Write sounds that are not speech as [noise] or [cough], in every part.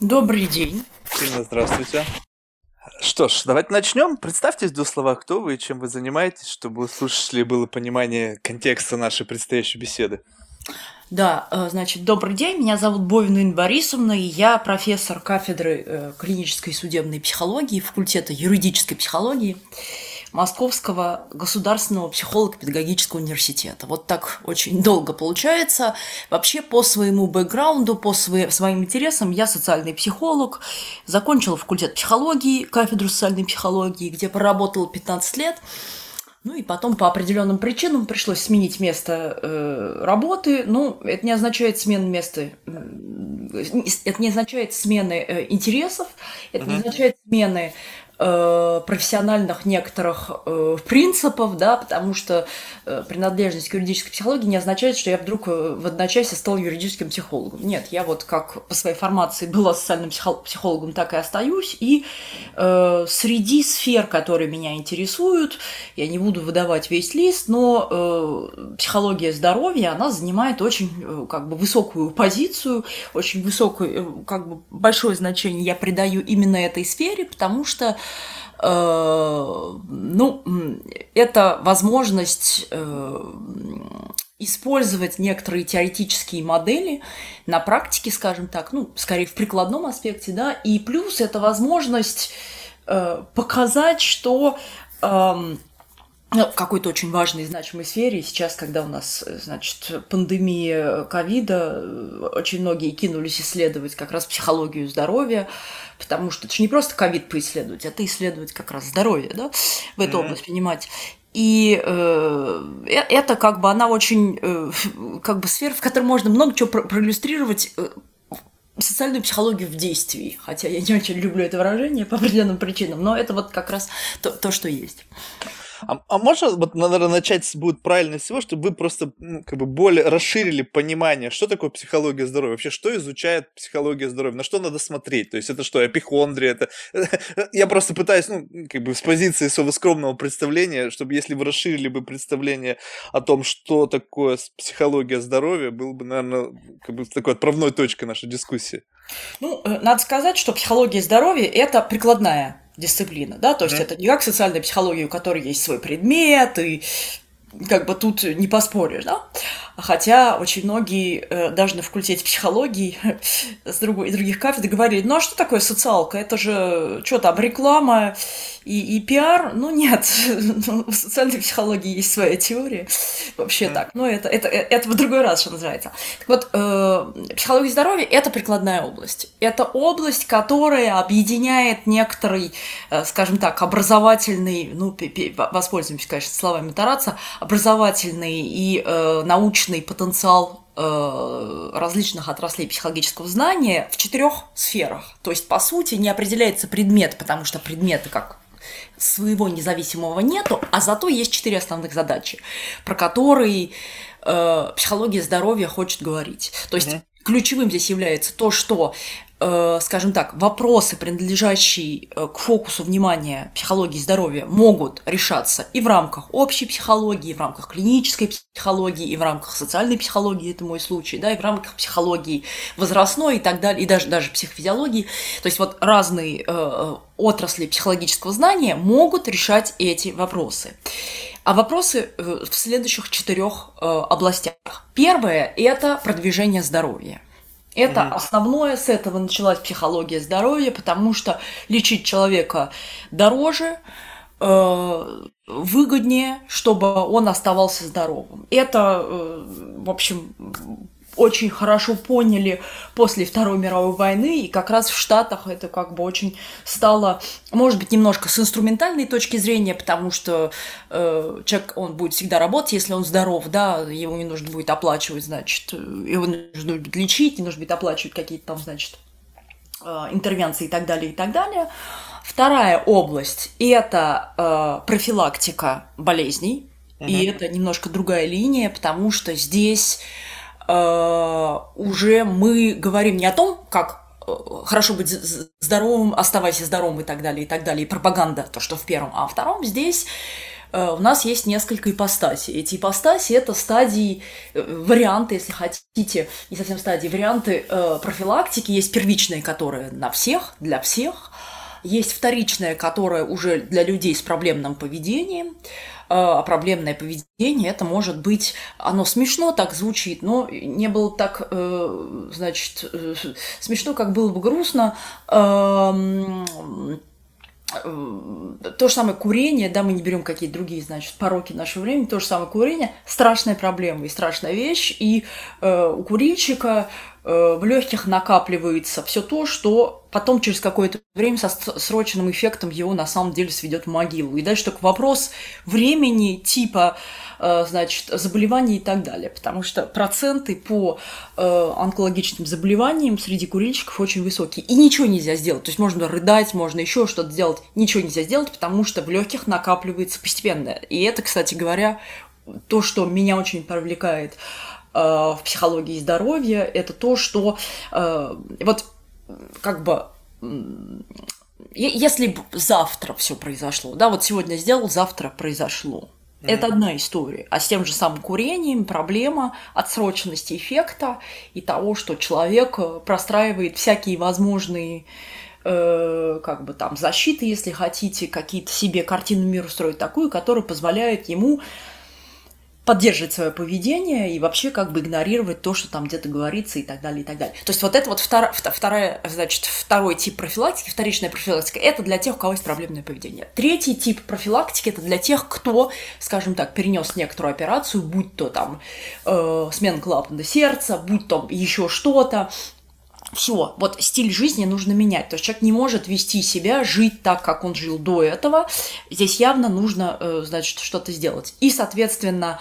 Добрый день. Сильно здравствуйте. Что ж, давайте начнем. Представьтесь в двух словах, кто вы и чем вы занимаетесь, чтобы у слушателей было понимание контекста нашей предстоящей беседы. Да, э, значит, добрый день. Меня зовут Бовина Инна Борисовна, и я профессор кафедры э, клинической и судебной психологии, факультета юридической психологии. Московского государственного психолого-педагогического университета. Вот так очень [laughs] долго получается. Вообще по своему бэкграунду, по своим интересам я социальный психолог, закончила факультет психологии, кафедру социальной психологии, где проработала 15 лет. Ну и потом по определенным причинам пришлось сменить место э, работы. Ну, это не означает смену места, это не означает смены э, интересов, это uh-huh. не означает смены Э, профессиональных некоторых э, принципов, да, потому что э, принадлежность к юридической психологии не означает, что я вдруг в одночасье стал юридическим психологом. Нет, я вот как по своей формации была социальным психологом, так и остаюсь. И э, среди сфер, которые меня интересуют, я не буду выдавать весь лист, но э, психология здоровья, она занимает очень как бы высокую позицию, очень высокую, как бы большое значение я придаю именно этой сфере, потому что Э, ну, это возможность э, использовать некоторые теоретические модели на практике, скажем так, ну, скорее в прикладном аспекте, да, и плюс это возможность э, показать, что эм, ну, в какой-то очень важной и значимой сфере. Сейчас, когда у нас, значит, пандемия ковида, очень многие кинулись исследовать как раз психологию здоровья, потому что это же не просто ковид поисследовать, а это исследовать как раз здоровье, да, в эту mm-hmm. область понимать. И э, э, это как бы она очень, э, как бы сфера, в которой можно много чего про- проиллюстрировать э, социальную психологию в действии. Хотя я не очень люблю это выражение по определенным причинам, но это вот как раз то, то что есть. А, а можно, вот, наверное, начать будет правильно всего, чтобы вы просто ну, как бы более расширили понимание, что такое психология здоровья, вообще, что изучает психология здоровья, на что надо смотреть, то есть это что, эпихондрия, это... Я просто пытаюсь, ну, как бы с позиции своего скромного представления, чтобы если вы расширили бы представление о том, что такое психология здоровья, был бы, наверное, как бы такой отправной точкой нашей дискуссии. Ну, э, надо сказать, что психология здоровья – это прикладная дисциплина, да, то есть mm-hmm. это не как социальная психология, у которой есть свой предмет, и как бы тут не поспоришь, да, Хотя очень многие, э, даже на факультете психологии [laughs] с другой, и других кафедр говорили, ну а что такое социалка? Это же что там, реклама и, и пиар? Ну нет, [laughs] в социальной психологии есть своя теория. Вообще mm. так. Ну это, это, это в другой раз, что называется. Так вот, э, психология здоровья – это прикладная область. Это область, которая объединяет некоторый, э, скажем так, образовательный, ну, воспользуемся, конечно, словами Тараца, образовательный и э, научный научный потенциал э, различных отраслей психологического знания в четырех сферах. То есть, по сути, не определяется предмет, потому что предметы как своего независимого нету, а зато есть четыре основных задачи, про которые э, психология здоровья хочет говорить. То есть mm-hmm. ключевым здесь является то, что скажем так, вопросы, принадлежащие э, к фокусу внимания психологии здоровья, могут решаться и в рамках общей психологии, и в рамках клинической психологии, и в рамках социальной психологии, это мой случай, да, и в рамках психологии возрастной и так далее, и даже, даже психофизиологии. То есть вот разные э, отрасли психологического знания могут решать эти вопросы. А вопросы э, в следующих четырех э, областях. Первое – это продвижение здоровья. Это mm-hmm. основное, с этого началась психология здоровья, потому что лечить человека дороже, э, выгоднее, чтобы он оставался здоровым. Это, э, в общем, очень хорошо поняли после Второй мировой войны, и как раз в Штатах это как бы очень стало, может быть, немножко с инструментальной точки зрения, потому что э, человек, он будет всегда работать, если он здоров, да, его не нужно будет оплачивать, значит, его нужно будет лечить, не нужно будет оплачивать какие-то там, значит, э, интервенции и так далее, и так далее. Вторая область – это э, профилактика болезней, uh-huh. и это немножко другая линия, потому что здесь Э, уже мы говорим не о том, как э, хорошо быть здоровым, оставайся здоровым и так далее, и так далее, и пропаганда, то, что в первом, а втором здесь у нас есть несколько ипостасей. Эти ипостаси – это стадии, варианты, если хотите, не совсем стадии, варианты профилактики. Есть первичные, которые на всех, для всех. Есть вторичная, которая уже для людей с проблемным поведением. А проблемное поведение, это может быть, оно смешно так звучит, но не было так, э, значит, э, [laughs] смешно, как было бы грустно. Эм, э, то же самое курение, да, мы не берем какие-то другие, значит, пороки нашего времени, то же самое курение, страшная проблема и страшная вещь, и э, у курильщика Э, в легких накапливается все то, что потом через какое-то время со срочным эффектом его на самом деле сведет в могилу. И дальше только вопрос времени, типа, э, значит, заболеваний и так далее. Потому что проценты по э, онкологичным заболеваниям среди курильщиков очень высокие. И ничего нельзя сделать. То есть можно рыдать, можно еще что-то сделать. Ничего нельзя сделать, потому что в легких накапливается постепенно. И это, кстати говоря, то, что меня очень привлекает Э, в психологии здоровья, это то, что э, вот как бы если бы завтра все произошло, да, вот сегодня сделал, завтра произошло. Mm-hmm. Это одна история. А с тем же самым курением проблема отсроченности эффекта и того, что человек э, простраивает всякие возможные э, как бы там защиты, если хотите, какие-то себе картину мира строить такую, которая позволяет ему поддерживать свое поведение и вообще как бы игнорировать то, что там где-то говорится и так далее, и так далее. То есть вот это вот вторая, вторая, значит, второй тип профилактики, вторичная профилактика, это для тех, у кого есть проблемное поведение. Третий тип профилактики, это для тех, кто, скажем так, перенес некоторую операцию, будь то там э, смена клапана сердца, будь то еще что-то, все, вот стиль жизни нужно менять. То есть человек не может вести себя, жить так, как он жил до этого. Здесь явно нужно, э, значит, что-то сделать. И, соответственно,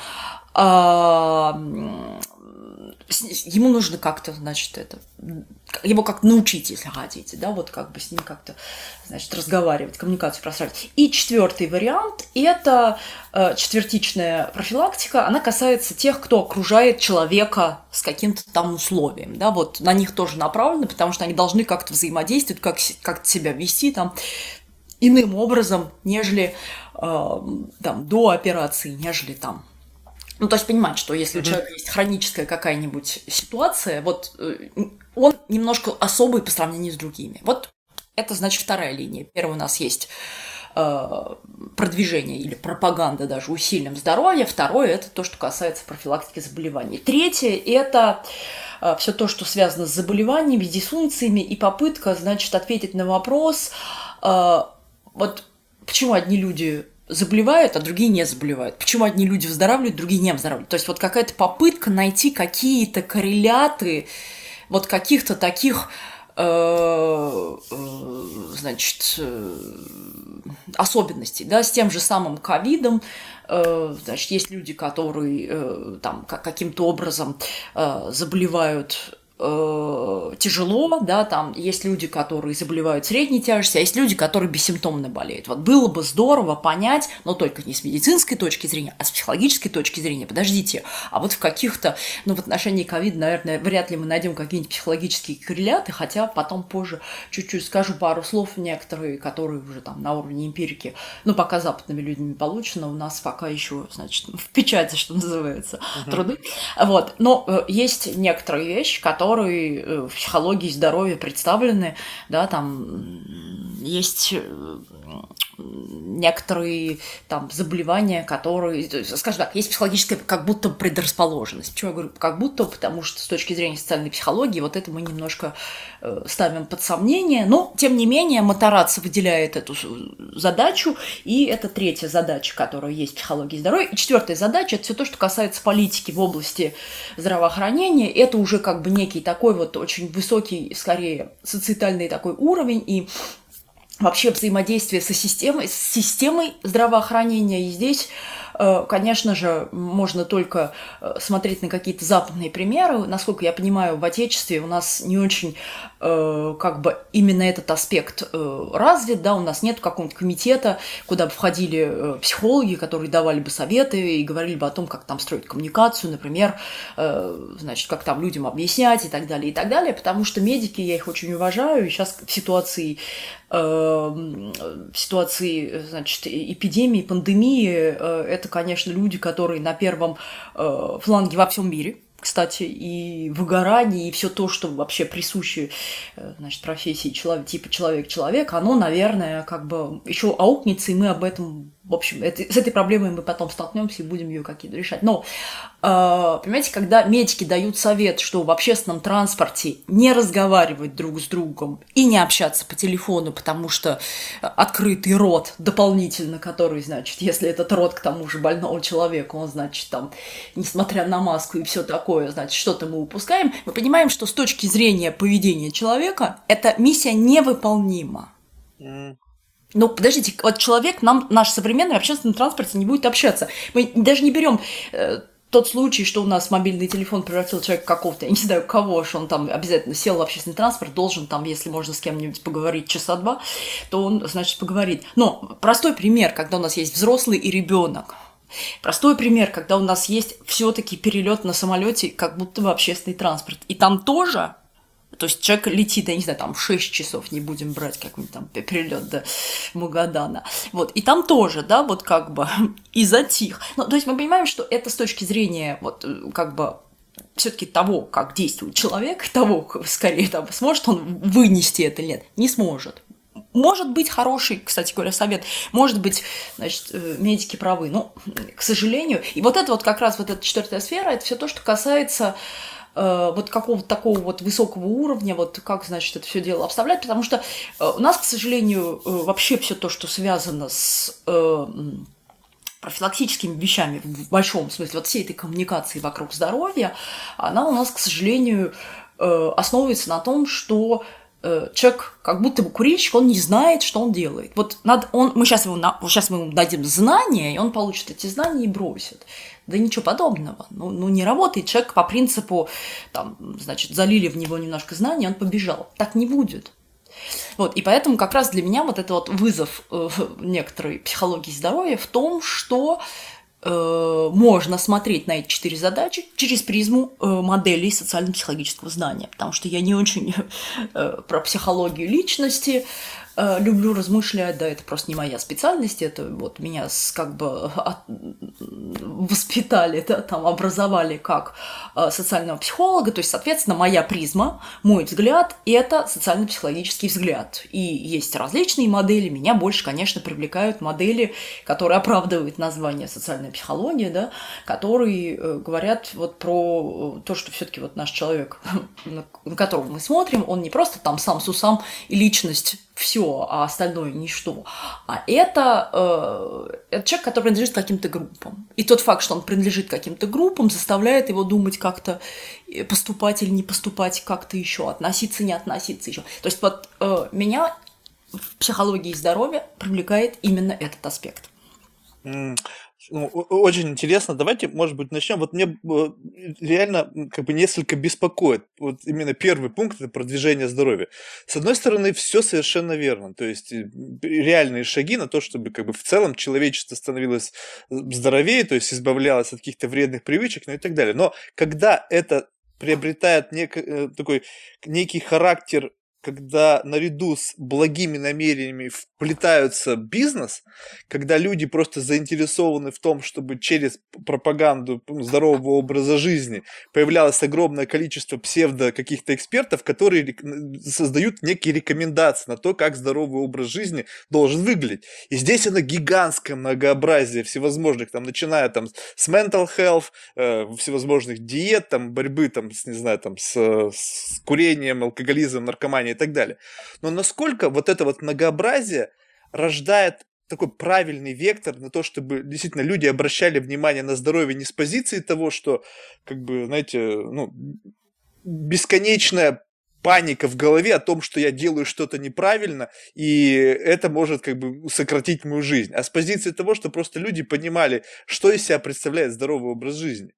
ему нужно как-то, значит, это, его как научить, если хотите, да, вот как бы с ним как-то, значит, разговаривать, коммуникацию простраивать. И четвертый вариант – это э, четвертичная профилактика, она касается тех, кто окружает человека с каким-то там условием, да, вот на них тоже направлено, потому что они должны как-то взаимодействовать, как, как себя вести там иным образом, нежели э, там до операции, нежели там ну, то есть понимать, что если mm-hmm. у человека есть хроническая какая-нибудь ситуация, вот э, он немножко особый по сравнению с другими. Вот это значит вторая линия. Первая у нас есть э, продвижение или пропаганда даже усилием здоровья. Второе – это то, что касается профилактики заболеваний. Третье – это э, все то, что связано с заболеваниями, дисфункциями и попытка, значит, ответить на вопрос, вот почему одни люди заболевают, а другие не заболевают. Почему одни люди выздоравливают, другие не выздоравливают. То есть вот какая-то попытка найти какие-то корреляты вот каких-то таких э, э, значит, э, особенностей, да, с тем же самым ковидом, значит, есть люди, которые там каким-то образом заболевают э, тяжело, да, там есть люди, которые заболевают средней тяжести, а есть люди, которые бессимптомно болеют. Вот было бы здорово понять, но только не с медицинской точки зрения, а с психологической точки зрения. Подождите, а вот в каких-то, ну, в отношении ковида, наверное, вряд ли мы найдем какие-нибудь психологические корреляты, хотя потом позже чуть-чуть скажу пару слов некоторые, которые уже там на уровне эмпирики, ну, пока западными людьми получено, у нас пока еще, значит, [laughs] в печати, что называется, uh-huh. труды. Вот, но э, есть некоторые вещи, которые которые э, в психологии здоровья представлены, да, там есть э, некоторые там заболевания, которые, скажем так, есть психологическая как будто предрасположенность. Почему я говорю как будто? Потому что с точки зрения социальной психологии вот это мы немножко э, ставим под сомнение. Но, тем не менее, Матараца выделяет эту задачу, и это третья задача, которая есть в психологии здоровья. И четвертая задача – это все то, что касается политики в области здравоохранения. Это уже как бы некий такой вот очень высокий, скорее, социальный такой уровень, и вообще взаимодействие со системой, с системой здравоохранения. И здесь э, конечно же, можно только э, смотреть на какие-то западные примеры. Насколько я понимаю, в Отечестве у нас не очень э, как бы именно этот аспект развит, да, у нас нет какого-то комитета, куда бы входили психологи, которые давали бы советы и говорили бы о том, как там строить коммуникацию, например, значит, как там людям объяснять и так далее, и так далее, потому что медики, я их очень уважаю, и сейчас в ситуации ситуации значит, эпидемии, пандемии, э, это, конечно, люди, которые на первом э, фланге во всем мире, кстати, и выгорание, и все то, что вообще присуще э, значит, профессии человек, типа человек-человек, оно, наверное, как бы еще аукнется, и мы об этом в общем, это, с этой проблемой мы потом столкнемся и будем ее какие-то решать. Но, э, понимаете, когда медики дают совет, что в общественном транспорте не разговаривать друг с другом и не общаться по телефону, потому что открытый рот дополнительно, который, значит, если этот рот к тому же больного человека, он, значит, там, несмотря на маску и все такое, значит, что-то мы упускаем, мы понимаем, что с точки зрения поведения человека эта миссия невыполнима. Ну, подождите, вот человек, нам, наш современный общественный транспорт не будет общаться. Мы даже не берем э, тот случай, что у нас мобильный телефон превратил человека какого-то, я не знаю кого, что он там обязательно сел в общественный транспорт, должен там, если можно с кем-нибудь поговорить часа два, то он, значит, поговорит. Но простой пример, когда у нас есть взрослый и ребенок. Простой пример, когда у нас есть все-таки перелет на самолете, как будто бы общественный транспорт. И там тоже то есть человек летит, я не знаю, там 6 часов, не будем брать какой-нибудь там перелет до Магадана. Вот, и там тоже, да, вот как бы [laughs] и затих. Ну, то есть мы понимаем, что это с точки зрения вот э, как бы все-таки того, как действует человек, [laughs] того, скорее, там, сможет он вынести это или нет, не сможет. Может быть хороший, кстати говоря, совет, может быть, значит, э, медики правы, но, к сожалению, и вот это вот как раз вот эта четвертая сфера, это все то, что касается вот какого-то такого вот высокого уровня, вот как, значит, это все дело обставлять, потому что э, у нас, к сожалению, э, вообще все то, что связано с профилактическими вещами в большом смысле, вот всей этой коммуникации вокруг здоровья, она у нас, к сожалению, основывается на том, что человек, как будто бы курильщик, он не знает, что он делает. Вот надо, он, мы сейчас, его, сейчас мы ему дадим знания, и он получит эти знания и бросит. Да ничего подобного. Ну, ну не работает человек по принципу, там, значит, залили в него немножко знаний, он побежал. Так не будет. Вот, и поэтому как раз для меня вот это вот вызов э, [laughs] некоторой психологии здоровья в том, что э, можно смотреть на эти четыре задачи через призму э, моделей социально-психологического знания, потому что я не очень [laughs] э, про психологию личности, люблю размышлять, да, это просто не моя специальность, это вот меня как бы от, воспитали, да, там образовали как э, социального психолога, то есть, соответственно, моя призма, мой взгляд – это социально-психологический взгляд. И есть различные модели, меня больше, конечно, привлекают модели, которые оправдывают название социальная психология, да, которые э, говорят вот про то, что все таки вот наш человек, [laughs] на которого мы смотрим, он не просто там сам сусам и личность все, а остальное ничто. А это, э, это человек, который принадлежит каким-то группам. И тот факт, что он принадлежит каким-то группам, заставляет его думать как-то, э, поступать или не поступать как-то еще, относиться, не относиться еще. То есть вот э, меня в психологии здоровья привлекает именно этот аспект. Ну, очень интересно. Давайте, может быть, начнем. Вот мне э, реально как бы несколько беспокоит. Вот именно первый пункт это продвижение здоровья. С одной стороны, все совершенно верно. То есть э, реальные шаги на то, чтобы как бы в целом человечество становилось здоровее, то есть избавлялось от каких-то вредных привычек, ну и так далее. Но когда это приобретает нек, э, такой некий характер когда наряду с благими намерениями вплетаются бизнес, когда люди просто заинтересованы в том, чтобы через пропаганду здорового образа жизни появлялось огромное количество псевдо каких-то экспертов, которые создают некие рекомендации на то, как здоровый образ жизни должен выглядеть. И здесь оно гигантское многообразие всевозможных, там, начиная там с mental health, э, всевозможных диет, там, борьбы там, с, не знаю, там, с, с курением, алкоголизмом, наркоманией и так далее. Но насколько вот это вот многообразие рождает такой правильный вектор на то, чтобы действительно люди обращали внимание на здоровье не с позиции того, что, как бы, знаете, ну, бесконечная паника в голове о том, что я делаю что-то неправильно, и это может как бы сократить мою жизнь. А с позиции того, что просто люди понимали, что из себя представляет здоровый образ жизни.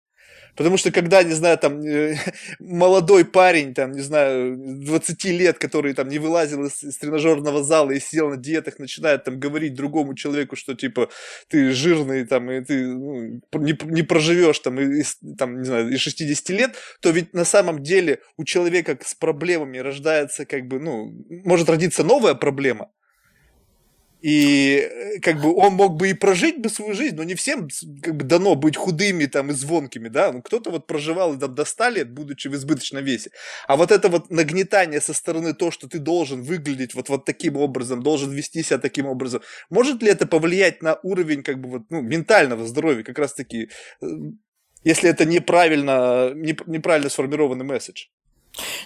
Потому что когда, не знаю, там, э, [laughs] молодой парень, там, не знаю, 20 лет, который там не вылазил из, из тренажерного зала и сидел на диетах, начинает там говорить другому человеку, что типа ты жирный, там, и ты ну, не, не проживешь там, и, там, не знаю, и 60 лет, то ведь на самом деле у человека с проблемами рождается как бы, ну, может родиться новая проблема, и э, как бы он мог бы и прожить бы свою жизнь, но не всем как бы дано быть худыми там и звонкими, да, ну кто-то вот проживал до, до 100 лет, будучи в избыточном весе. А вот это вот нагнетание со стороны то, что ты должен выглядеть вот, вот таким образом, должен вести себя таким образом, может ли это повлиять на уровень как бы вот, ну, ментального здоровья, как раз таки, э, если это неправильно, неправильно сформированный месседж?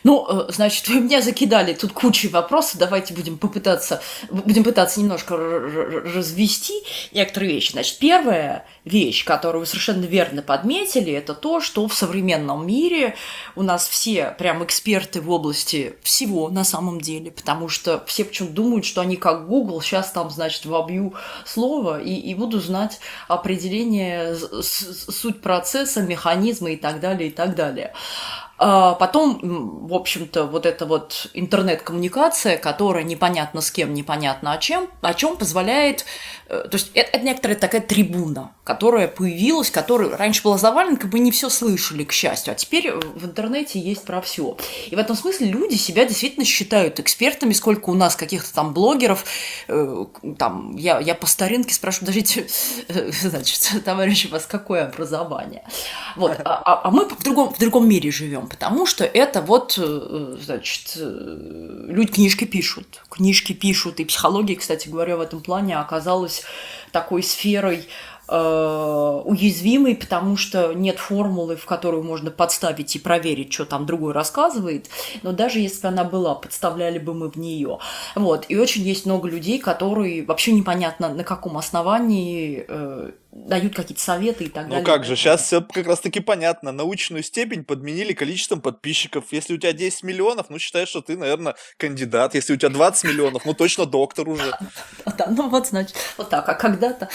Ну, э, значит, [laughs] вы меня закидали тут кучей вопросов. Давайте будем попытаться, будем пытаться немножко развести некоторые вещи. Значит, первая вещь, которую вы совершенно верно подметили, это то, что в современном мире у нас все прям эксперты в области всего на самом деле, потому что все почему-то думают, что они как Google, сейчас там, значит, вобью слово и, и буду знать определение, суть процесса, механизма и так далее, и так далее. А потом, в общем-то, вот эта вот интернет-коммуникация, которая непонятно с кем, непонятно о чем, о чем позволяет Э, то есть это, это некоторая такая трибуна, которая появилась, которая раньше была завалена, как бы не все слышали, к счастью, а теперь в интернете есть про все. И в этом смысле люди себя действительно считают экспертами, сколько у нас каких-то там блогеров, э, там, я, я по старинке спрашиваю, подождите, э, значит, [laughs] товарищи, у вас какое образование? Вот, а, а, а мы в другом, в другом мире живем, потому что это вот, э, значит, э, люди книжки пишут, книжки пишут, и психология, кстати говоря, в этом плане оказалась такой сферой э, уязвимой, потому что нет формулы, в которую можно подставить и проверить, что там другой рассказывает. Но даже если она была, подставляли бы мы в нее. Вот. И очень есть много людей, которые вообще непонятно на каком основании дают какие-то советы и так ну далее. Ну как же, сейчас все как раз таки понятно. Научную степень подменили количеством подписчиков. Если у тебя 10 миллионов, ну считай, что ты, наверное, кандидат. Если у тебя 20 миллионов, ну точно доктор уже. [laughs] Да, ну вот значит, вот так. А когда-то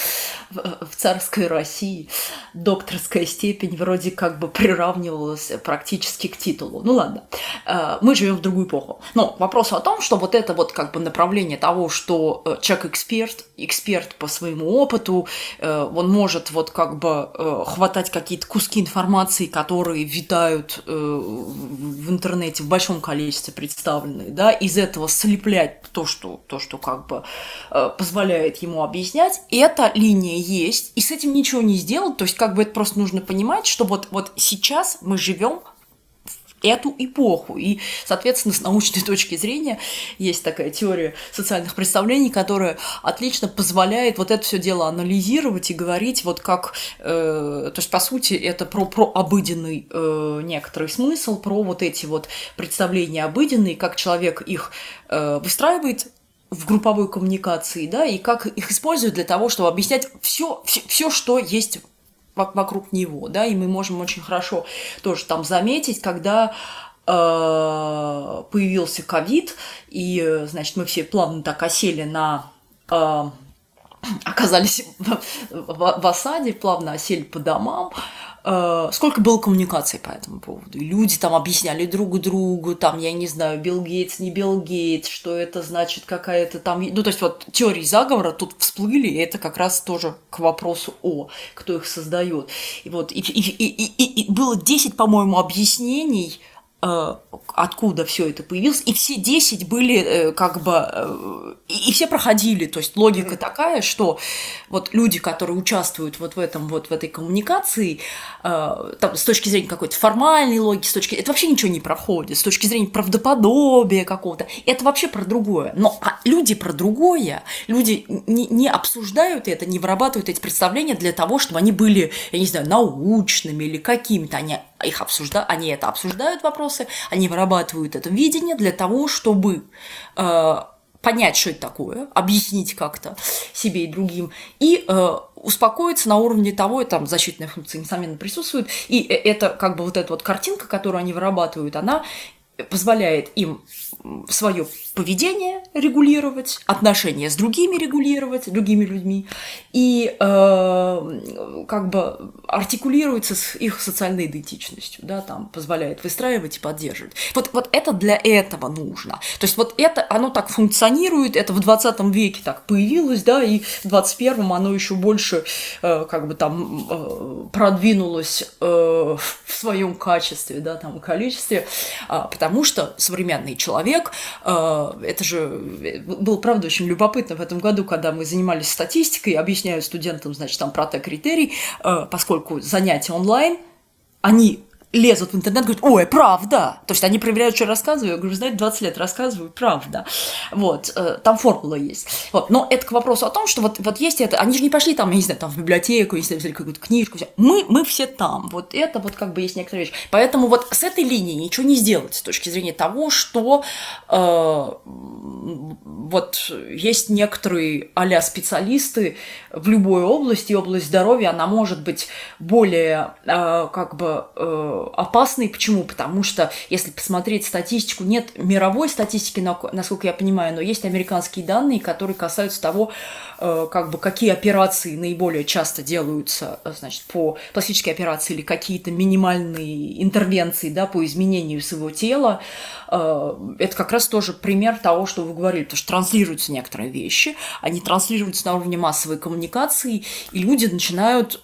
в царской России докторская степень вроде как бы приравнивалась практически к титулу. Ну ладно, э, мы живем в другую эпоху. Но вопрос о том, что вот это вот как бы направление того, что э, человек эксперт, эксперт по своему опыту, э, он может вот как бы э, хватать какие-то куски информации, которые витают э, в интернете в большом количестве представленные, да, из этого слеплять то, что, то, что как бы э, позволяет ему объяснять. Эта линия есть, и с этим ничего не сделать, то есть как бы это просто нужно понимать, что вот, вот сейчас мы живем эту эпоху. И, соответственно, с научной [laughs] точки зрения есть такая теория социальных представлений, которая отлично позволяет вот это все дело анализировать и говорить вот как, э, то есть, по сути, это про, про обыденный э, некоторый смысл, про вот эти вот представления обыденные, как человек их э, выстраивает в групповой коммуникации, да, и как их используют для того, чтобы объяснять все, все, все что есть вокруг него, да, и мы можем очень хорошо тоже там заметить, когда э, появился ковид, и, значит, мы все плавно так осели на э, оказались в, в, осаде, плавно осели по домам, сколько было коммуникаций по этому поводу. Люди там объясняли друг другу, там, я не знаю, Билл Гейтс, не Билл Гейтс, что это значит какая-то там... Ну, то есть вот теории заговора тут всплыли, и это как раз тоже к вопросу о, кто их создает. И вот, и, и, и, и, и было 10, по-моему, объяснений, Э, откуда все это появилось, и все 10 были э, как бы, э, и все проходили, то есть логика такая, что вот люди, которые участвуют вот в этом, вот в этой коммуникации, там, с точки зрения какой-то формальной логики, с точки, это вообще ничего не проходит, с точки зрения правдоподобия какого-то, это вообще про другое, но а люди про другое, люди не, не обсуждают это, не вырабатывают эти представления для того, чтобы они были, я не знаю, научными или какими-то, они их обсуждают, они это обсуждают вопросы, они вырабатывают это видение для того, чтобы э, понять, что это такое, объяснить как-то себе и другим, и э, успокоиться на уровне того, и там защитная функция, несомненно, присутствует, и э, это как бы вот эта вот картинка, которую они вырабатывают, она позволяет им свое поведение регулировать, отношения с другими регулировать, другими людьми, и э, как бы артикулируется с их социальной идентичностью, да, там позволяет выстраивать и поддерживать. Вот, вот это для этого нужно. То есть вот это, оно так функционирует, это в 20 веке так появилось, да, и в 21 оно еще больше э, как бы там э, продвинулось э, в своем качестве, да, там, количестве, э, потому что современный человек, э, это же было, правда, очень любопытно в этом году, когда мы занимались статистикой, объясняю студентам, значит, там про Т-критерий, э, поскольку занятия онлайн, они лезут в интернет, говорят, ой, правда. То есть они проверяют, что рассказываю. Я говорю, знаете, 20 лет рассказываю, правда. Вот, э, там формула есть. Вот. Но это к вопросу о том, что вот, вот есть это, они же не пошли там, я не знаю, там в библиотеку, не взяли какую-то книжку. Мы, мы все там. Вот это вот как бы есть некоторые вещи. Поэтому вот с этой линии ничего не сделать с точки зрения того, что э, вот есть некоторые а специалисты в любой области, область здоровья, она может быть более э, как бы э, опасный. Почему? Потому что, если посмотреть статистику, нет мировой статистики, насколько я понимаю, но есть американские данные, которые касаются того, как бы, какие операции наиболее часто делаются, э, значит, по пластической операции или какие-то минимальные интервенции, да, по изменению своего тела. Э, это как раз тоже пример того, что вы говорили, потому что транслируются некоторые вещи, они транслируются на уровне массовой коммуникации, и люди начинают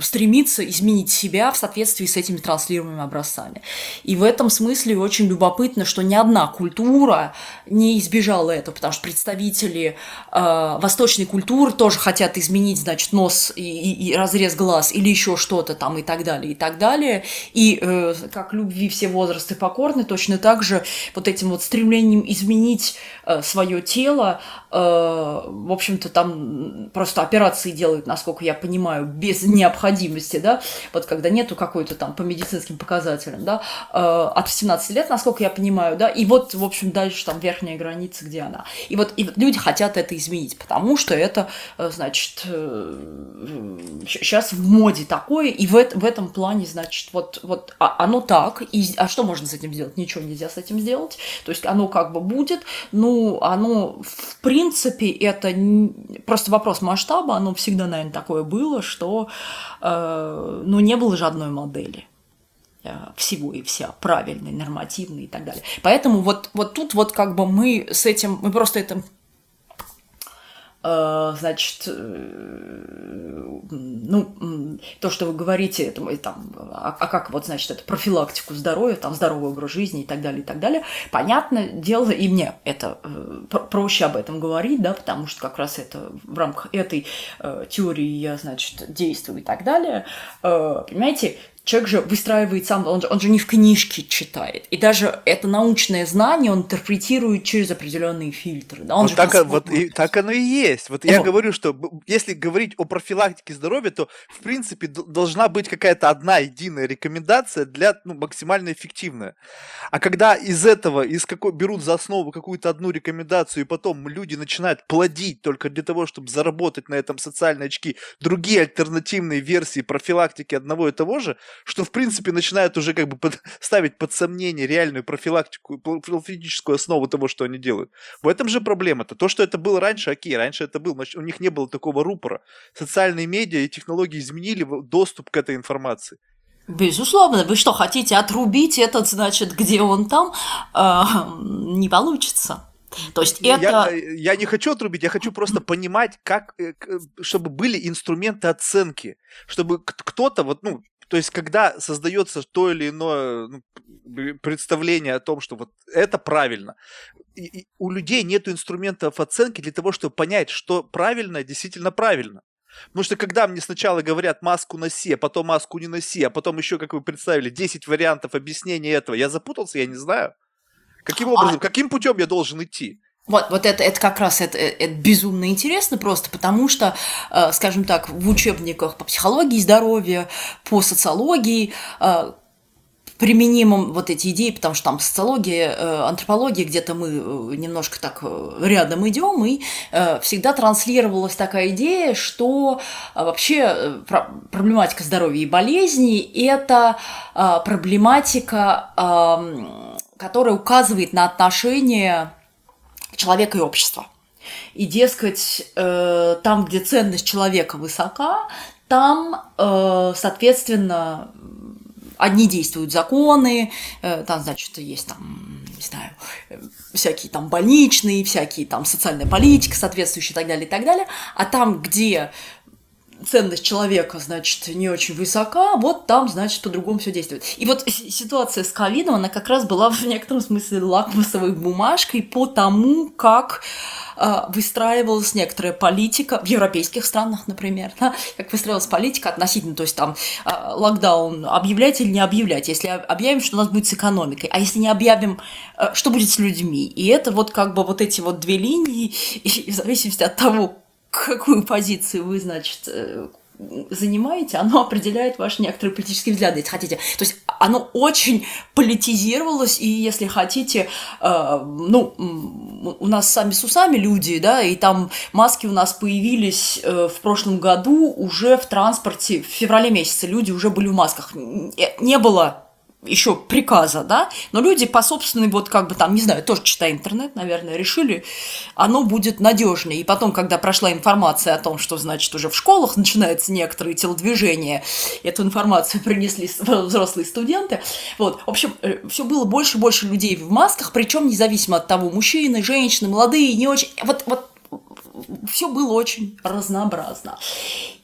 стремиться изменить себя в соответствии с этими транслируемыми образцами. И в этом смысле очень любопытно, что ни одна культура не избежала этого, потому что представители э, восточной культуры тоже хотят изменить, значит, нос и, и, и разрез глаз или еще что-то там и так далее, и так далее. И э, как любви все возрасты покорны, точно так же вот этим вот стремлением изменить э, свое тело, э, в общем-то, там просто операции делают, насколько я понимаю, без необходимости, да, вот когда нету какой-то там по медицинским показателям, да, э, от 18 лет, насколько я понимаю, да, и вот, в общем, дальше там верхняя граница, где она. И вот, и люди хотят это изменить, потому что это, э, значит, сейчас э, в моде такое, и в, в этом плане, значит, вот, вот а, оно так, и, а что можно с этим сделать? Ничего нельзя с этим сделать, то есть оно как бы будет, ну, оно, в принципе, это просто вопрос масштаба, оно всегда, наверное, такое было, что, э, ну, не было же одной модели. Э, всего и вся, правильный, нормативный и так далее. Поэтому вот, вот тут вот как бы мы с этим, мы просто это значит, э, ну, то, что вы говорите, это, там, а, а как вот, значит, это профилактику здоровья, там, здоровый образ жизни и так далее, и так далее, понятно дело, и мне это проще об этом говорить, да, потому что как раз это в рамках этой теории я, значит, действую и так далее, понимаете, человек же выстраивает сам, он же, он же не в книжке читает. И даже это научное знание он интерпретирует через определенные фильтры. Да? Он вот, так, вот и, так оно и есть. Вот я говорю, что если говорить о профилактике здоровья, то в принципе должна быть какая-то одна единая рекомендация для ну, максимально эффективная. А когда из этого, из какой берут за основу какую-то одну рекомендацию, и потом люди начинают плодить только для того, чтобы заработать на этом социальные очки другие альтернативные версии профилактики одного и того же, что, в принципе, начинают уже как бы под, [laughs] ставить под сомнение реальную профилактику, профилактическую основу того, что они делают. В этом же проблема-то. То, что это было раньше, окей, раньше это было, у них не было такого рупора. Социальные медиа и технологии изменили доступ к этой информации. Безусловно, вы что, хотите отрубить этот, значит, где он там? Э, не получится. То есть это... Я, я не хочу отрубить, я хочу просто понимать, как, э, чтобы были инструменты оценки, чтобы кто-то, вот, ну, то есть, когда создается то или иное ну, представление о том, что вот это правильно, и, и у людей нет инструментов оценки для того, чтобы понять, что правильно действительно правильно. Потому что когда мне сначала говорят маску носи, а потом маску не носи, а потом еще, как вы представили, 10 вариантов объяснения этого, я запутался, я не знаю. Каким а образом, а... каким путем я должен идти? Вот, вот это, это как раз это, это безумно интересно просто, потому что, э, скажем так, в учебниках по психологии здоровья, по социологии э, применимым вот эти идеи, потому что там социология, э, антропология, где-то мы э, немножко так э, рядом идем, и всегда транслировалась такая идея, что вообще проблематика здоровья и болезней – это проблематика которая указывает на отношение человека и общества. И, дескать, э, там, где ценность человека высока, там, э, соответственно, одни действуют законы, э, там, значит, есть там, не знаю, всякие там больничные, всякие там социальная политика соответствующая и так далее, и так далее. А там, где ценность человека, значит, не очень высока, вот там, значит, по-другому все действует. И вот ситуация с ковидом, она как раз была [laughs] в некотором смысле лакмусовой бумажкой по тому, как э, выстраивалась некоторая политика в европейских странах, например, да, как выстраивалась политика относительно, то есть там э, локдаун объявлять или не объявлять, если объявим, что у нас будет с экономикой, а если не объявим, что будет с людьми. И это вот как бы вот эти вот две линии, [laughs] и в зависимости от того, какую позицию вы, значит, э, занимаете, оно определяет ваши некоторые политические взгляды, если хотите. То есть оно очень политизировалось, и если хотите, э, ну, у нас сами с усами люди, да, и там маски у нас появились э, в прошлом году уже в транспорте, в феврале месяце люди уже были в масках. Не было еще приказа, да, но люди по собственной, вот как бы там, не знаю, тоже читая интернет, наверное, решили, оно будет надежнее. И потом, когда прошла информация о том, что, значит, уже в школах начинаются некоторые телодвижения, эту информацию [laughs] принесли взрослые студенты, вот, в общем, э, все было больше и больше людей в масках, причем независимо от того, мужчины, женщины, молодые, не очень, вот, вот все было очень разнообразно.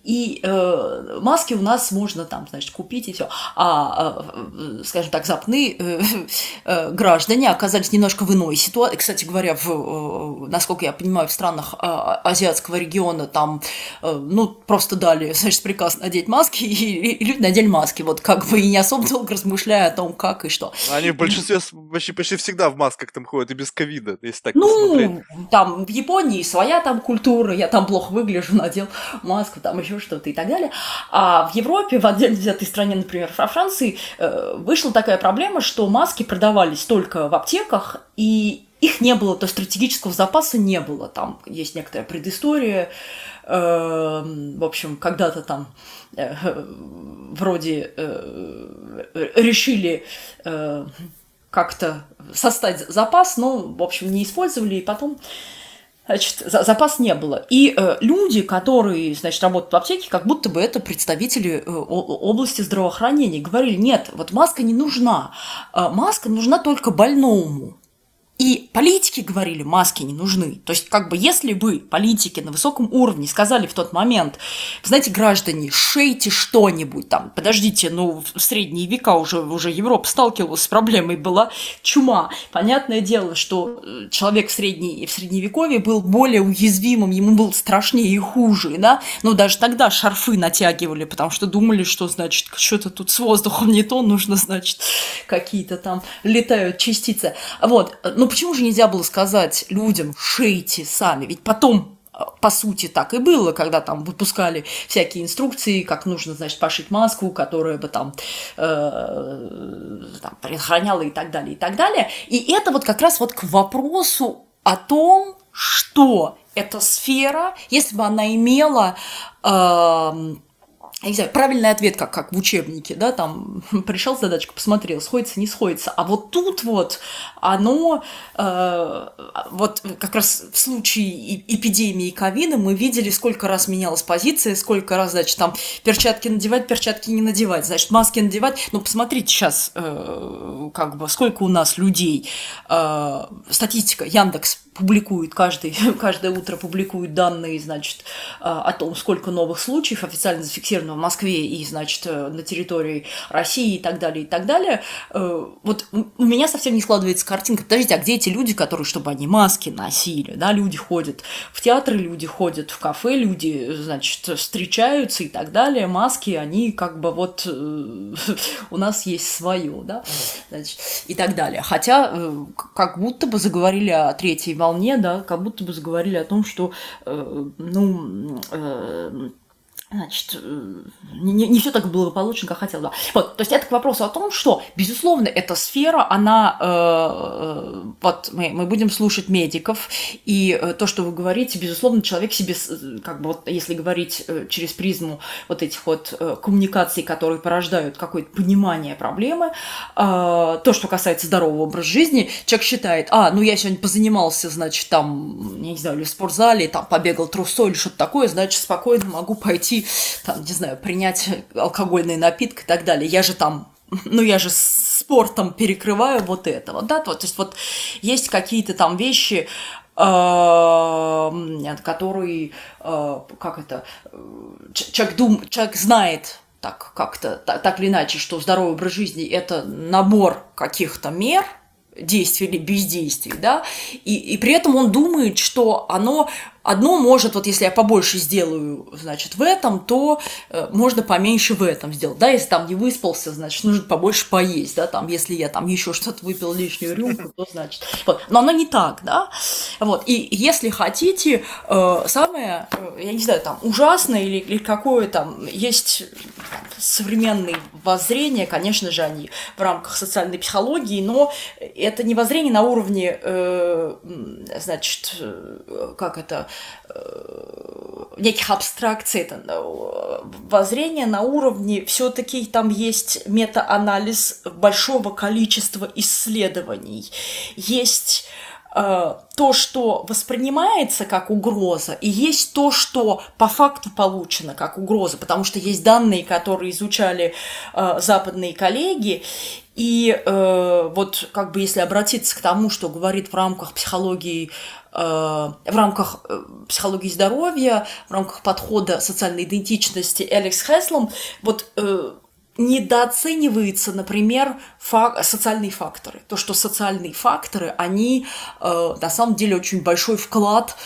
И э, маски у нас можно там, значит, купить и все. А, э, скажем так, западные э, [laughs] э, граждане оказались немножко в иной ситуации. Кстати говоря, в, э, насколько я понимаю, в странах э, азиатского региона там, э, ну, просто дали, [laughs] значит, приказ надеть маски, и, и люди надели маски, вот как бы и не особо долго размышляя о том, как и что. Они в большинстве почти, почти всегда в масках там ходят и без ковида, если так ну, посмотреть. там в Японии своя там культура, я там плохо выгляжу, [laughs] надел маску, там еще что-то и так далее. А в Европе, в отдельно взятой стране, например, во Франции, э, вышла такая проблема, что маски продавались только в аптеках, и их не было, то есть стратегического запаса не было. Там есть некоторая предыстория. Э, в общем, когда-то там э, вроде решили как-то составить запас, но, в общем, не использовали, и потом значит, запас не было. И э, люди, которые, значит, работают в аптеке, как будто бы это представители э, области здравоохранения, говорили, нет, вот маска не нужна, э, маска нужна только больному. И политики говорили, маски не нужны. То есть, как бы, если бы политики на высоком уровне сказали в тот момент, знаете, граждане, шейте что-нибудь там, подождите, ну, в средние века уже, уже Европа сталкивалась с проблемой, была чума. Понятное дело, что э, человек в, средней, в средневековье был более уязвимым, ему было страшнее и хуже, да, но даже тогда шарфы натягивали, потому что думали, что, значит, что-то тут с воздухом не то, нужно, значит, какие-то там летают частицы. Вот, ну, почему же нельзя было сказать людям, шейте сами? Ведь потом э, по сути, так и было, когда там выпускали всякие инструкции, как нужно, значит, пошить маску, которая бы там, э, там предохраняла и так далее, и так далее. И это вот как раз вот к вопросу о том, что эта сфера, если бы она имела э, не знаю, правильный ответ, как, как в учебнике, да, там [laughs] пришел задачку, посмотрел, сходится, не сходится. А вот тут вот оно, э, вот как раз в случае эпидемии ковида мы видели, сколько раз менялась позиция, сколько раз, значит, там перчатки надевать, перчатки не надевать, значит, маски надевать. Ну, посмотрите сейчас, э, как бы, сколько у нас людей. Э, статистика, Яндекс публикует каждый, [laughs] каждое утро публикует данные, значит, а, о том, сколько новых случаев официально зафиксировано в Москве и, значит, э, на территории России и так далее, и так далее. Э, вот у меня совсем не складывается картинка. Подождите, а где эти люди, которые, чтобы они маски носили, да, люди ходят в театры, люди ходят в кафе, люди, значит, встречаются и так далее, маски, они как бы вот э, [laughs] у нас есть свое, да, значит, и так далее. Хотя как будто бы заговорили о третьей волне волне, да, как будто бы заговорили о том, что, э, ну, э, Значит, э, не, не все так благополучно, как хотел, да. Вот, то есть это к вопросу о том, что, безусловно, эта сфера, она, э, э, вот мы, мы будем слушать медиков, и э, то, что вы говорите, безусловно, человек себе, как бы вот, если говорить через призму вот этих вот коммуникаций, которые порождают какое-то понимание проблемы, э, то, что касается здорового образа жизни, человек считает, а, ну я сегодня позанимался, значит, там, я не знаю, или в спортзале, там, побегал трусой или что-то такое, значит, спокойно могу пойти там, не знаю, принять алкогольный напиток и так далее. Я же там ну, я же спортом перекрываю вот этого, да, то, есть вот есть какие-то там вещи, э, которые, как это, человек, дум, человек знает так как-то, так, так или иначе, что здоровый образ жизни – это набор каких-то мер, действий или бездействий, да, и, и при этом он думает, что оно Одно может, вот если я побольше сделаю, значит, в этом, то э, можно поменьше в этом сделать. Да, если там не выспался, значит, нужно побольше поесть, да, там, если я там еще что-то выпил лишнюю рюмку, то значит. Вот. Но оно не так, да. Вот. И если хотите, э, самое, э, я не знаю, там, ужасное или, или какое там, есть современные воззрения, конечно же, они в рамках социальной психологии, но это не воззрение на уровне, э, значит, э, как это, неких абстракций, это э, воззрение на уровне. Все-таки там есть метаанализ большого количества исследований, есть э, то, что воспринимается как угроза, и есть то, что по факту получено как угроза, потому что есть данные, которые изучали э, западные коллеги, и э, вот как бы если обратиться к тому, что говорит в рамках психологии Э, в рамках э, психологии здоровья, в рамках подхода социальной идентичности Алекс Хеслом, вот э, недооценивается, например, фак социальные факторы. То, что социальные факторы, они на самом деле очень большой вклад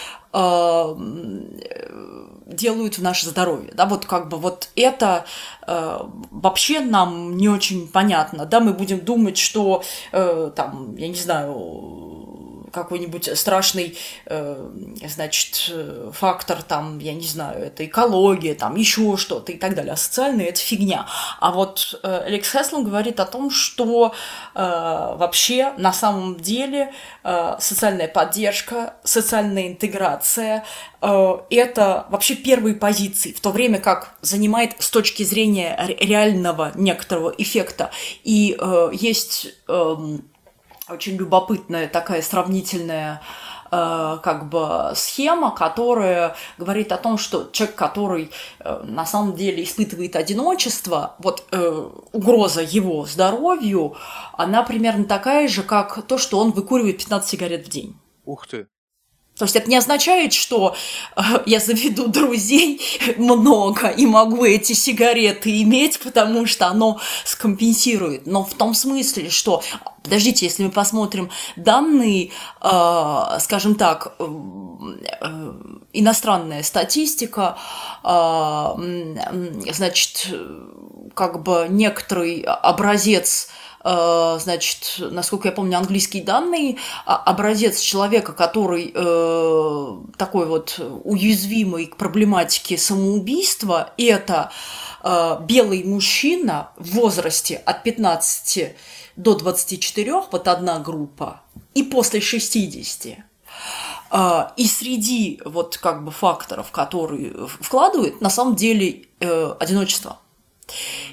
делают в наше здоровье. Да, вот как бы вот это э, вообще нам не очень понятно. Да, мы будем думать, что э, там, я не знаю, какой-нибудь страшный, э, значит, фактор, там, я не знаю, это экология, там, еще что-то и так далее. А социальные – это фигня. А вот э, Алекс Хеслон говорит о том, что э, вообще на самом деле э, социальная поддержка, социальная интеграция э, – это вообще первые позиции, в то время как занимает с точки зрения реального некоторого эффекта. И э, есть… Очень любопытная такая сравнительная э, как бы схема, которая говорит о том, что человек, который э, на самом деле испытывает одиночество, вот э, угроза его здоровью, она примерно такая же, как то, что он выкуривает 15 сигарет в день. Ух ты! То есть это не означает, что э, я заведу друзей много и могу эти сигареты иметь, потому что оно скомпенсирует. Но в том смысле, что, подождите, если мы посмотрим данные, э, скажем так, э, иностранная статистика, значит, как бы некоторый образец значит, насколько я помню, английские данные, а, образец человека, который э, такой вот уязвимый к проблематике самоубийства, это э, белый мужчина в возрасте от 15 до 24, вот одна группа, и после 60. И среди вот как бы факторов, которые вкладывают, на самом деле одиночество.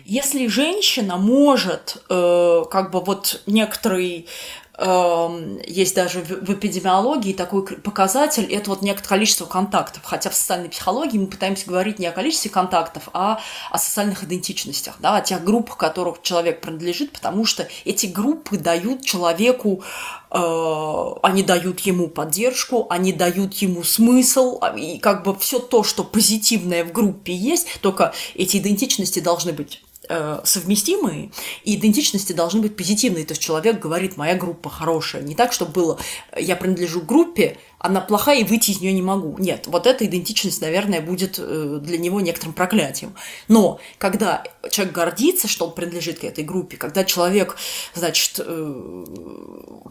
Если женщина может, э, как бы вот некоторый есть даже в эпидемиологии такой показатель, это вот некоторое количество контактов. Хотя в социальной психологии мы пытаемся говорить не о количестве контактов, а о социальных идентичностях, да, о тех группах, которых человек принадлежит, потому что эти группы дают человеку, э, они дают ему поддержку, они дают ему смысл, а, и как бы все то, что позитивное в группе есть, только эти идентичности должны быть э, совместимые, и идентичности должны быть позитивные. То есть человек говорит, моя группа хорошая. Не так, чтобы было, я принадлежу группе, она плохая, и выйти из нее не могу. Нет, вот эта идентичность, наверное, будет э, для него некоторым проклятием. Но когда человек гордится, что он принадлежит к этой группе, когда человек, значит, э,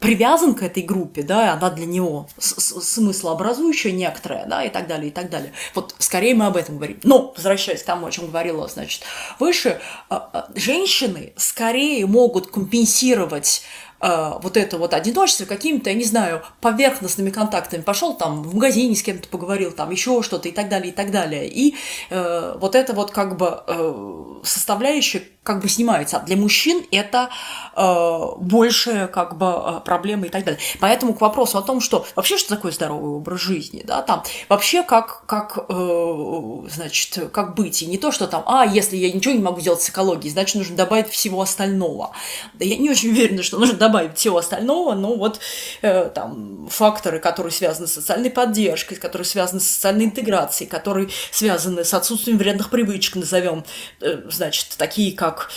привязан к этой группе, да, она для него смыслообразующая некоторая, да, и так далее, и так далее. Вот скорее мы об этом говорим. Но, возвращаясь к тому, о чем говорила, значит, выше, а, женщины скорее могут компенсировать э, вот это вот одиночество какими-то, я не знаю, поверхностными контактами. Пошел там в магазине с кем-то поговорил, там еще что-то и так далее, и так далее. И э, вот это вот как бы э, составляющая как бы снимается. А для мужчин это э, больше как бы э, проблемы и так далее. Поэтому к вопросу о том, что вообще что такое здоровый образ жизни, да, там вообще как, как э, значит, как быть. И не то, что там, а, если я ничего не могу сделать с экологией, значит, нужно добавить всего остального. Да я не очень уверена, что нужно добавить всего остального, но вот э, там факторы, которые связаны с социальной поддержкой, которые связаны с социальной интеграцией, которые связаны с отсутствием вредных привычек, назовем, э, значит, такие как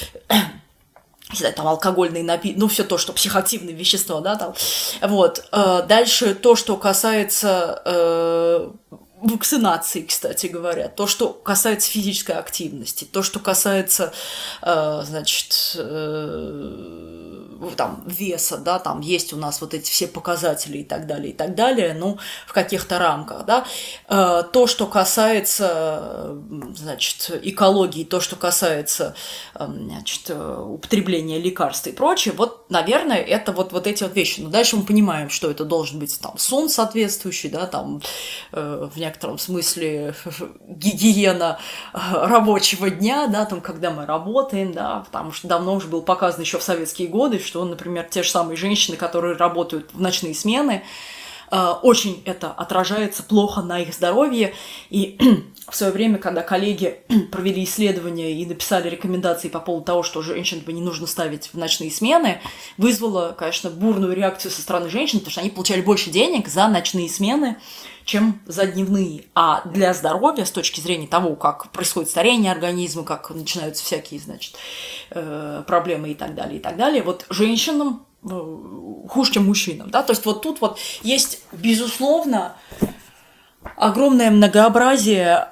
не знаю, там алкогольные напитки, ну все то, что психоактивные вещества, да, там. Вот. Э, дальше то, что касается э, вакцинации, кстати говоря, то, что касается физической активности, то, что касается, э, значит, э, там, веса, да, там есть у нас вот эти все показатели и так далее, и так далее, ну, в каких-то рамках, да. Э, то, что касается, значит, экологии, то, что касается, э, значит, употребления лекарств и прочее, вот, наверное, это вот, вот эти вот вещи. Но дальше мы понимаем, что это должен быть там сон соответствующий, да, там, э, в некотором смысле гигиена рабочего дня, да, там, когда мы работаем, да, потому что давно уже был показан еще в советские годы, что, например, те же самые женщины, которые работают в ночные смены, э, очень это отражается плохо на их здоровье. И [clears throat] в свое время, когда коллеги [clears throat] провели исследования и написали рекомендации по поводу того, что женщин бы не нужно ставить в ночные смены, вызвало, конечно, бурную реакцию со стороны женщин, потому что они получали больше денег за ночные смены, чем за дневные. А для здоровья, с точки зрения того, как происходит старение организма, как начинаются всякие, значит, э, проблемы и так далее, и так далее, вот женщинам э, хуже, чем мужчинам, да, то есть вот тут вот есть, безусловно, огромное многообразие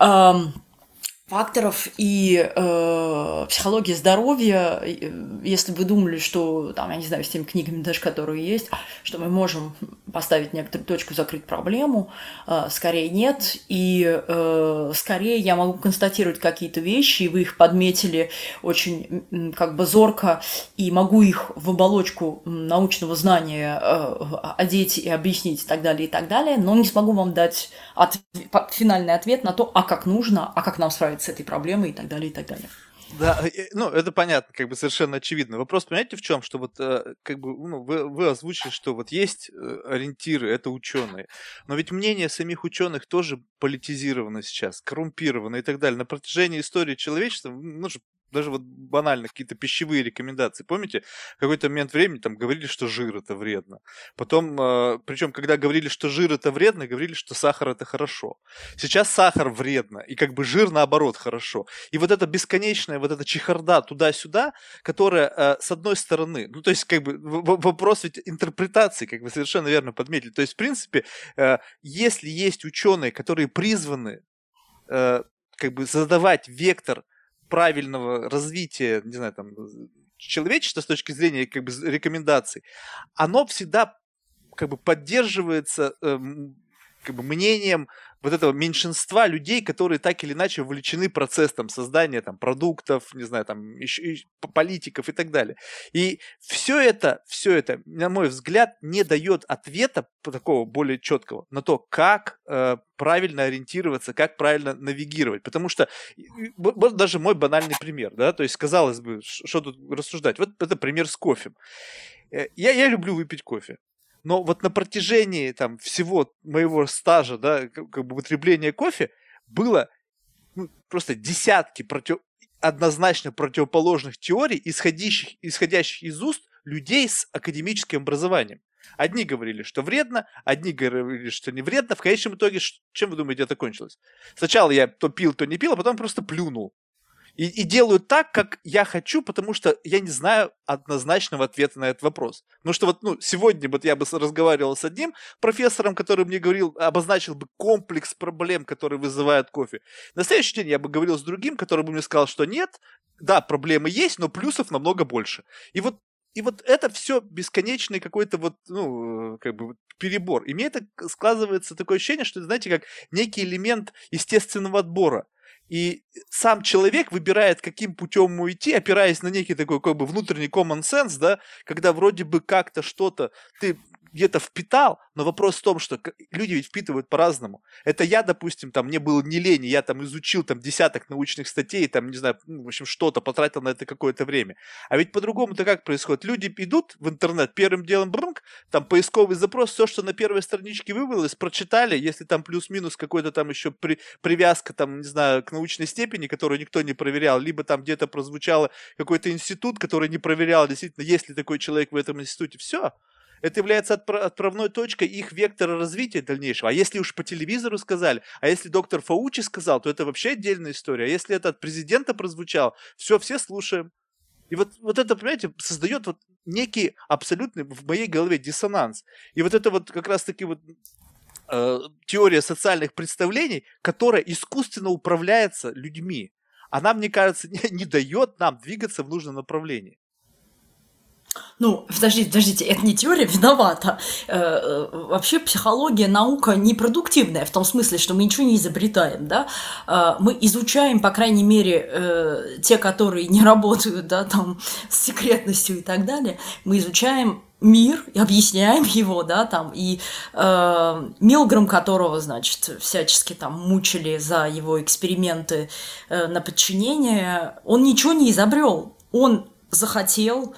факторов и э, психология здоровья, э, если вы думали, что, там, я не знаю, с теми книгами даже, которые есть, что мы можем поставить некоторую точку, закрыть проблему, э, скорее нет. И э, скорее я могу констатировать какие-то вещи, и вы их подметили очень как бы зорко, и могу их в оболочку научного знания э, одеть и объяснить и так далее, и так далее, но не смогу вам дать от, финальный ответ на то, а как нужно, а как нам справиться с этой проблемой и так далее, и так далее. Да, ну, это понятно, как бы совершенно очевидно. Вопрос, понимаете, в чем? Что вот, э, как бы, ну, вы, вы озвучили, что вот есть э, ориентиры, это ученые. Но ведь мнение самих ученых тоже политизировано сейчас, коррумпировано и так далее. На протяжении истории человечества, ну, даже вот банально какие-то пищевые рекомендации. Помните, в какой-то момент времени там говорили, что жир это вредно. Потом, э, причем, когда говорили, что жир это вредно, говорили, что сахар это хорошо. Сейчас сахар вредно, и как бы жир наоборот хорошо. И вот эта бесконечная вот эта чехарда туда-сюда, которая э, с одной стороны, ну то есть как бы вопрос ведь интерпретации, как вы совершенно верно подметили. То есть, в принципе, э, если есть ученые, которые призваны как бы задавать вектор правильного развития, не знаю, там, человечества с точки зрения как бы рекомендаций, оно всегда как бы поддерживается э, как бы мнением вот этого меньшинства людей, которые так или иначе вовлечены в процесс там, создания там, продуктов, не знаю, там, еще, политиков и так далее. И все это, все это, на мой взгляд, не дает ответа такого более четкого на то, как э, правильно ориентироваться, как правильно навигировать. Потому что, вот даже мой банальный пример, да, то есть, казалось бы, что тут рассуждать. Вот это пример с кофе. Э, я, я люблю выпить кофе. Но вот на протяжении там всего моего стажа, да, как бы употребления кофе было ну, просто десятки против... однозначно противоположных теорий, исходящих, исходящих из уст людей с академическим образованием. Одни говорили, что вредно, одни говорили, что не вредно. В конечном итоге, чем вы думаете, это кончилось? Сначала я то пил, то не пил, а потом просто плюнул. И, и делаю так, как я хочу, потому что я не знаю однозначного ответа на этот вопрос. Потому что вот ну, сегодня вот я бы разговаривал с одним профессором, который мне говорил, обозначил бы комплекс проблем, которые вызывают кофе. На следующий день я бы говорил с другим, который бы мне сказал, что нет, да, проблемы есть, но плюсов намного больше. И вот и вот это все бесконечный какой-то вот, ну, как бы перебор. И мне это складывается такое ощущение, что, знаете, как некий элемент естественного отбора. И сам человек выбирает, каким путем ему идти, опираясь на некий такой как бы внутренний common sense, да, когда вроде бы как-то что-то ты где-то впитал, но вопрос в том, что люди ведь впитывают по-разному. Это я, допустим, там, мне было не лень, я там изучил там десяток научных статей, там, не знаю, ну, в общем, что-то, потратил на это какое-то время. А ведь по-другому-то как происходит? Люди идут в интернет, первым делом, брнк, там, поисковый запрос, все, что на первой страничке вывалилось, прочитали, если там плюс-минус какой-то там еще при, привязка, там, не знаю, к научной степени, которую никто не проверял, либо там где-то прозвучало какой-то институт, который не проверял, действительно, есть ли такой человек в этом институте, все, это является отправной точкой их вектора развития дальнейшего. А если уж по телевизору сказали, а если доктор Фаучи сказал, то это вообще отдельная история. А если это от президента прозвучал, все, все слушаем. И вот, вот это, понимаете, создает вот некий абсолютный в моей голове диссонанс. И вот это вот как раз-таки вот э, теория социальных представлений, которая искусственно управляется людьми, она, мне кажется, [laughs] не, не дает нам двигаться в нужном направлении. Ну, подождите, подождите, это не теория виновата. Э, э, вообще психология, наука непродуктивная, в том смысле, что мы ничего не изобретаем, да. Э, мы изучаем, по крайней мере, те, которые не работают, да, там, с секретностью и так далее. Мы изучаем мир и объясняем его, да, там, и э, Милграм, которого, значит, всячески там мучили за его эксперименты э, на подчинение, он ничего не изобрел. Он захотел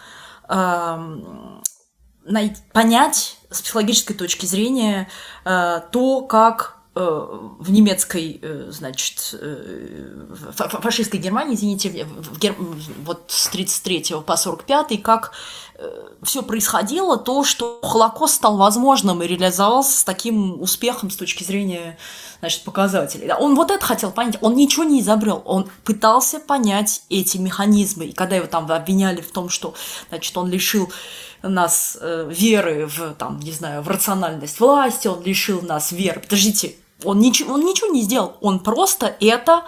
понять с психологической точки зрения э, то, как э, в немецкой, э, значит, фашистской Германии, извините, в Гер... вот с 33 по 45 как все происходило, то, что Холокост стал возможным и реализовался с таким успехом с точки зрения значит, показателей. Он вот это хотел понять, он ничего не изобрел, он пытался понять эти механизмы. И когда его там обвиняли в том, что значит, он лишил нас э, веры в, там, не знаю, в рациональность власти, он лишил нас веры. Подождите, он ничего, он ничего не сделал, он просто это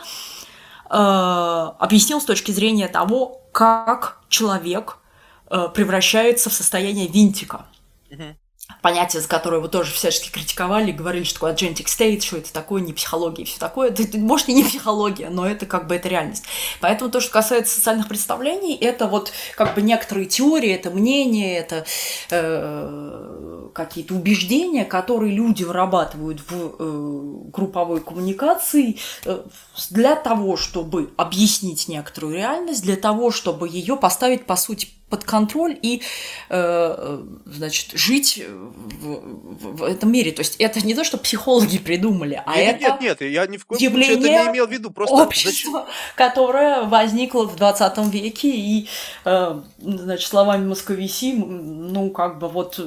э, объяснил с точки зрения того, как человек э, превращается в состояние винтика. Uh-huh понятие, за которое вы тоже всячески критиковали, говорили, что такое agentic state, что это такое, не психология и все такое. Это, может, и не психология, но это как бы это реальность. Поэтому то, что касается социальных представлений, это вот как бы некоторые теории, это мнения, это э, какие-то убеждения, которые люди вырабатывают в э, групповой коммуникации э, для того, чтобы объяснить некоторую реальность, для того, чтобы ее поставить, по сути, под контроль и, э, значит, жить в, в, этом мире. То есть это не то, что психологи придумали, а нет, это нет, нет, я ни в коем случае это не имел в виду. Просто общество, зачем? [laughs] которое возникло в 20 веке и, э, значит, словами Московиси, ну, как бы вот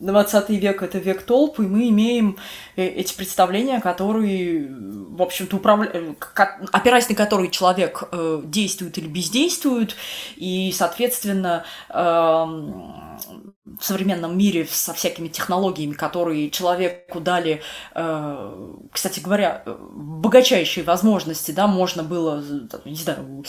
20 век это век толп, и мы имеем э, эти представления, которые, в общем-то, управля... опираясь на которые человек э, действует или бездействует, и, соответственно, э, в современном мире со всякими технологиями, которые человеку дали, э, кстати говоря, богачайшие возможности, да, можно было, не знаю,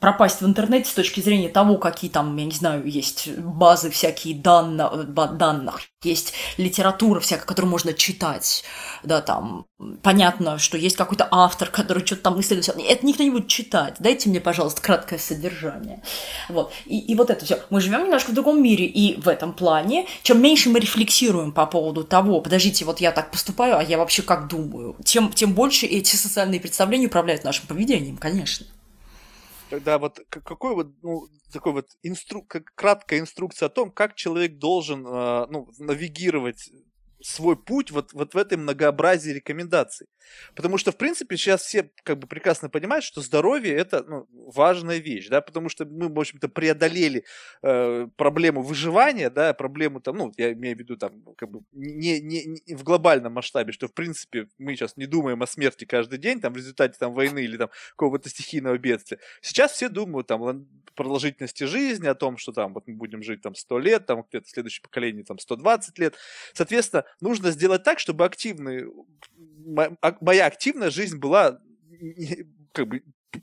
пропасть в интернете с точки зрения того, какие там, я не знаю, есть базы всякие данных, данных есть литература всякая, которую можно читать, да, там, понятно, что есть какой-то автор, который что-то там исследует, это никто не будет читать, дайте мне, пожалуйста, краткое содержание, вот, и, и вот это все. Мы живем немножко в другом мире, и в этом плане, чем меньше мы рефлексируем по поводу того, подождите, вот я так поступаю, а я вообще как думаю, тем, тем больше эти социальные представления управляют нашим поведением, конечно. Тогда вот какой вот, ну, такой вот инстру... краткая инструкция о том, как человек должен э, ну, навигировать свой путь вот, вот в этой многообразии рекомендаций. Потому что, в принципе, сейчас все как бы прекрасно понимают, что здоровье это ну, важная вещь, да, потому что мы, в общем-то, преодолели э, проблему выживания, да, проблему там, ну, я имею в виду там, как бы не, не, не в глобальном масштабе, что, в принципе, мы сейчас не думаем о смерти каждый день, там, в результате там войны или там какого-то стихийного бедствия. Сейчас все думают там о продолжительности жизни, о том, что там вот мы будем жить там 100 лет, там где-то следующее поколение там 120 лет. Соответственно, нужно сделать так, чтобы активный а, моя активная жизнь была как бы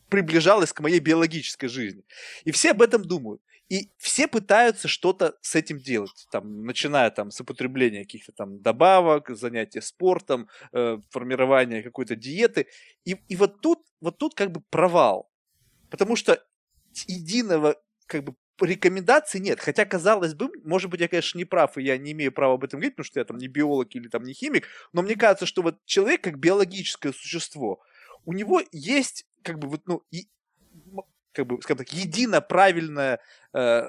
приближалась к моей биологической жизни. И все об этом думают. И все пытаются что-то с этим делать, там, начиная там, с употребления каких-то там добавок, занятия спортом, э, формирования какой-то диеты. И, и вот, тут, вот тут как бы провал. Потому что единого как бы рекомендаций нет. Хотя, казалось бы, может быть, я, конечно, не прав, и я не имею права об этом говорить, потому что я там не биолог или там не химик, но мне кажется, что вот человек как биологическое существо, у него есть как бы вот, ну, и, как бы, скажем так, едино правильная э,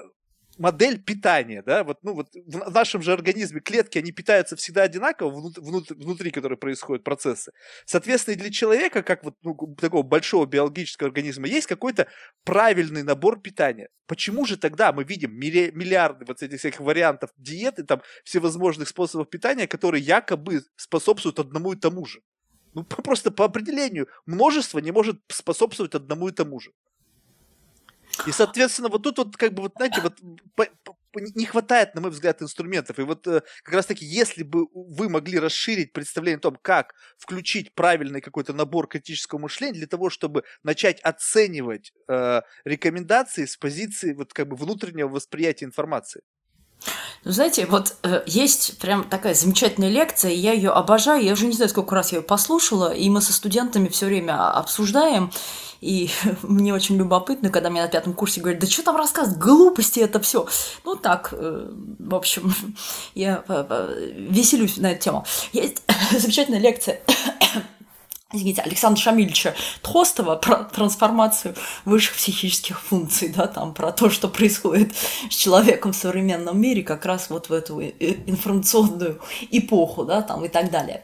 модель питания, да, вот, ну, вот в нашем же организме клетки, они питаются всегда одинаково внутри, внутри, внутри которые происходят процессы. Соответственно, для человека, как вот ну, такого большого биологического организма, есть какой-то правильный набор питания. Почему же тогда мы видим миллиарды вот этих всех вариантов диеты, там, всевозможных способов питания, которые якобы способствуют одному и тому же? Ну, просто по определению множество не может способствовать одному и тому же. И, соответственно, вот тут вот, как бы, вот, знаете, вот по, по, не хватает, на мой взгляд, инструментов. И вот э, как раз-таки, если бы вы могли расширить представление о том, как включить правильный какой-то набор критического мышления для того, чтобы начать оценивать э, рекомендации с позиции вот как бы внутреннего восприятия информации. Ну, знаете, вот э, есть прям такая замечательная лекция, я ее обожаю, я уже не знаю, сколько раз я ее послушала, и мы со студентами все время обсуждаем, и [laughs] мне очень любопытно, когда мне на пятом курсе говорят, да что там рассказывать, глупости это все. Ну так, э, в общем, [laughs] я э, э, веселюсь на эту тему. Есть [laughs] замечательная лекция извините, Александра Шамильевича Тхостова про трансформацию высших психических функций, да, там про то, что происходит с человеком в современном мире как раз вот в эту информационную эпоху, да, там и так далее.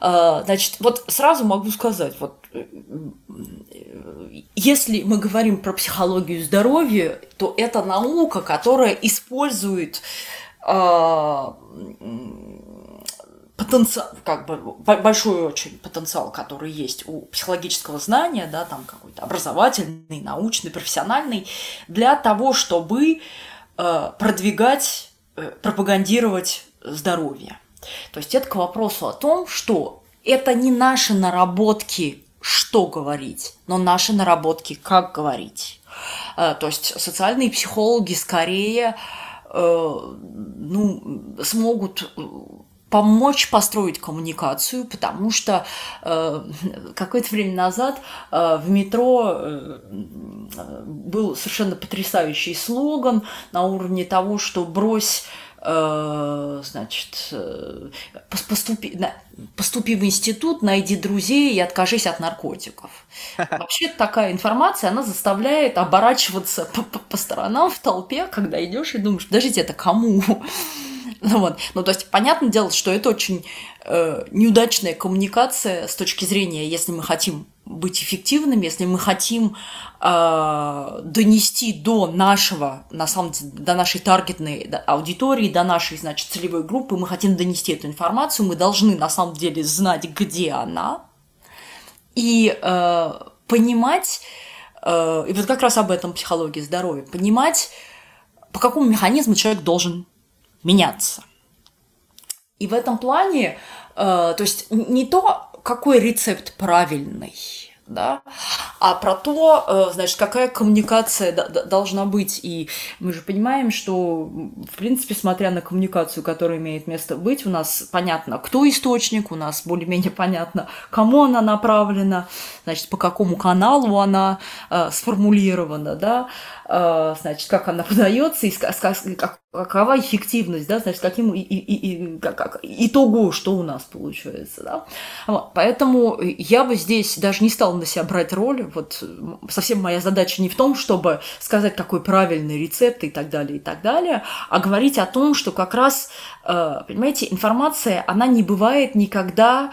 А, значит, вот сразу могу сказать, вот если мы говорим про психологию здоровья, то это наука, которая использует а, потенциал, как бы большой очень потенциал, который есть у психологического знания, да, там какой-то образовательный, научный, профессиональный, для того, чтобы э, продвигать, э, пропагандировать здоровье. То есть это к вопросу о том, что это не наши наработки, что говорить, но наши наработки, как говорить. Э, то есть социальные психологи скорее ну, смогут помочь построить коммуникацию, потому что э, какое-то время назад э, в метро э, был совершенно потрясающий слоган на уровне того, что брось э, значит, э, поступи, поступи в институт, найди друзей и откажись от наркотиков. [laughs] Вообще такая информация, она заставляет оборачиваться по, по, по сторонам в толпе, когда идешь и думаешь, подождите, это кому? [laughs] Ну, вот. ну, то есть, понятное дело, что это очень э, неудачная коммуникация с точки зрения, если мы хотим быть эффективными, если мы хотим э, донести до нашего, на самом деле, до нашей таргетной аудитории, до нашей, значит, целевой группы, мы хотим донести эту информацию, мы должны, на самом деле, знать, где она, и э, понимать, э, и вот как раз об этом психология здоровья, понимать, по какому механизму человек должен меняться. И в этом плане, э, то есть не то, какой рецепт правильный, да, а про то, э, значит, какая коммуникация должна быть. И мы же понимаем, что, в принципе, смотря на коммуникацию, которая имеет место быть, у нас понятно, кто источник, у нас более-менее понятно, кому она направлена, значит, по какому каналу она э, сформулирована, да, э, значит, как она [laughs] подается и с, какова эффективность, да, значит, каким и, и, и, как, как, итогу, что у нас получается, да. Вот, поэтому я бы здесь даже не стала на себя брать роль, вот совсем моя задача не в том, чтобы сказать, какой правильный рецепт и так далее, и так далее, а говорить о том, что как раз, э, понимаете, информация, она не бывает никогда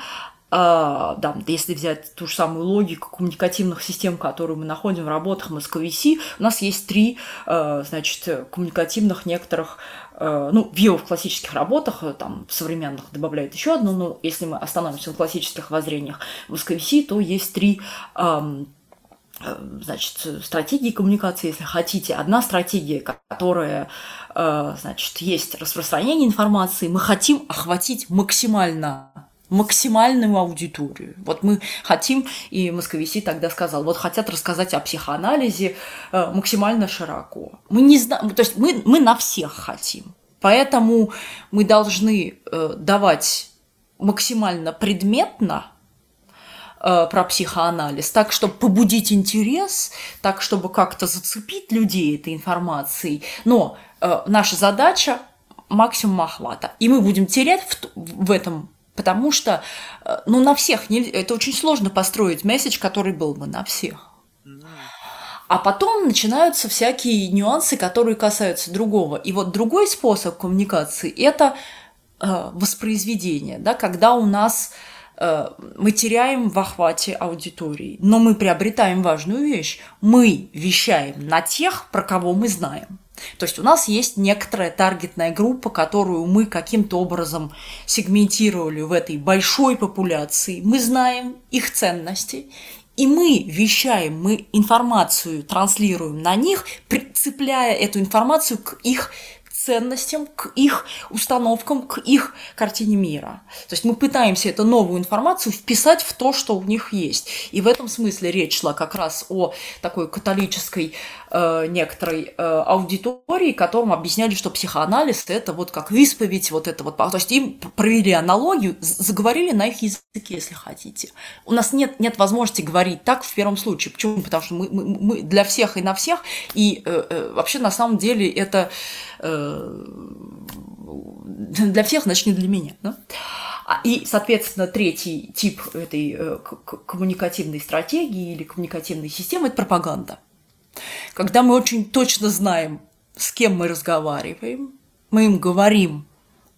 да, если взять ту же самую логику коммуникативных систем, которую мы находим в работах MSKVC, у нас есть три, uh, значит, коммуникативных некоторых, uh, ну, вио в классических работах, там, современных добавляют еще одну, но если мы остановимся на классических воззрениях в MSKVC, то есть три um, значит, стратегии коммуникации, если хотите. Одна стратегия, которая, значит, есть распространение информации, мы хотим охватить максимально максимальную аудиторию. Вот мы хотим, и Московиси тогда сказал, вот хотят рассказать о психоанализе э, максимально широко. Мы не знаем, то есть мы, мы на всех хотим. Поэтому мы должны э, давать максимально предметно э, про психоанализ, так, чтобы побудить интерес, так, чтобы как-то зацепить людей этой информацией. Но наша задача максимум охвата. И мы будем терять в, в этом Потому что, э, ну, на всех не, это очень сложно построить месседж, который был бы на всех. А потом начинаются всякие нюансы, которые касаются другого. И вот другой способ коммуникации – это э, воспроизведение, да, когда у нас э, мы теряем в охвате аудитории, но мы приобретаем важную вещь. Мы вещаем на тех, про кого мы знаем. То есть у нас есть некоторая таргетная группа, которую мы каким-то образом сегментировали в этой большой популяции. Мы знаем их ценности, и мы вещаем, мы информацию транслируем на них, прицепляя эту информацию к их ценностям, к их установкам, к их картине мира. То есть мы пытаемся эту новую информацию вписать в то, что у них есть. И в этом смысле речь шла как раз о такой католической э, некоторой э, аудитории, которым объясняли, что психоанализ – это вот как исповедь, вот это вот. То есть им провели аналогию, заговорили на их языке, если хотите. У нас нет, нет возможности говорить так в первом случае. Почему? Потому что мы, мы, мы для всех и на всех, и э, э, вообще на самом деле это Э, для всех, значит, не для меня. Да? А, и, соответственно, третий тип этой э, коммуникативной стратегии или коммуникативной системы – это пропаганда. Когда мы очень точно знаем, с кем мы разговариваем, мы им говорим,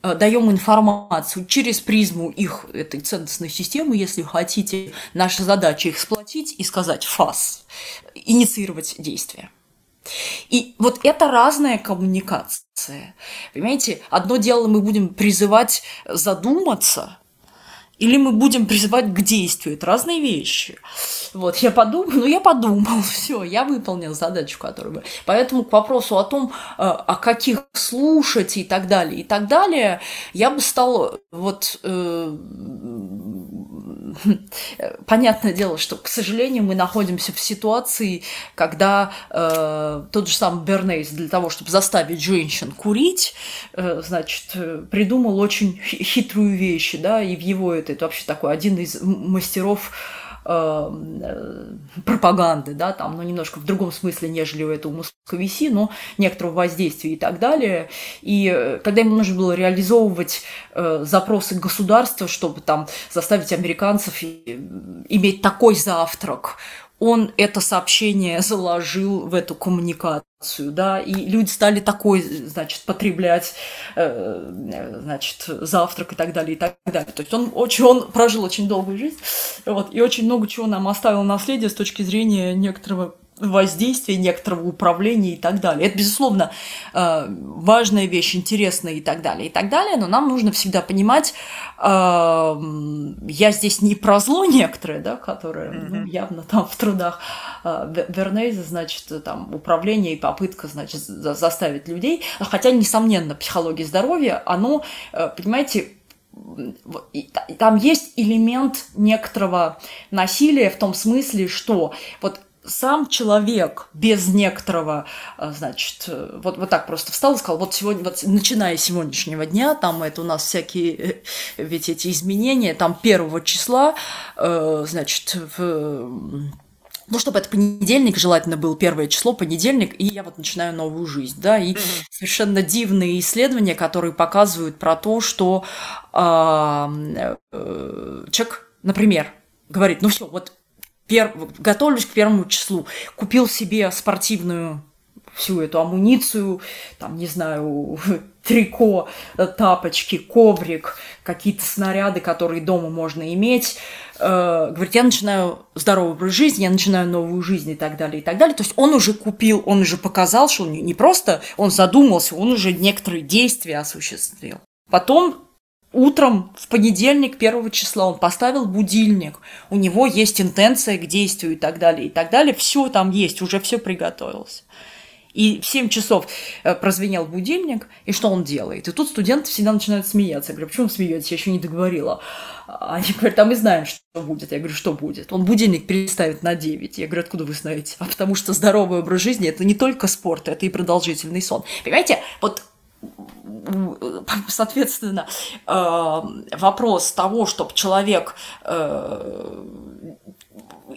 э, даем информацию через призму их этой ценностной системы, если хотите. Наша задача их сплотить и сказать «фас», инициировать действие. И вот это разная коммуникация. Понимаете, одно дело мы будем призывать задуматься, или мы будем призывать к действию. Это разные вещи. Вот, я подумал, ну, я подумал, [laughs] все, я выполнил задачу, которую бы. Поэтому к вопросу о том, э, о каких слушать и так далее, и так далее, я бы стал вот э, понятное дело, что, к сожалению, мы находимся в ситуации, когда э, тот же самый Бернейс для того, чтобы заставить женщин курить, э, значит, э, придумал очень хитрую вещь, да, и в его это, это вообще такой один из мастеров пропаганды, да, там, ну, немножко в другом смысле, нежели у этого московиси, но некоторого воздействия и так далее. И э, когда ему нужно было реализовывать э, запросы государства, чтобы там заставить американцев иметь такой завтрак, он это сообщение заложил в эту коммуникацию, да, и люди стали такой, значит, потреблять, э, значит, завтрак и так далее, и так далее. То есть он очень, он прожил очень долгую жизнь, вот, и очень много чего нам оставил наследие с точки зрения некоторого воздействия, некоторого управления и так далее. Это, безусловно, э, важная вещь, интересная и так далее, и так далее, но нам нужно всегда понимать, э, я здесь не про зло некоторое, да, которое ну, явно там в трудах э, Вернейза, значит, там управление и попытка, значит, заставить людей, хотя, несомненно, психология здоровья, оно, понимаете, там есть элемент некоторого насилия в том смысле, что вот сам человек без некоторого, э, значит, э, вот, вот так просто встал и сказал, вот сегодня, вот начиная с сегодняшнего дня, там это у нас всякие, э, ведь эти изменения, там первого числа, значит, в ну, чтобы это понедельник, желательно был первое число, понедельник, и я вот начинаю новую жизнь, да, и mm-hmm. совершенно дивные исследования, которые показывают про то, что э, э, человек, например, говорит, ну все, вот пер... готовлюсь к первому числу, купил себе спортивную всю эту амуницию, там, не знаю, [laughs] трико, тапочки, коврик, какие-то снаряды, которые дома можно иметь. Э, говорит, я начинаю здоровый образ жизни, я начинаю новую жизнь и так далее, и так далее. То есть он уже купил, он уже показал, что он не просто он задумался, он уже некоторые действия осуществил. Потом утром в понедельник, первого числа, он поставил будильник, у него есть интенция к действию и так далее, и так далее. Все там есть, уже все приготовилось. И в 7 часов э, прозвенел будильник, и что он делает? И тут студенты всегда начинают смеяться. Я говорю, почему вы смеетесь? Я еще не договорила. Они говорят, а мы знаем, что будет. Я говорю, что будет? Он будильник переставит на 9. Я говорю, откуда вы знаете? А потому что здоровый образ жизни – это не только спорт, это и продолжительный сон. Понимаете, вот соответственно, э, вопрос того, чтобы человек э,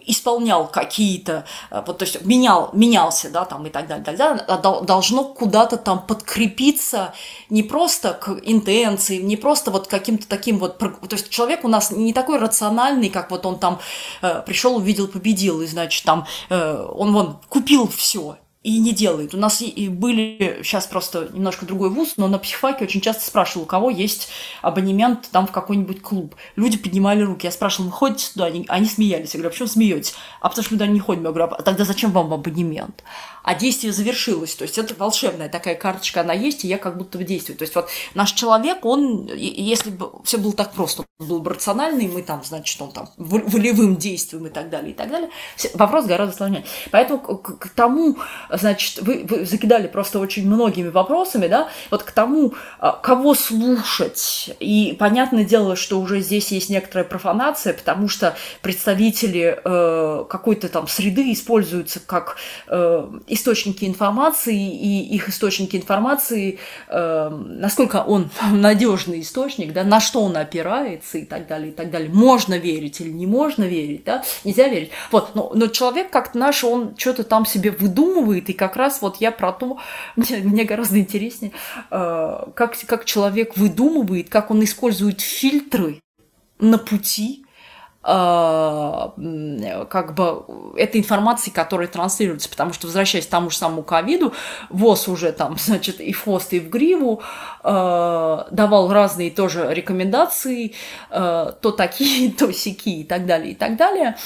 исполнял какие-то, э, вот, то есть менял, менялся, да, там и так далее, так далее, а должно куда-то там подкрепиться не просто к интенциям, не просто вот каким-то таким вот, то есть человек у нас не такой рациональный, как вот он там э, пришел, увидел, победил, и значит там э, он вон купил все, и не делает. У нас и были, сейчас просто немножко другой вуз, но на психфаке очень часто спрашивал, у кого есть абонемент там в какой-нибудь клуб. Люди поднимали руки. Я спрашивала, вы ходите туда? Они, они смеялись. Я говорю, а почему смеетесь? А потому что мы туда не ходим. Я говорю, а тогда зачем вам абонемент? А действие завершилось. То есть это волшебная такая карточка, она есть, и я как будто в действии. То есть вот наш человек, он, если бы все было так просто, он был бы рациональный, мы там, значит, он там волевым действием и так далее, и так далее, вопрос гораздо сложнее. Поэтому к, к тому, значит, вы, вы закидали просто очень многими вопросами, да, вот к тому, а, кого слушать. И понятное дело, что уже здесь есть некоторая профанация, потому что представители э, какой-то там среды используются как э, источники информации и их источники информации, э, насколько он [laughs] надежный источник, да, на что он опирается и так далее, и так далее. Можно верить или не можно верить, да, нельзя верить. Вот, но, но человек как-то наш, он что-то там себе выдумывает, и как раз вот я про то, [laughs] мне, мне гораздо интереснее, э, как, как человек выдумывает, как он использует фильтры на пути как бы этой информации, которая транслируется, потому что, возвращаясь к тому же самому ковиду, ВОЗ уже там, [laughs] значит, и в хвост, и в гриву э, давал разные тоже рекомендации, э, то такие, [laughs] то сякие и так далее, и так далее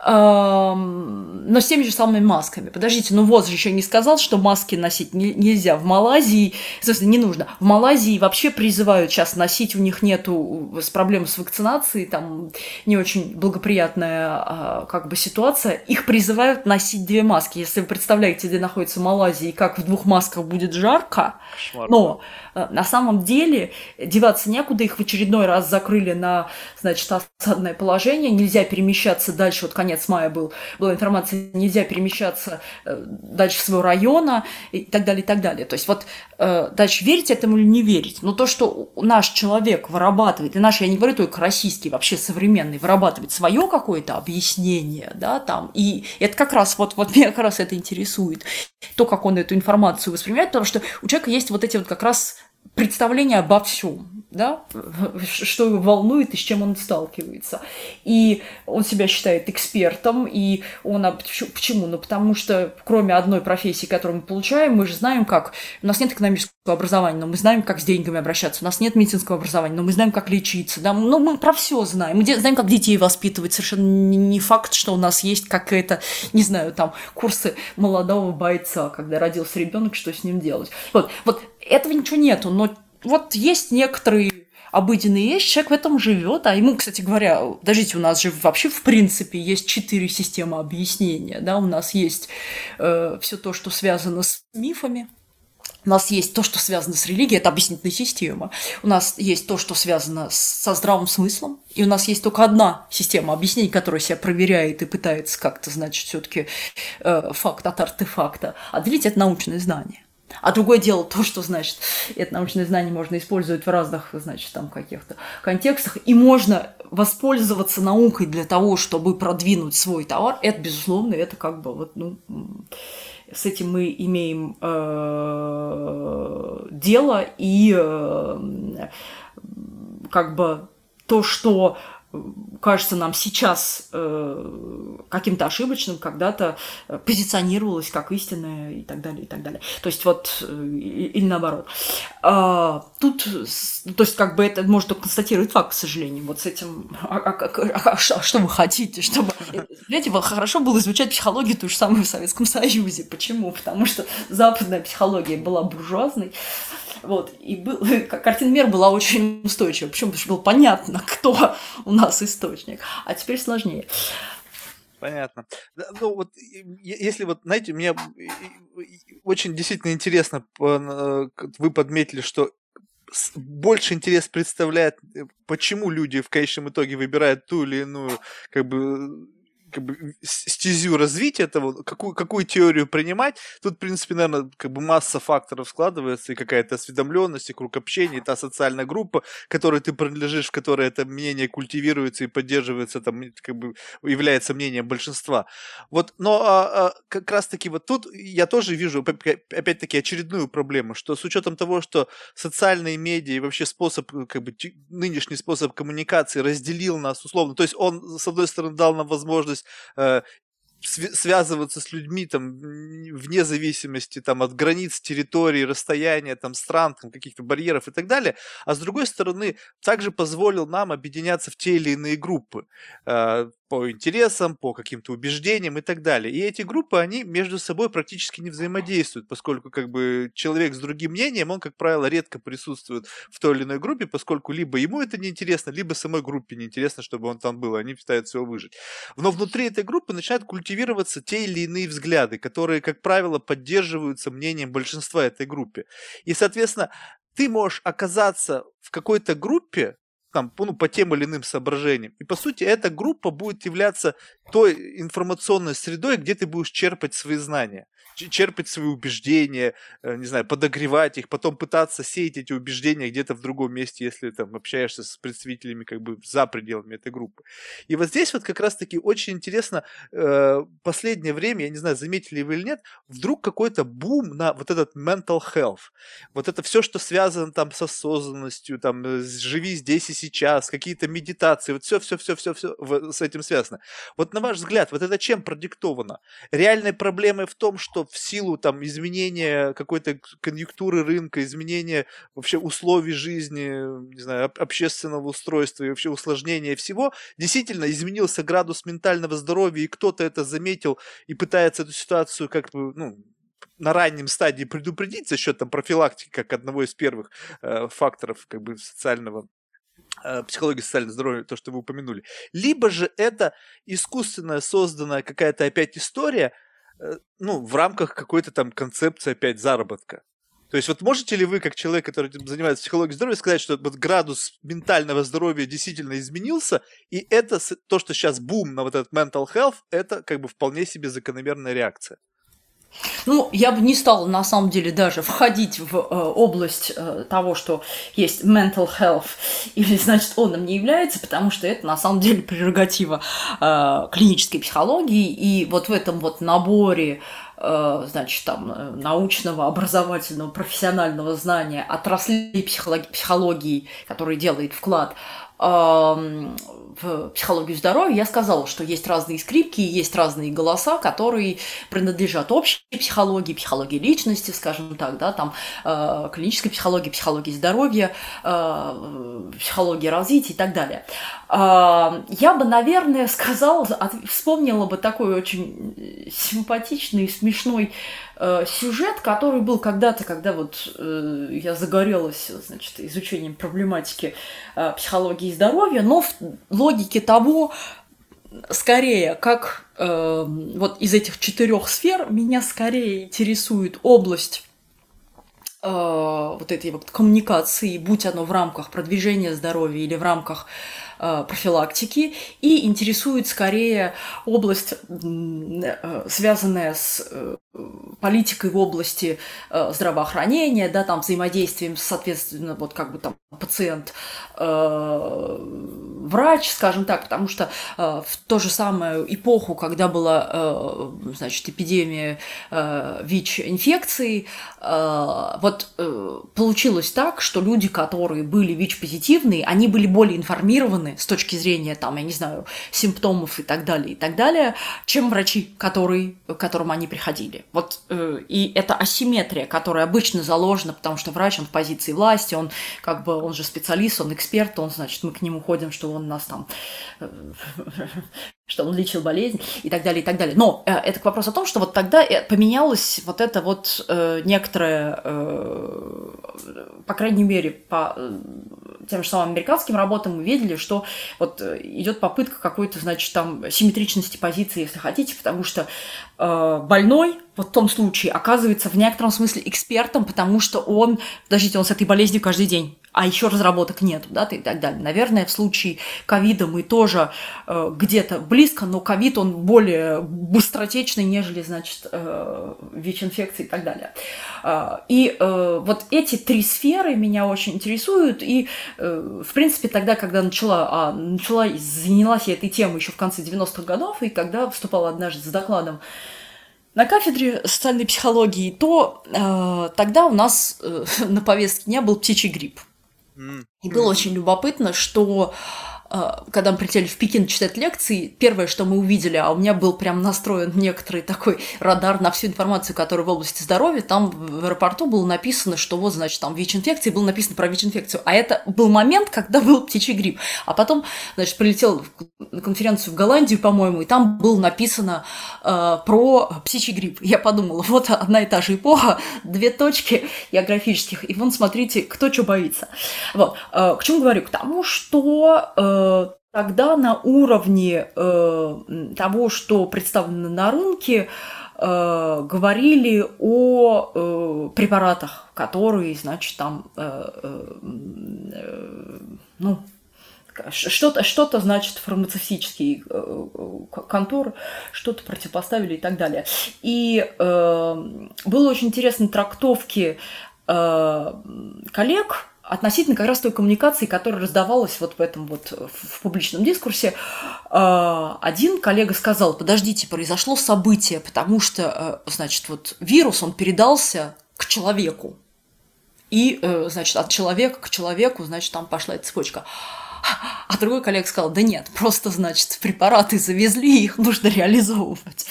но с теми же самыми масками. Подождите, ну вот же еще не сказал, что маски носить не, нельзя. В Малайзии, собственно, не нужно. В Малайзии вообще призывают сейчас носить, у них нету с проблем с вакцинацией, там не очень благоприятная а, как бы ситуация. Их призывают носить две маски. Если вы представляете, где находится Малайзия и как в двух масках будет жарко, Кошмар. но на самом деле деваться некуда, их в очередной раз закрыли на, значит, осадное положение, нельзя перемещаться дальше, вот конец мая был, была информация, нельзя перемещаться э, дальше своего района и так далее, и так далее. То есть вот э, дальше верить этому или не верить, но то, что наш человек вырабатывает, и наш, я не говорю только российский, вообще современный, вырабатывает свое какое-то объяснение, да, там, и это как раз, вот, вот меня как раз это интересует, то, как он эту информацию воспринимает, потому что у человека есть вот эти вот как раз представление обо всем, да, что его волнует и с чем он сталкивается. И он себя считает экспертом, и он... Почему? Ну, потому что кроме одной профессии, которую мы получаем, мы же знаем, как... У нас нет экономического образования, но мы знаем, как с деньгами обращаться. У нас нет медицинского образования, но мы знаем, как лечиться. Да? Ну, мы про все знаем. Мы знаем, как детей воспитывать. Совершенно не факт, что у нас есть какая-то, не знаю, там, курсы молодого бойца, когда родился ребенок, что с ним делать. Вот, вот этого ничего нету, но вот есть некоторые обыденные вещи, человек в этом живет, а ему, кстати говоря, подождите, у нас же вообще в принципе есть четыре системы объяснения, да, у нас есть э, все то, что связано с мифами, у нас есть то, что связано с религией, это объяснительная система. У нас есть то, что связано со здравым смыслом. И у нас есть только одна система объяснений, которая себя проверяет и пытается как-то, значит, все-таки э, факт от артефакта. А третье – это научное знание. А другое дело то, что, значит, это научное знание можно использовать в разных, значит, там каких-то контекстах, и можно воспользоваться наукой для того, чтобы продвинуть свой товар, это, безусловно, это как бы вот, ну, с этим мы имеем э, дело, и э, как бы то, что кажется нам сейчас э, каким-то ошибочным, когда-то э, позиционировалось как истинное и так далее, и так далее. То есть вот, э, или наоборот. А, тут, то есть как бы это может только констатировать факт, к сожалению. Вот с этим, а, а, а, а, что вы хотите, чтобы... Знаете, хорошо было изучать психологию ту же самую в Советском Союзе. Почему? Потому что западная психология была буржуазной, вот, и был, [laughs] картина мира была очень [laughs] устойчива. Почему? Потому что было понятно, [laughs] кто у нас источник. А теперь сложнее. Понятно. Ну вот, если вот, знаете, мне очень действительно интересно, вы подметили, что больше интерес представляет, э, почему люди в конечном итоге выбирают ту или иную как бы как бы стезю развития этого, какую, какую теорию принимать, тут, в принципе, наверное, как бы масса факторов складывается, и какая-то осведомленность, и круг общения, и та социальная группа, которой ты принадлежишь, в которой это мнение культивируется и поддерживается, там, как бы является мнением большинства. Вот, но а, а, как раз-таки вот тут я тоже вижу, опять-таки, очередную проблему, что с учетом того, что социальные медиа и вообще способ, как бы, нынешний способ коммуникации разделил нас условно, то есть он, с одной стороны, дал нам возможность возможность э, связываться с людьми там вне зависимости там от границ территории, расстояния, там стран, там, каких-то барьеров и так далее, а с другой стороны также позволил нам объединяться в те или иные группы. Э, по интересам, по каким-то убеждениям и так далее. И эти группы, они между собой практически не взаимодействуют, поскольку как бы человек с другим мнением, он, как правило, редко присутствует в той или иной группе, поскольку либо ему это неинтересно, либо самой группе неинтересно, чтобы он там был, они пытаются его выжить. Но внутри этой группы начинают культивироваться те или иные взгляды, которые, как правило, поддерживаются мнением большинства этой группы. И, соответственно, ты можешь оказаться в какой-то группе, там, ну, по тем или иным соображениям. И, по сути, эта группа будет являться той информационной средой, где ты будешь черпать свои знания черпать свои убеждения, э, не знаю, подогревать их, потом пытаться сеять эти убеждения где-то в другом месте, если там общаешься с представителями как бы за пределами этой группы. И вот здесь вот как раз-таки очень интересно, э, последнее время, я не знаю, заметили вы или нет, вдруг какой-то бум на вот этот mental health. Вот это все, что связано там с осознанностью, там, э, живи здесь и сейчас, какие-то медитации, вот все, все, все, все, все с этим связано. Вот на ваш взгляд, вот это чем продиктовано? Реальной проблемой в том, что в силу там изменения какой-то конъюнктуры рынка, изменения вообще условий жизни, не знаю, общественного устройства и вообще усложнения всего, действительно изменился градус ментального здоровья, и кто-то это заметил и пытается эту ситуацию как бы, ну, на раннем стадии предупредить за счет там профилактики как одного из первых э, факторов как бы социального психологии социального здоровья, то, что вы упомянули. Либо же это искусственная созданная какая-то опять история, Э, ну, в рамках какой-то там концепции опять заработка. То есть вот можете ли вы, как человек, который занимается психологией здоровья, сказать, что вот градус ментального здоровья действительно изменился, и это то, что сейчас бум на вот этот mental health, это как бы вполне себе закономерная реакция? Ну, я бы не стала, на самом деле, даже входить в э, область э, того, что есть mental health, или, значит, он им не является, потому что это, на самом деле, прерогатива э, клинической психологии, и вот в этом вот наборе э, значит, там, э, научного, образовательного, профессионального знания отраслей психологии, психологии, который делает вклад в психологию здоровья, я сказала, что есть разные скрипки, есть разные голоса, которые принадлежат общей психологии, психологии личности, скажем так, да, там э, клинической психологии, психологии здоровья, э, психологии развития и так далее. Э, я бы, наверное, сказала, вспомнила бы такой очень симпатичный, смешной э, сюжет, который был когда-то, когда вот э, я загорелась, значит, изучением проблематики э, психологии и здоровья, но в логике того, скорее, как э, вот из этих четырех сфер меня скорее интересует область э, вот этой вот коммуникации, будь оно в рамках продвижения здоровья или в рамках э, профилактики, и интересует скорее область, э, связанная с э, политикой в области э, здравоохранения, да, там взаимодействием, соответственно, вот как бы там пациент, э, врач, скажем так, потому что э, в ту же самую эпоху, когда была, э, значит, эпидемия э, ВИЧ-инфекции, э, вот э, получилось так, что люди, которые были ВИЧ-позитивные, они были более информированы с точки зрения, там, я не знаю, симптомов и так далее, и так далее, чем врачи, которые, к которым они приходили. Вот, э, и это асимметрия, которая обычно заложена, потому что врач, он в позиции власти, он как бы, он же специалист, он эксперт, он, значит, мы к нему ходим, что он нас там э, [laughs] что он лечил болезнь и так далее, и так далее. Но э, это к вопросу о том, что вот тогда поменялось вот это вот э, некоторое, по крайней мере, по тем же самым американским работам мы видели, что вот э, идет попытка какой-то, значит, там симметричности позиции, если хотите, потому что э, больной вот в том случае оказывается в некотором смысле экспертом, потому что он, подождите, он с этой болезнью каждый день а еще разработок нет, да, и так далее. Наверное, в случае ковида мы тоже э, где-то близко, но ковид, он более быстротечный, нежели, значит, э, ВИЧ-инфекции и так далее. Э, и э, вот эти три сферы меня очень интересуют, и, э, в принципе, тогда, когда начала, а, начала, занялась я этой темой еще в конце 90-х годов, и когда вступала однажды с докладом на кафедре социальной психологии, то э, тогда у нас э, [laughs] на повестке дня был птичий грипп. И было очень любопытно, что когда мы прилетели в Пекин читать лекции, первое, что мы увидели, а у меня был прям настроен некоторый такой радар на всю информацию, которая в области здоровья, там в аэропорту было написано, что вот, значит, там ВИЧ-инфекции, было написано про ВИЧ-инфекцию. А это был момент, когда был птичий грипп. А потом, значит, прилетел на конференцию в Голландию, по-моему, и там было написано э, про птичий грипп. Я подумала, вот одна и та же эпоха, две точки географических, и вон, смотрите, кто что боится. Вот. Э, к чему говорю? К тому, что Э, тогда на уровне э, того, что представлено на рынке, э, говорили о препаратах, которые, значит, там, ну, что-то, что-то значит, фармацевтические конторы, что-то противопоставили и так далее. И э, было очень интересно трактовки э, коллег, относительно как раз той коммуникации, которая раздавалась вот в этом вот в публичном дискурсе, а, один коллега сказал, подождите, произошло событие, потому что, э, значит, вот вирус, он передался к человеку. И, э, значит, от человека к человеку, значит, там пошла эта цепочка. А другой коллега сказал, да нет, просто, значит, препараты завезли, их нужно реализовывать.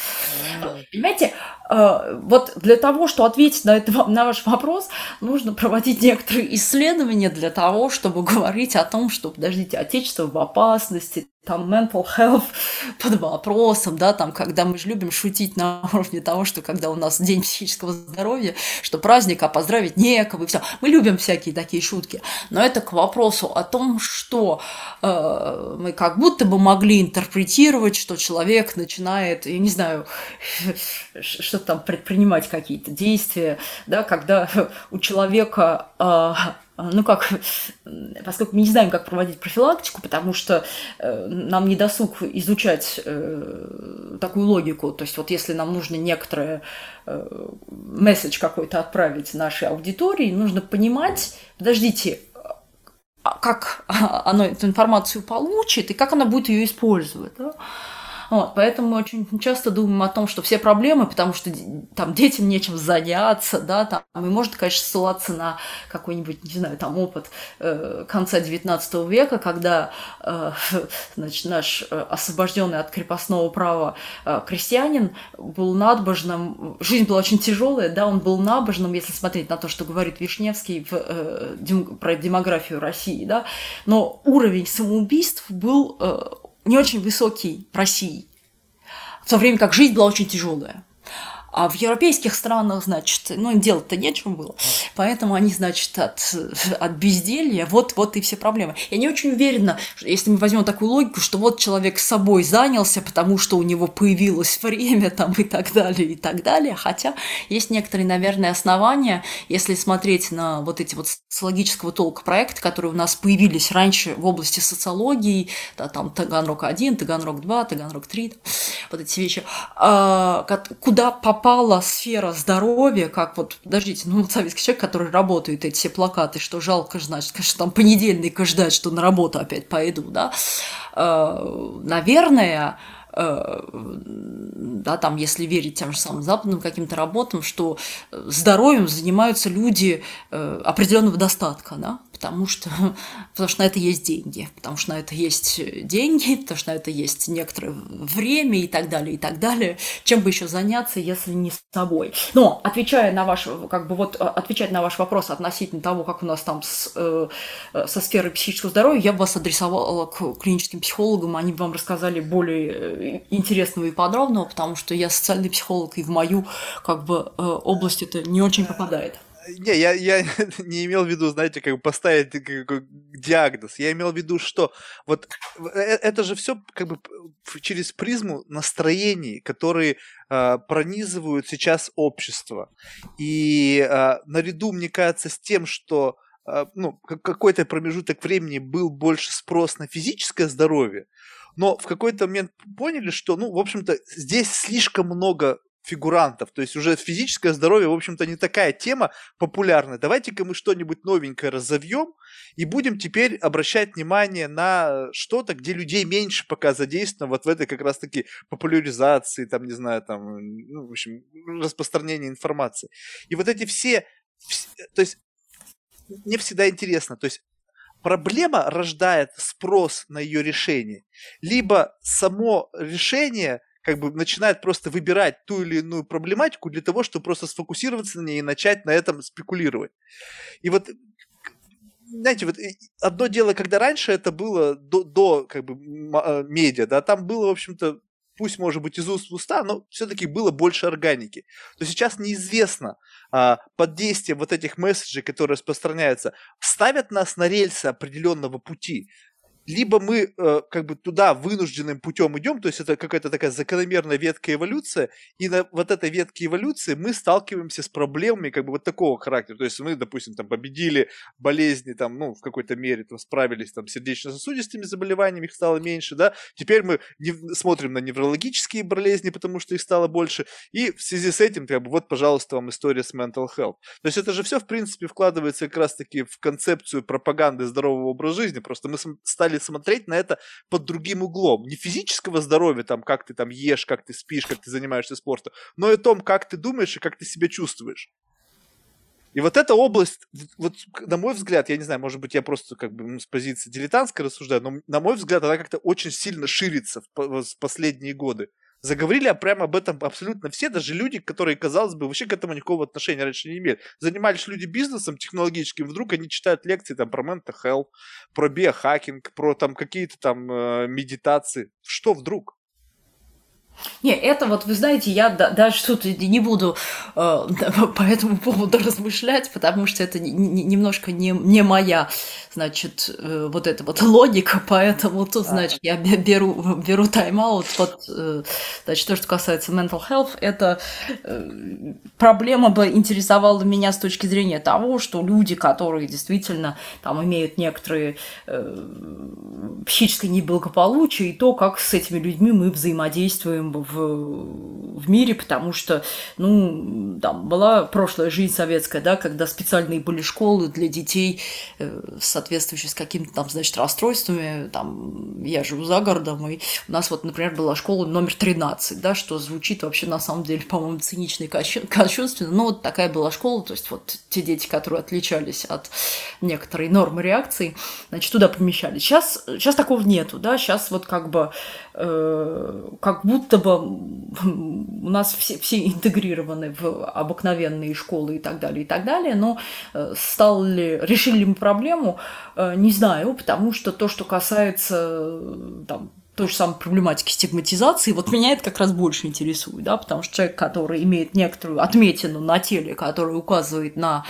Понимаете, вот для того, чтобы ответить на, это, на ваш вопрос, нужно проводить некоторые исследования для того, чтобы говорить о том, что, подождите, отечество в опасности, там mental health под вопросом, да, там, когда мы же любим шутить на уровне того, что когда у нас день психического здоровья, что праздник, а поздравить некого, и все. Мы любим всякие такие шутки. Но это к вопросу о том, что э, мы как будто бы могли интерпретировать, что человек начинает, я не знаю, что там предпринимать какие-то действия, да, когда [laughs] у человека а, ну как, поскольку мы не знаем, как проводить профилактику, потому что э, нам не досуг изучать э, такую логику, то есть вот если нам нужно некоторое э, месседж какой-то отправить нашей аудитории, нужно понимать, подождите, а как [laughs] оно эту информацию получит и как она будет ее использовать. Да? Вот, поэтому мы очень часто думаем о том, что все проблемы, потому что там детям нечем заняться, да, там, и можно, конечно, ссылаться на какой-нибудь, не знаю, там опыт э, конца XIX века, когда, э, [laughs] значит, наш э, освобожденный от крепостного права э, крестьянин был набожным, жизнь была очень тяжелая, да, он был набожным, если смотреть на то, что говорит Вишневский в, э, дем, про демографию России, да, но уровень самоубийств был э, не очень высокий в России, в то время как жизнь была очень тяжелая. А в европейских странах, значит, ну, им делать-то нечем было. Поэтому они, значит, от, от безделья, вот, вот и все проблемы. Я не очень уверена, если мы возьмем такую логику, что вот человек с собой занялся, потому что у него появилось время там и так далее, и так далее. Хотя есть некоторые, наверное, основания, если смотреть на вот эти вот социологического толка проекты, которые у нас появились раньше в области социологии, да, там Таганрог-1, Таганрог-2, Таганрог-3, вот эти вещи, а, куда попала сфера здоровья, как вот, подождите, ну, советский человек, который работает, эти все плакаты, что жалко, значит, конечно, там понедельника ждать, что на работу опять пойду, да, а, наверное, Э, да, там, если верить тем же самым западным каким-то работам, что здоровьем занимаются люди э, определенного достатка, да, потому что, [laughs] потому что на это есть деньги, потому что на это есть деньги, [laughs] потому что на это есть некоторое время и так далее, и так далее. Чем бы еще заняться, если не с собой? Но, отвечая на ваш, как бы вот, отвечать на ваш вопрос относительно того, как у нас там с, э, со сферой психического здоровья, я бы вас адресовала к клиническим психологам, они бы вам рассказали более э, интересного и подробного, потому что я социальный психолог, и в мою, как бы, э, область это не очень попадает. Не, я, я [laughs] не имел в виду, знаете, как бы поставить диагноз. Я имел в виду, что вот э, это же все как бы через призму настроений, которые э, пронизывают сейчас общество. И э, наряду, мне кажется, с тем, что э, ну, какой-то промежуток времени был больше спрос на физическое здоровье, но в какой-то момент поняли, что, ну, в общем-то, здесь слишком много фигурантов. То есть уже физическое здоровье, в общем-то, не такая тема популярная. Давайте-ка мы что-нибудь новенькое разовьем и будем теперь обращать внимание на что-то, где людей меньше пока задействовано вот в этой как раз-таки популяризации, там, не знаю, там, ну, в общем, распространении информации. И вот эти все, то есть мне всегда интересно, то есть проблема рождает спрос на ее решение, либо само решение как бы начинает просто выбирать ту или иную проблематику для того, чтобы просто сфокусироваться на ней и начать на этом спекулировать. И вот знаете, вот одно дело, когда раньше это было до, до как бы а, медиа, да, там было, в общем-то, пусть, может быть, из уст в уста, но все-таки было больше органики. То сейчас неизвестно а, под действием вот этих месседжей, которые распространяются, ставят нас на рельсы определенного пути, либо мы э, как бы туда вынужденным путем идем, то есть это какая-то такая закономерная ветка эволюция, и на вот этой ветке эволюции мы сталкиваемся с проблемами как бы вот такого характера. То есть мы, допустим, там победили болезни, там, ну, в какой-то мере там справились там сердечно-сосудистыми заболеваниями, их стало меньше, да. Теперь мы не, смотрим на неврологические болезни, потому что их стало больше. И в связи с этим, как бы, вот, пожалуйста, вам история с mental health. То есть это же все, в принципе, вкладывается как раз-таки в концепцию пропаганды здорового образа жизни. Просто мы стали стали смотреть на это под другим углом. Не физического здоровья, там, как ты там ешь, как ты спишь, как ты занимаешься спортом, но и о том, как ты думаешь и как ты себя чувствуешь. И вот эта область, вот на мой взгляд, я не знаю, может быть, я просто как бы с позиции дилетантской рассуждаю, но на мой взгляд, она как-то очень сильно ширится в последние годы. Заговорили прямо об этом абсолютно все, даже люди, которые, казалось бы, вообще к этому никакого отношения раньше не имели. Занимались люди бизнесом технологическим, вдруг они читают лекции там про mental health, про биохакинг, про там какие-то там э, медитации. Что вдруг? Не, это вот, вы знаете, я да, даже тут не буду э, [laughs] по этому поводу размышлять, потому что это не, не, немножко не, не моя, значит, э, вот эта вот логика, поэтому тут, значит, я беру, беру тайм-аут. Вот, э, значит, то, что касается mental health, это э, проблема бы интересовала меня с точки зрения того, что люди, которые действительно там имеют некоторые э, психическое неблагополучие, и то, как с этими людьми мы взаимодействуем в, в мире, потому что, ну, там была прошлая жизнь советская, да, когда специальные были школы для детей, э, соответствующие с какими-то там, значит, расстройствами, там, я живу за городом, и у нас вот, например, была школа номер 13, да, что звучит вообще на самом деле, по-моему, цинично и кощунственно, но вот такая была школа, то есть вот те дети, которые отличались от некоторой нормы реакции, значит, туда помещались. Сейчас, сейчас такого нету, да, сейчас вот как бы, как будто будто бы у нас все, все интегрированы в обыкновенные школы и так далее, и так далее, но э, стал ли, решили ли мы проблему, э, не знаю, потому что то, что касается там, той же самой проблематики стигматизации, вот меня это как раз больше интересует, да, потому что человек, который имеет некоторую отметину на теле, который указывает на,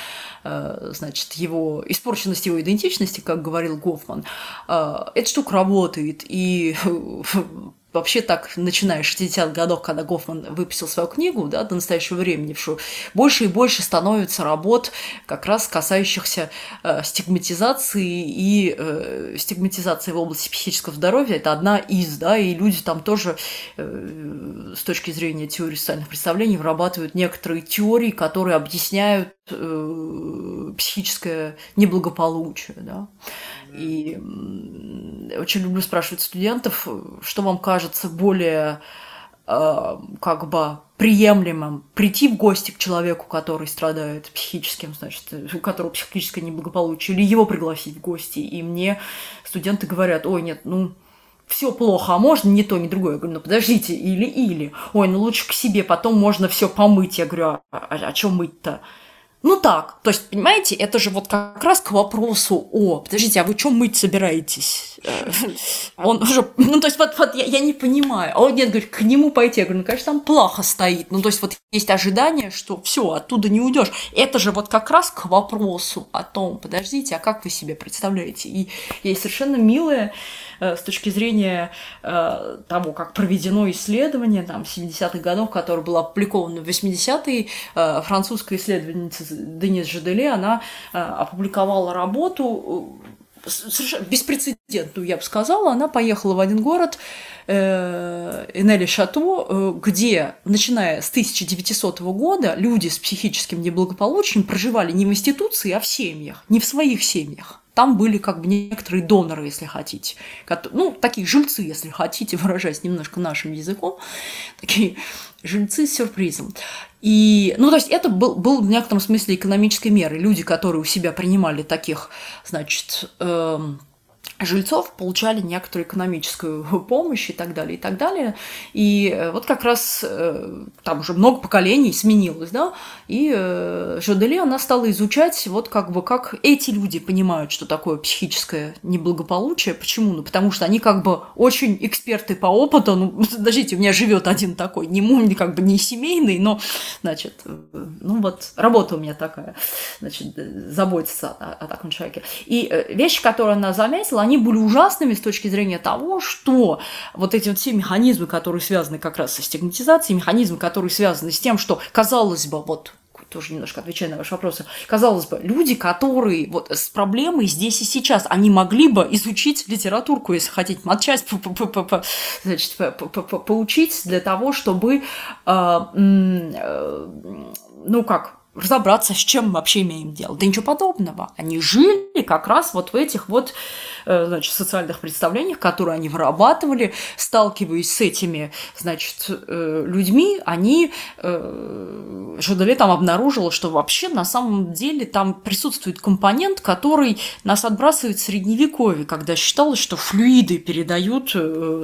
э, значит, его испорченность его идентичности, как говорил Гофман, э, эта штука работает, и [laughs] вообще так, начиная с 60-х годов, когда Гофман выпустил свою книгу, да, до настоящего времени, что больше и больше становится работ, как раз касающихся э, стигматизации и э, стигматизации в области психического здоровья. Это одна из, да, и люди там тоже э, с точки зрения теории социальных представлений вырабатывают некоторые теории, которые объясняют э, психическое неблагополучие, да. И очень люблю спрашивать студентов, что вам кажется более э, как бы приемлемым прийти в гости к человеку, который страдает психическим, значит, у которого психическое неблагополучие, или его пригласить в гости. И мне студенты говорят, ой, нет, ну, все плохо, а можно не то, не другое. Я говорю, ну подождите, или-или. Ой, ну лучше к себе, потом можно все помыть. Я говорю, а, а, а что мыть-то? Ну так, то есть, понимаете, это же вот как раз к вопросу, о, подождите, а вы что мыть собираетесь? Э, он уже, ну то есть вот, вот я, я не понимаю. А он нет, говорит, к нему пойти. Я говорю, ну конечно, там плохо стоит. Ну то есть вот есть ожидание, что все, оттуда не уйдешь. Это же вот как раз к вопросу о том, подождите, а как вы себе представляете? И есть совершенно милая с точки зрения э, того, как проведено исследование там, 70-х годов, которое было опубликовано в 80-е, э, французская исследовательница Денис Жаделе, она опубликовала работу совершенно беспрецедентную, я бы сказала. Она поехала в один город, Энели Шато, где, начиная с 1900 года, люди с психическим неблагополучием проживали не в институции, а в семьях, не в своих семьях там были как бы некоторые доноры, если хотите. Ну, такие жильцы, если хотите, [laughs] выражаясь немножко нашим языком. Такие жильцы с сюрпризом. И, ну, то есть это был, был в некотором смысле экономической мерой. Люди, которые у себя принимали таких, значит, эм, жильцов получали некоторую экономическую [laughs] помощь и так далее, и так далее. И э, вот как раз э, там уже много поколений сменилось, да, и э, Жодели она стала изучать вот как бы как эти люди понимают, что такое психическое неблагополучие. Почему? Ну, потому что они как бы очень эксперты по опыту. Ну, [laughs] подождите, у меня живет один такой, не мой, как бы не семейный, но, значит, ну вот работа у меня такая, значит, заботиться о, о таком человеке. И вещи, которые она заметила, они были ужасными с точки зрения того, что вот эти вот все механизмы, которые связаны как раз со стигматизацией, механизмы, которые связаны с тем, что, казалось бы, вот тоже немножко отвечая на ваши вопросы, казалось бы, люди, которые вот с проблемой здесь и сейчас, они могли бы изучить литературку, если хотите, матчасть, значит, поучить для того, чтобы, э, э, ну как, разобраться, с чем мы вообще имеем дело. Да ничего подобного. Они жили как раз вот в этих вот Э, значит, социальных представлениях, которые они вырабатывали, сталкиваясь с этими, значит, э, людьми, они, э, Жодоле там обнаружила, что вообще на самом деле там присутствует компонент, который нас отбрасывает в средневековье, когда считалось, что флюиды передают,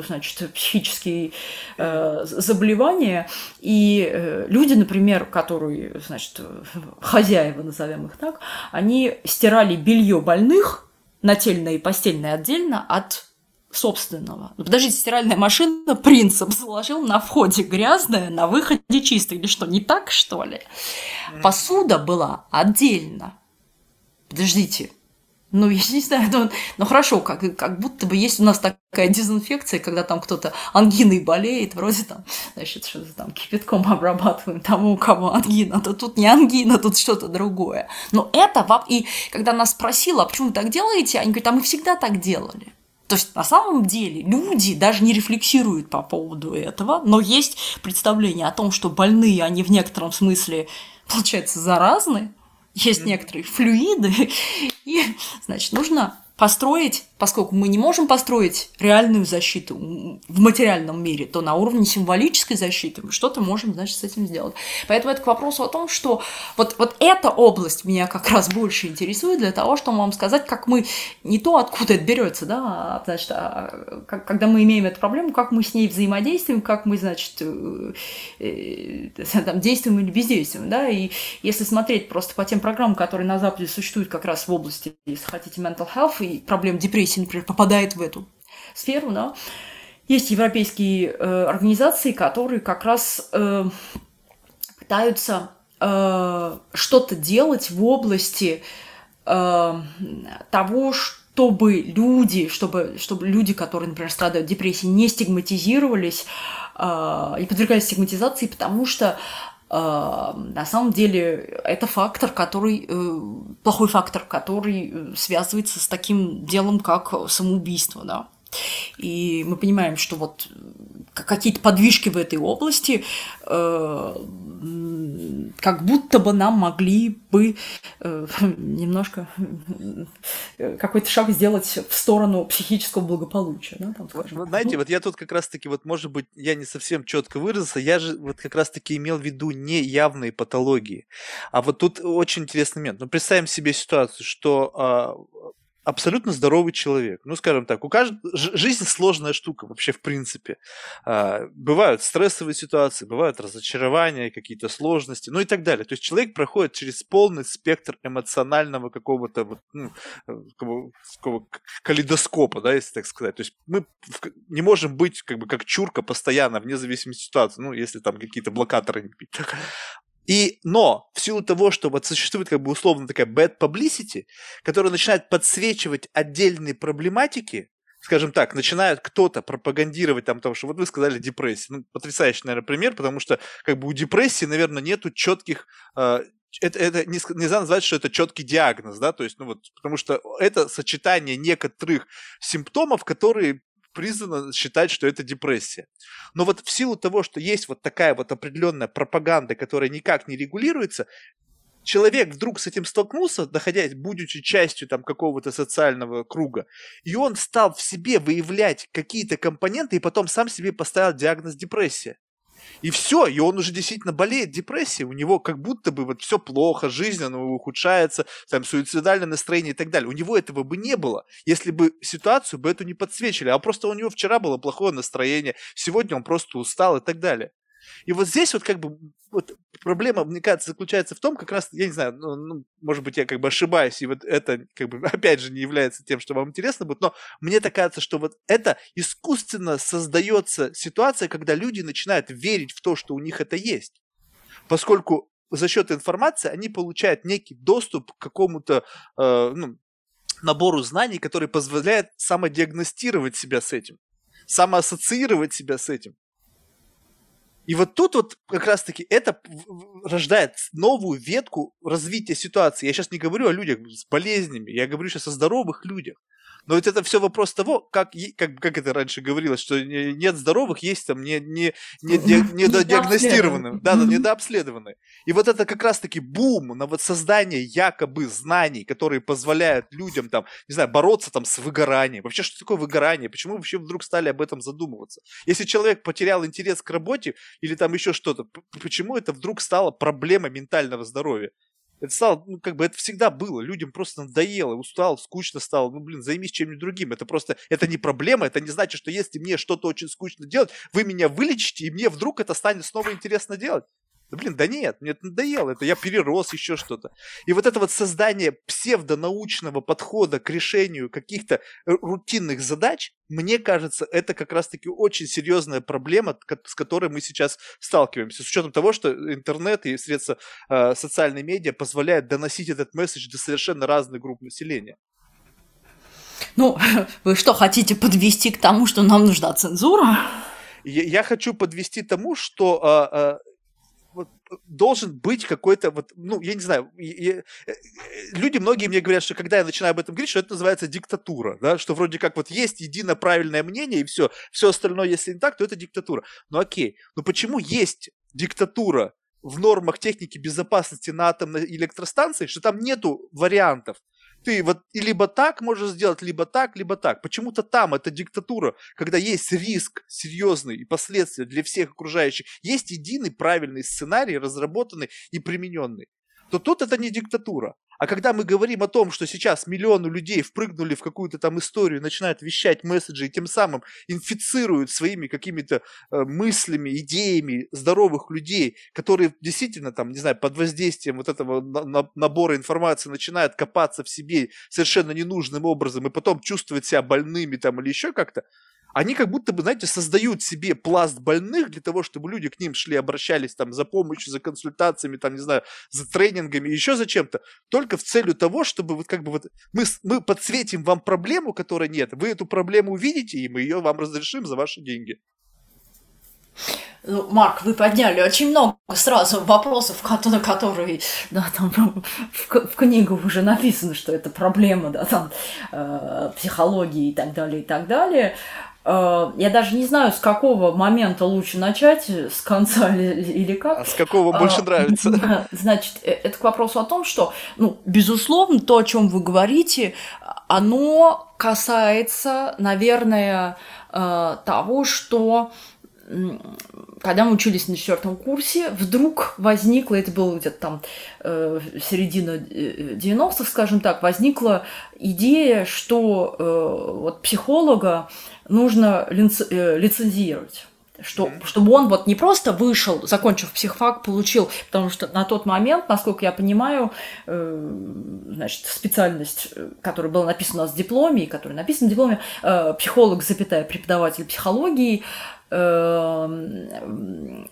значит, психические заболевания, и люди, например, которые, значит, хозяева, назовем их так, они стирали белье больных, нательное и постельное отдельно от собственного. Ну, подождите, стиральная машина принцип заложил на входе грязное, на выходе чистое. Или что, не так, что ли? Посуда была отдельно. Подождите, ну, я не знаю, ну, ну хорошо, как, как будто бы есть у нас такая дезинфекция, когда там кто-то ангиной болеет, вроде там, значит, что-то там кипятком обрабатываем тому, у кого ангина, то тут не ангина, тут что-то другое. Но это, и когда нас спросила, а почему вы так делаете, они говорят, а мы всегда так делали. То есть на самом деле люди даже не рефлексируют по поводу этого, но есть представление о том, что больные, они в некотором смысле, получается, заразны, есть некоторые флюиды, [laughs] и, значит, нужно построить, поскольку мы не можем построить реальную защиту в материальном мире, то на уровне символической защиты мы что-то можем, значит, с этим сделать. Поэтому это к вопросу о том, что вот, вот эта область меня как раз больше интересует для того, чтобы вам сказать, как мы не то, откуда это берется, да, а, значит, а, как, когда мы имеем эту проблему, как мы с ней взаимодействуем, как мы, значит, э, э, там, действуем или бездействуем, да, и если смотреть просто по тем программам, которые на Западе существуют как раз в области, если хотите, mental health, и проблем депрессии, например, попадает в эту сферу, да, есть европейские э, организации, которые как раз э, пытаются э, что-то делать в области э, того, чтобы люди, чтобы, чтобы люди, которые, например, страдают депрессией, не стигматизировались э, и подвергались стигматизации, потому что на самом деле это фактор, который э, плохой фактор, который э, связывается с таким делом, как самоубийство, да. И мы понимаем, что вот какие-то подвижки в этой области э, как будто бы нам могли бы э, немножко э, какой-то шаг сделать в сторону психического благополучия. Да, там, скажем. Вот, знаете, вот я тут как раз-таки, вот может быть, я не совсем четко выразился, я же вот как раз-таки имел в виду не явные патологии. А вот тут очень интересный момент. Ну, представим себе ситуацию, что а, абсолютно здоровый человек. Ну, скажем так, у каждого жизнь сложная штука вообще в принципе. А, бывают стрессовые ситуации, бывают разочарования, какие-то сложности, ну и так далее. То есть человек проходит через полный спектр эмоционального какого-то вот, ну, какого, какого калейдоскопа, да, если так сказать. То есть мы не можем быть как бы как чурка постоянно, вне зависимости от ситуации, ну, если там какие-то блокаторы не пить. И, но в силу того, что вот существует как бы условно такая bad publicity, которая начинает подсвечивать отдельные проблематики, скажем так, начинает кто-то пропагандировать там того, что вот вы сказали депрессия. Ну, потрясающий, наверное, пример, потому что как бы у депрессии, наверное, нету четких э, это, это не, нельзя назвать, что это четкий диагноз, да, то есть, ну вот, потому что это сочетание некоторых симптомов, которые признано считать, что это депрессия. Но вот в силу того, что есть вот такая вот определенная пропаганда, которая никак не регулируется, человек вдруг с этим столкнулся, находясь, будучи частью там какого-то социального круга, и он стал в себе выявлять какие-то компоненты, и потом сам себе поставил диагноз депрессия. И все, и он уже действительно болеет депрессией, у него как будто бы вот все плохо, жизнь она ухудшается, там суицидальное настроение и так далее. У него этого бы не было, если бы ситуацию бы эту не подсвечили, а просто у него вчера было плохое настроение, сегодня он просто устал и так далее. И вот здесь вот как бы вот проблема, мне кажется, заключается в том, как раз, я не знаю, ну, ну, может быть, я как бы ошибаюсь, и вот это как бы [laughs] опять же не является тем, что вам интересно будет, но мне так кажется, что вот это искусственно создается ситуация, когда люди начинают верить в то, что у них это есть. Поскольку за счет информации они получают некий доступ к какому-то э, ну, набору знаний, который позволяет самодиагностировать себя с этим, самоассоциировать себя с этим. И вот тут вот как раз-таки это рождает новую ветку развития ситуации. Я сейчас не говорю о людях с болезнями, я говорю сейчас о здоровых людях. Но ведь это все вопрос того, как, как, как это раньше говорилось, что нет здоровых, есть там не, не, не, [laughs] не, недодиагностированные, да, да, недообследованные. И вот это как раз-таки бум на вот создание якобы знаний, которые позволяют людям там, не знаю, бороться там с выгоранием. Вообще, что такое выгорание? Почему вообще вдруг стали об этом задумываться? Если человек потерял интерес к работе или там еще что-то, почему это вдруг стало проблемой ментального здоровья? Это стало, ну, как бы это всегда было. Людям просто надоело, устал, скучно стало. Ну, блин, займись чем-нибудь другим. Это просто, это не проблема, это не значит, что если мне что-то очень скучно делать, вы меня вылечите, и мне вдруг это станет снова интересно делать. Да блин, да нет, мне это надоело, это я перерос, еще что-то. И вот это вот создание псевдонаучного подхода к решению каких-то рутинных задач, мне кажется, это как раз-таки очень серьезная проблема, с которой мы сейчас сталкиваемся. С учетом того, что интернет и средства э, социальной медиа позволяют доносить этот месседж до совершенно разных групп населения. Ну, [laughs] вы что, хотите подвести к тому, что нам нужна цензура? Я, я хочу подвести тому, что э, э, должен быть какой-то вот, ну, я не знаю, я, э, люди многие мне говорят, что когда я начинаю об этом говорить, что это называется диктатура, да, что вроде как вот есть едино правильное мнение и все, все остальное, если не так, то это диктатура. Ну окей, но почему есть диктатура в нормах техники безопасности на атомной электростанции, что там нету вариантов? Ты вот либо так можешь сделать, либо так, либо так. Почему-то там это диктатура, когда есть риск серьезный и последствия для всех окружающих. Есть единый правильный сценарий, разработанный и примененный. То тут это не диктатура. А когда мы говорим о том, что сейчас миллионы людей впрыгнули в какую-то там историю, начинают вещать месседжи и тем самым инфицируют своими какими-то э, мыслями, идеями здоровых людей, которые действительно там, не знаю, под воздействием вот этого на- на- набора информации начинают копаться в себе совершенно ненужным образом и потом чувствовать себя больными там или еще как-то, они как будто бы, знаете, создают себе пласт больных для того, чтобы люди к ним шли, обращались там за помощью, за консультациями, там, не знаю, за тренингами, еще за чем-то, только в целью того, чтобы вот как бы вот мы, мы подсветим вам проблему, которой нет, вы эту проблему увидите, и мы ее вам разрешим за ваши деньги. Ну, Марк, вы подняли очень много сразу вопросов, на которые, да, там в, в книгах уже написано, что это проблема, да, там, э, психологии и так далее, и так далее. Э, я даже не знаю, с какого момента лучше начать, с конца [laughs] или, или как. А с какого больше а, нравится? [laughs] Значит, э, это к вопросу о том, что, ну, безусловно, то, о чем вы говорите, оно касается, наверное, того, что когда мы учились на четвертом курсе, вдруг возникла, это было где-то там э, середина 90-х, скажем так, возникла идея, что э, вот психолога нужно лиц, э, лицензировать. Что, чтобы он вот не просто вышел, закончив психфак, получил, потому что на тот момент, насколько я понимаю, э, значит, специальность, э, которая была написана у нас в дипломе, и которая написана в дипломе, э, психолог, запятая, преподаватель психологии,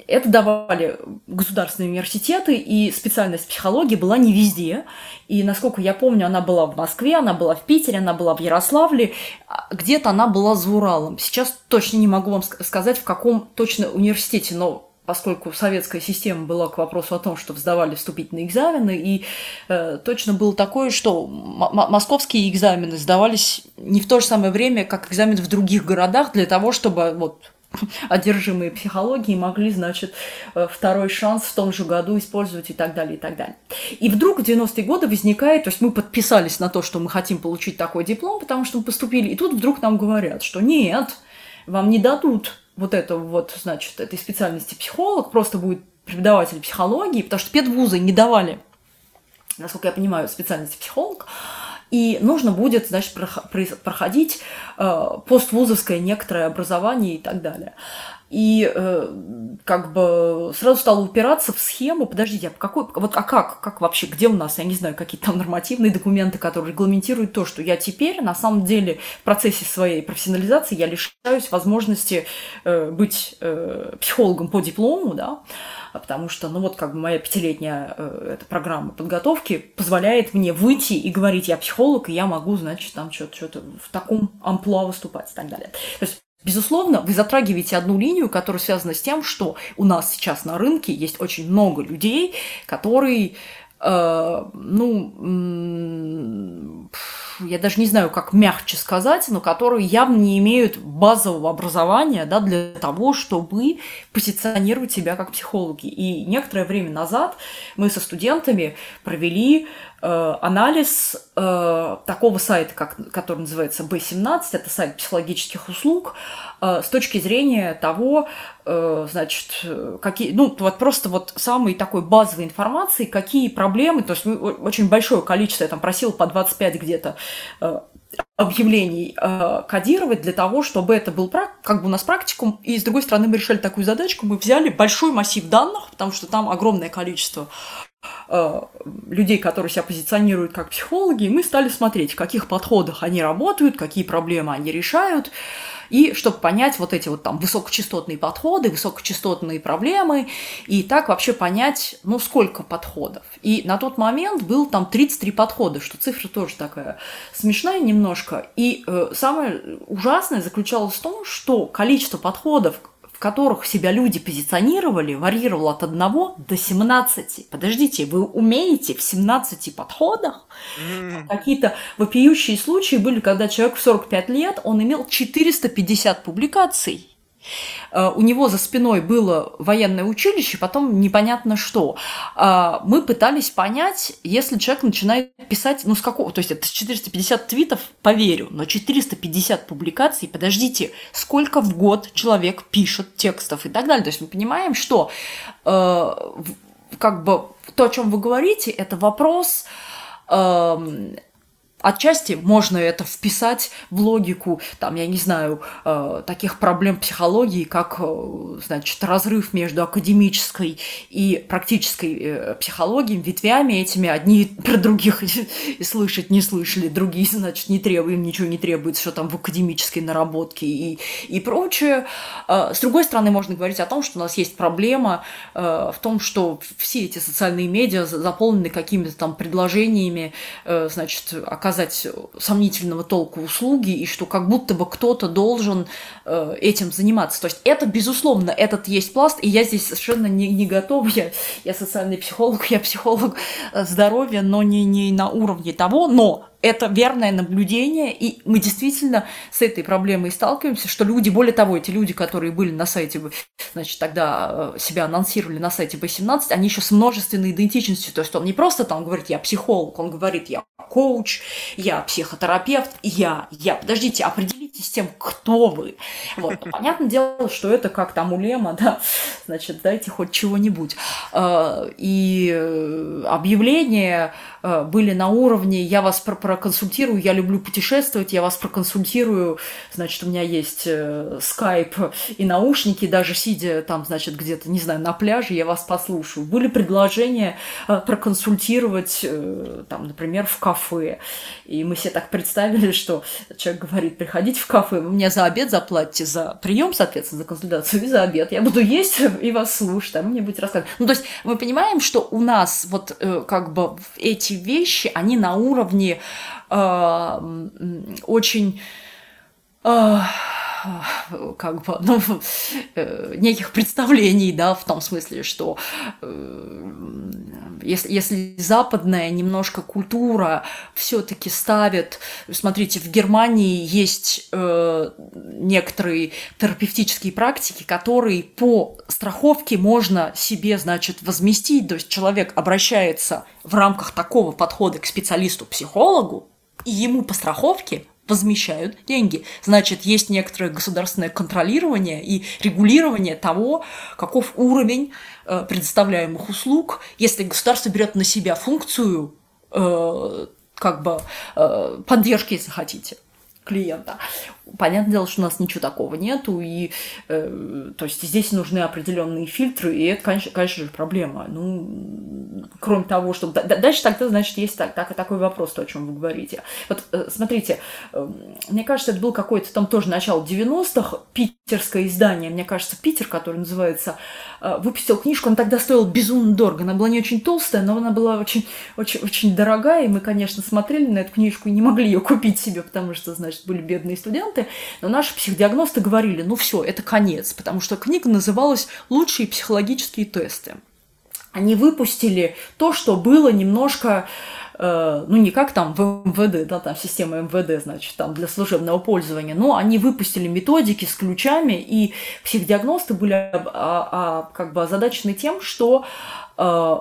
это давали государственные университеты, и специальность психологии была не везде. И, насколько я помню, она была в Москве, она была в Питере, она была в Ярославле, а где-то она была за Уралом. Сейчас точно не могу вам сказать, в каком точно университете, но поскольку советская система была к вопросу о том, что сдавали вступительные экзамены, и э, точно было такое, что московские экзамены сдавались не в то же самое время, как экзамены в других городах, для того, чтобы вот [laughs] одержимые психологией могли, значит, э, второй шанс в том же году использовать и так далее, и так далее. И вдруг в 90-е годы возникает, то есть мы подписались на то, что мы хотим получить такой диплом, потому что мы поступили, и тут вдруг нам говорят, что нет, вам не дадут вот это вот, значит, этой специальности психолог, просто будет преподаватель психологии, потому что педвузы не давали, насколько я понимаю, специальности психолог, и нужно будет, значит, проходить э, поствузовское некоторое образование и так далее. И э, как бы сразу стал упираться в схему, подождите, а какой, вот а как, как вообще, где у нас, я не знаю, какие-то там нормативные документы, которые регламентируют то, что я теперь, на самом деле, в процессе своей профессионализации я лишаюсь возможности э, быть э, психологом по диплому, да, потому что, ну вот как бы моя пятилетняя э, эта программа подготовки позволяет мне выйти и говорить, я психолог, и я могу, значит, там что-то что в таком амплуа выступать и так далее. То есть Безусловно, вы затрагиваете одну линию, которая связана с тем, что у нас сейчас на рынке есть очень много людей, которые ну, я даже не знаю, как мягче сказать, но которые явно не имеют базового образования да, для того, чтобы позиционировать себя как психологи. И некоторое время назад мы со студентами провели э, анализ э, такого сайта, как, который называется B17, это сайт психологических услуг, э, с точки зрения того, э, значит, какие, ну, вот просто вот самой такой базовой информации, какие проблемы, то есть ну, очень большое количество, я там просила по 25 где-то э, объявлений э, кодировать для того, чтобы это был как бы у нас практикум. И с другой стороны мы решили такую задачку, мы взяли большой массив данных, потому что там огромное количество Э, людей, которые себя позиционируют как психологи, и мы стали смотреть, в каких подходах они работают, какие проблемы они решают, и чтобы понять вот эти вот там высокочастотные подходы, высокочастотные проблемы, и так вообще понять, ну, сколько подходов. И на тот момент был там 33 подхода, что цифра тоже такая смешная немножко. И э, самое ужасное заключалось в том, что количество подходов, которых себя люди позиционировали, варьировало от 1 до 17. Подождите, вы умеете в 17 подходах? Mm. Какие-то вопиющие случаи были, когда человек в 45 лет, он имел 450 публикаций. Э, у него за спиной было военное училище, потом непонятно что. Э, мы пытались понять, если человек начинает писать, ну с какого, то есть это 450 твитов, поверю, но 450 публикаций, подождите, сколько в год человек пишет текстов и так далее. То есть мы понимаем, что э, как бы то, о чем вы говорите, это вопрос эм, Отчасти можно это вписать в логику, там, я не знаю, э, таких проблем психологии, как, э, значит, разрыв между академической и практической э, психологией, ветвями этими. Одни [laughs] про других и слышать не слышали, другие, значит, не требуют, им ничего не требуется, что там в академической наработке и, и прочее. С другой стороны, можно говорить о том, что у нас есть проблема в том, что все эти социальные медиа заполнены какими-то там предложениями, значит, оказывается оказать сомнительного толка услуги, и что как будто бы кто-то должен э, этим заниматься. То есть это, безусловно, этот есть пласт, и я здесь совершенно не, не готова. Я, я социальный психолог, я психолог э, здоровья, но не, не на уровне того, но это верное наблюдение, и мы действительно с этой проблемой сталкиваемся, что люди, более того, эти люди, которые были на сайте, значит, тогда э, себя анонсировали на сайте B17, они еще с множественной идентичностью, то есть он не просто там говорит «я психолог», он говорит «я коуч», «я психотерапевт», «я», «я». Подождите, определитесь с тем, кто вы. Вот. Понятное дело, что это как там у Лема, [laughs] да, значит, дайте хоть чего-нибудь. Э, и э, объявления были на уровне «я вас про проконсультирую, я люблю путешествовать, я вас проконсультирую, значит, у меня есть э, скайп и наушники, даже сидя там, значит, где-то, не знаю, на пляже, я вас послушаю. Были предложения э, проконсультировать, э, там, например, в кафе. И мы себе так представили, что человек говорит, приходите в кафе, мне за обед заплатите, за прием, соответственно, за консультацию и за обед. Я буду есть и вас слушать, а мне будете рассказывать. Ну, то есть мы понимаем, что у нас вот как бы эти вещи, они на уровне а, очень а, [sighs] как бы, ну, [laughs] э, неких представлений, да, в том смысле, что э, если, если западная немножко культура все-таки ставит, смотрите, в Германии есть э, некоторые терапевтические практики, которые по страховке можно себе, значит, возместить, то есть человек обращается в рамках такого подхода к специалисту-психологу, и ему по страховке возмещают деньги. Значит, есть некоторое государственное контролирование и регулирование того, каков уровень э, предоставляемых услуг, если государство берет на себя функцию э, как бы э, поддержки, если хотите клиента. Понятное дело, что у нас ничего такого нету, и э, то есть здесь нужны определенные фильтры, и это, конечно, конечно же, проблема. Ну, кроме того, что дальше тогда, значит, есть так, так, такой вопрос, то, о чем вы говорите. Вот э, смотрите, э, мне кажется, это был какой-то там тоже начало 90-х, питерское издание, мне кажется, Питер, который называется, э, выпустил книжку, она тогда стоила безумно дорого, она была не очень толстая, но она была очень, очень, очень дорогая, и мы, конечно, смотрели на эту книжку и не могли ее купить себе, потому что, значит, были бедные студенты, но наши психодиагносты говорили, ну все, это конец, потому что книга называлась «Лучшие психологические тесты». Они выпустили то, что было немножко э, ну, не как там в МВД, да, там система МВД, значит, там для служебного пользования, но они выпустили методики с ключами, и психодиагносты были а, а, как бы озадачены тем, что э,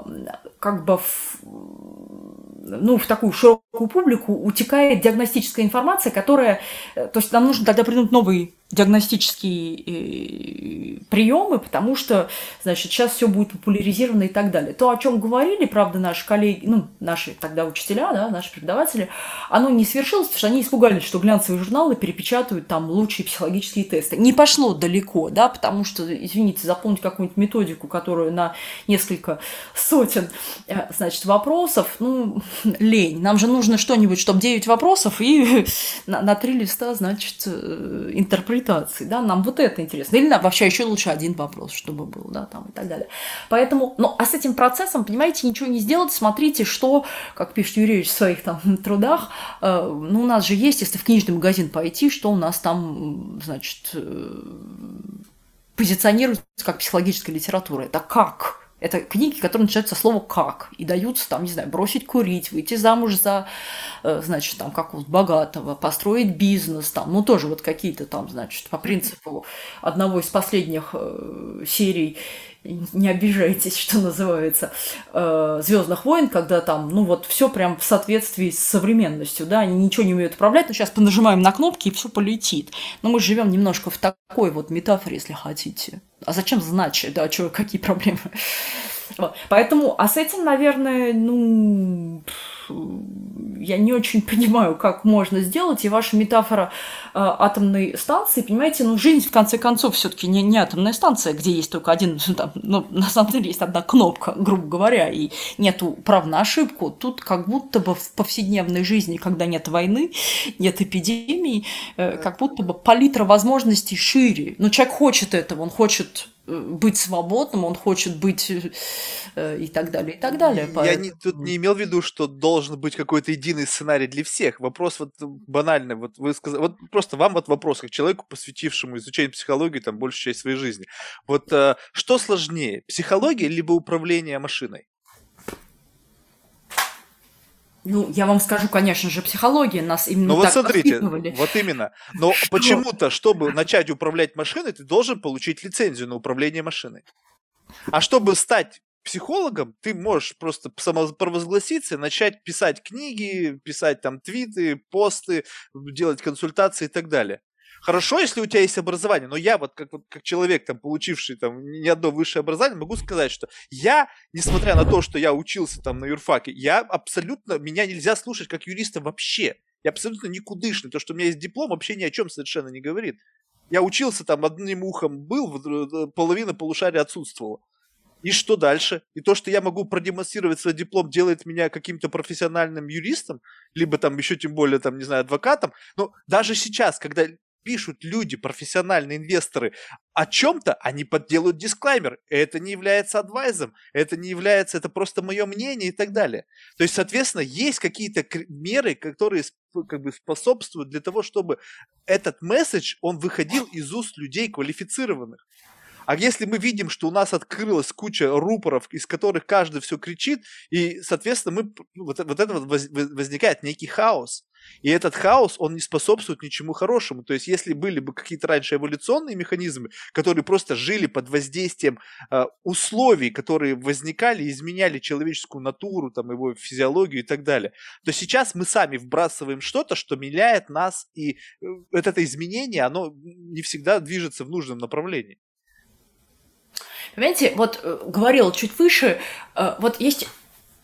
как бы в, ну, в такую широкую публику утекает диагностическая информация, которая... Э, то есть нам нужно тогда придумать новый диагностические э, приемы, потому что, значит, сейчас все будет популяризировано и так далее. То, о чем говорили, правда, наши коллеги, ну, наши тогда учителя, да, наши преподаватели, оно не свершилось, потому что они испугались, что глянцевые журналы перепечатают там лучшие психологические тесты. Не пошло далеко, да, потому что, извините, заполнить какую-нибудь методику, которую на несколько сотен, э, значит, вопросов, ну, лень. Нам же нужно что-нибудь, чтобы 9 вопросов и [laughs] на, на 3 листа, значит, э, интерпретации, да, нам вот это интересно. Или вообще еще лучше один вопрос, чтобы был, да, там и так далее. Поэтому, ну, а с этим процессом, понимаете, ничего не сделать, смотрите, что, как пишет Юрьевич в своих там [laughs] трудах, э, ну, у нас же есть, если в книжный магазин пойти, что у нас там, значит, э, позиционируется как психологическая литература. Это как? Это книги, которые начинаются со слова «как» и даются, там, не знаю, бросить курить, выйти замуж за, э, значит, там, как вот богатого, построить бизнес, там, ну, тоже вот какие-то там, значит, по принципу одного из последних э, серий не обижайтесь, [laughs] что называется, э, Звездных войн, когда там, ну вот все прям в соответствии с современностью, да, они ничего не умеют управлять, но сейчас понажимаем на кнопки и все полетит. Но мы живем немножко в такой вот метафоре, если хотите. А зачем значит, да, что, какие проблемы? Вот. Поэтому, а с этим, наверное, ну, я не очень [laughs] понимаю, как можно сделать. И ваша метафора э, атомной станции, понимаете, ну, жизнь, в конце концов, все таки не, не атомная станция, где есть только один, [laughs] там, ну, на самом деле, есть одна кнопка, грубо говоря, и нету прав на ошибку. Тут как будто бы в повседневной жизни, когда нет войны, нет эпидемии, э, как будто бы палитра возможностей шире. Но человек хочет этого, он хочет быть свободным, он хочет быть э, и так далее, и так далее. Я Поэтому... не, тут не имел в виду, что должен быть какой-то единый сценарий для всех. Вопрос вот банальный. Вот вы сказали, вот просто вам вот вопрос, как человеку, посвятившему изучению психологии там большую часть своей жизни. Вот э, что сложнее, психология либо управление машиной? Ну, я вам скажу, конечно же, психология нас именно Ну вот так смотрите, вот именно. Но [laughs] Что? почему-то, чтобы начать управлять машиной, ты должен получить лицензию на управление машиной. А чтобы стать психологом, ты можешь просто самопровозгласиться, начать писать книги, писать там твиты, посты, делать консультации и так далее. Хорошо, если у тебя есть образование, но я вот как, как человек, там, получивший там ни одно высшее образование, могу сказать, что я, несмотря на то, что я учился там на юрфаке, я абсолютно, меня нельзя слушать как юриста вообще. Я абсолютно никудышный. То, что у меня есть диплом, вообще ни о чем совершенно не говорит. Я учился там одним ухом был, э, половина полушария отсутствовала. И что дальше? И то, что я могу продемонстрировать свой диплом, делает меня каким-то профессиональным юристом, либо там еще тем более, там, не знаю, адвокатом. Но даже сейчас, когда пишут люди, профессиональные инвесторы о чем-то, они подделают дисклаймер. Это не является адвайзом, это не является, это просто мое мнение и так далее. То есть, соответственно, есть какие-то меры, которые как бы способствуют для того, чтобы этот месседж, он выходил из уст людей квалифицированных. А если мы видим, что у нас открылась куча рупоров, из которых каждый все кричит, и, соответственно, мы, вот, вот это вот возникает некий хаос. И этот хаос, он не способствует ничему хорошему. То есть, если были бы какие-то раньше эволюционные механизмы, которые просто жили под воздействием э, условий, которые возникали, изменяли человеческую натуру, там, его физиологию и так далее, то сейчас мы сами вбрасываем что-то, что меняет нас, и э, это изменение, оно не всегда движется в нужном направлении. Понимаете, вот э, говорил чуть выше, э, вот есть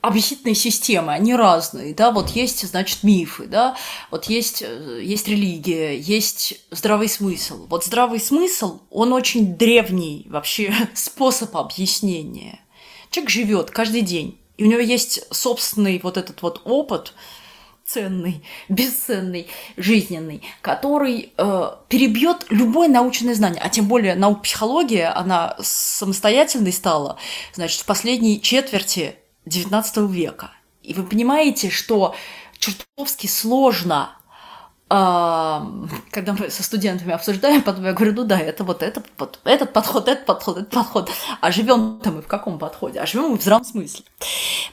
объяснительные системы, они разные, да, вот есть, значит, мифы, да, вот есть, э, есть религия, есть здравый смысл. Вот здравый смысл, он очень древний вообще [laughs] способ объяснения. Человек живет каждый день, и у него есть собственный вот этот вот опыт, ценный, [laughs] бесценный, жизненный, который э, перебьет любое научное знание, а тем более наука психология, она самостоятельной стала, значит, в последней четверти XIX века. И вы понимаете, что чертовски сложно когда мы со студентами обсуждаем, потом я говорю, ну да, это вот это, вот, этот подход, этот подход, этот подход. А живем-то мы в каком подходе? А живем мы в здравом смысле.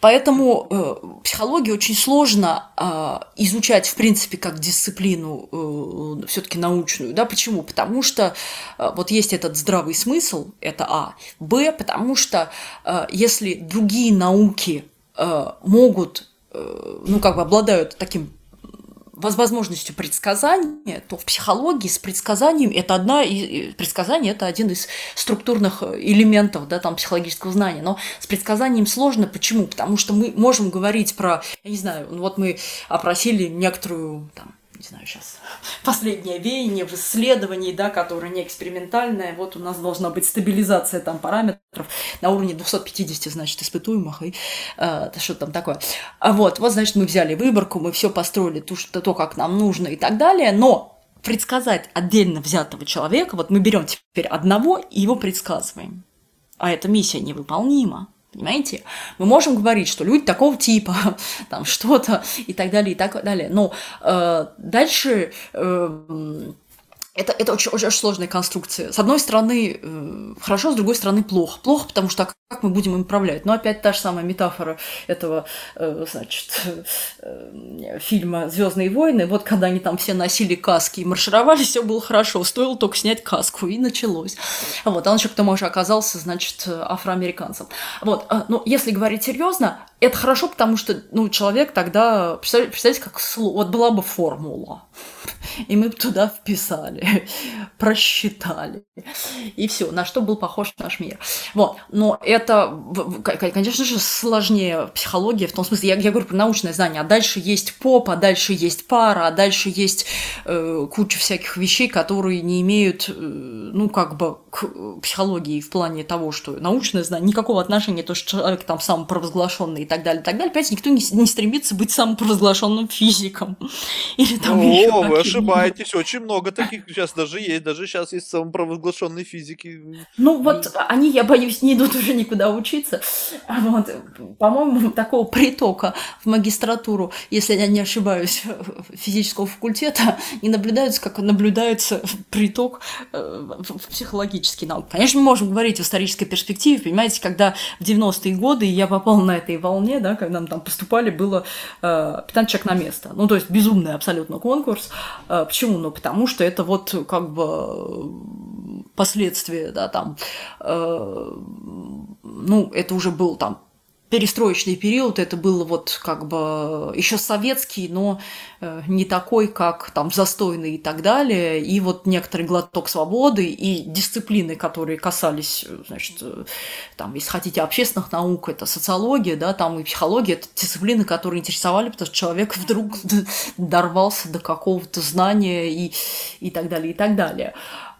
Поэтому э, психологию очень сложно э, изучать, в принципе, как дисциплину э, все-таки научную. Да? Почему? Потому что э, вот есть этот здравый смысл, это А. Б, потому что э, если другие науки э, могут, э, ну как бы обладают таким возможностью предсказания, то в психологии с предсказанием это одна из предсказание это один из структурных элементов да, там, психологического знания. Но с предсказанием сложно. Почему? Потому что мы можем говорить про, я не знаю, ну вот мы опросили некоторую там, не знаю, сейчас последнее веяние в исследовании, да, которое не экспериментальное. Вот у нас должна быть стабилизация там параметров на уровне 250, значит, испытуемых, и э, что там такое. А вот, вот, значит, мы взяли выборку, мы все построили, то, что, то, как нам нужно и так далее, но предсказать отдельно взятого человека, вот мы берем теперь одного и его предсказываем. А эта миссия невыполнима. Понимаете? Мы можем говорить, что люди такого типа, [laughs] там что-то и так далее, и так далее. Но э, дальше э, это, это очень, очень, очень сложная конструкция. С одной стороны э, хорошо, с другой стороны плохо. Плохо, потому что как мы будем им управлять? Но опять та же самая метафора этого, э, значит, э, фильма Звездные войны. Вот когда они там все носили каски и маршировали, все было хорошо. Стоило только снять каску, и началось. Вот, а он еще к тому же оказался, значит, афроамериканцем. Вот, но если говорить серьезно, это хорошо, потому что, ну, человек тогда, представляете, представляете как слово, вот была бы формула, [laughs] и мы бы туда вписали, [laughs] просчитали, и все, на что был похож наш мир. Вот, но это, конечно же, сложнее психология, в том смысле, я, я говорю про научное знание, а дальше есть поп, а дальше есть пара, а дальше есть э, куча всяких вещей, которые не имеют, э, ну, как бы, к психологии в плане того, что научное знание, никакого отношения, то, что человек там сам провозглашенный так далее, и так далее. Опять никто не, не стремится быть самопровозглашенным физиком. [laughs] Или там О, вы ошибаетесь, очень много таких сейчас даже есть, даже сейчас есть самопровозглашенные физики. Ну вот они, я боюсь, не идут уже никуда учиться. Вот. По-моему, такого притока в магистратуру, если я не ошибаюсь, [laughs] физического факультета не наблюдается, как наблюдается приток э, в психологический наук. Конечно, мы можем говорить в исторической перспективе, понимаете, когда в 90-е годы я попал на этой волне, волне, да, когда мы там поступали, было э, 15 человек на место. Ну, то есть безумный абсолютно конкурс. Э, почему? Ну, потому что это вот как бы последствия, да, там, э, ну, это уже был там перестроечный период, это было вот как бы еще советский, но э, не такой, как там застойный и так далее, и вот некоторый глоток свободы и дисциплины, которые касались, значит, э, там, если хотите, общественных наук, это социология, да, там и психология, это дисциплины, которые интересовали, потому что человек [laughs] вдруг дорвался до какого-то знания и, и так далее, и так далее.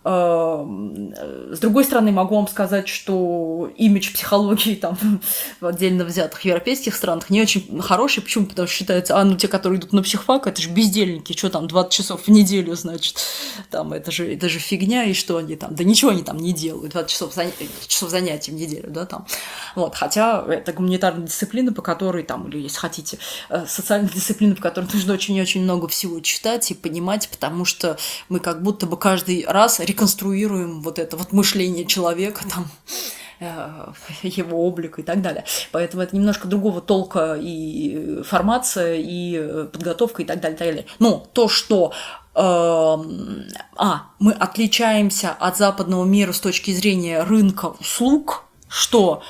Эм, с другой стороны, могу вам сказать, что имидж психологии там [laughs] в отдельно взятых европейских странах не очень хороший. Почему? Потому что считается, а, ну те, которые идут на психфак, это же бездельники, что там, 20 часов в неделю, значит, там, это же, это же фигня, и что они там, да ничего они там не делают, 20 часов, заня... часов занятий в неделю, да, там. Вот, хотя это гуманитарная дисциплина, по которой, там, или, если хотите, э, социальная дисциплина, по которой нужно очень-очень много всего читать и понимать, потому что мы как будто бы каждый раз реконструируем вот это вот мышление человека, там, э, его облик и так далее. Поэтому это немножко другого толка и формация, и э, подготовка и так далее, так далее. Но то, что э, а, мы отличаемся от западного мира с точки зрения рынка услуг, что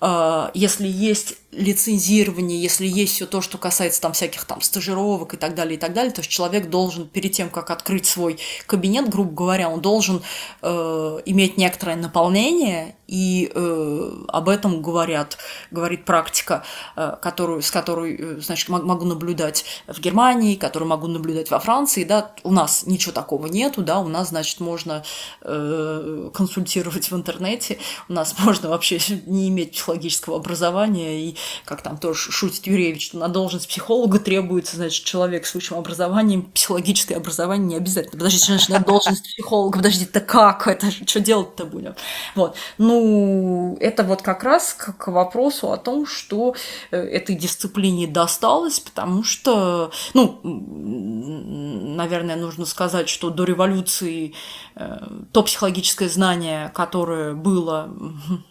э, если есть лицензирование, если есть все то, что касается там всяких там стажировок и так далее, и так далее, то есть человек должен перед тем, как открыть свой кабинет, грубо говоря, он должен э, иметь некоторое наполнение, и э, об этом говорят, говорит практика, э, которую, с которой, э, значит, могу наблюдать в Германии, которую могу наблюдать во Франции, да, у нас ничего такого нету, да, у нас, значит, можно э, консультировать в интернете, у нас [laughs] можно вообще не иметь психологического образования и как там тоже шутит Юрьевич, на должность психолога требуется, значит, человек с высшим образованием, психологическое образование не обязательно. Подождите, значит, на должность психолога, подождите, это как? Это что делать-то будем? Вот. Ну, это вот как раз к, к вопросу о том, что э, этой дисциплине досталось, потому что, ну, наверное, нужно сказать, что до революции э, то психологическое знание, которое было,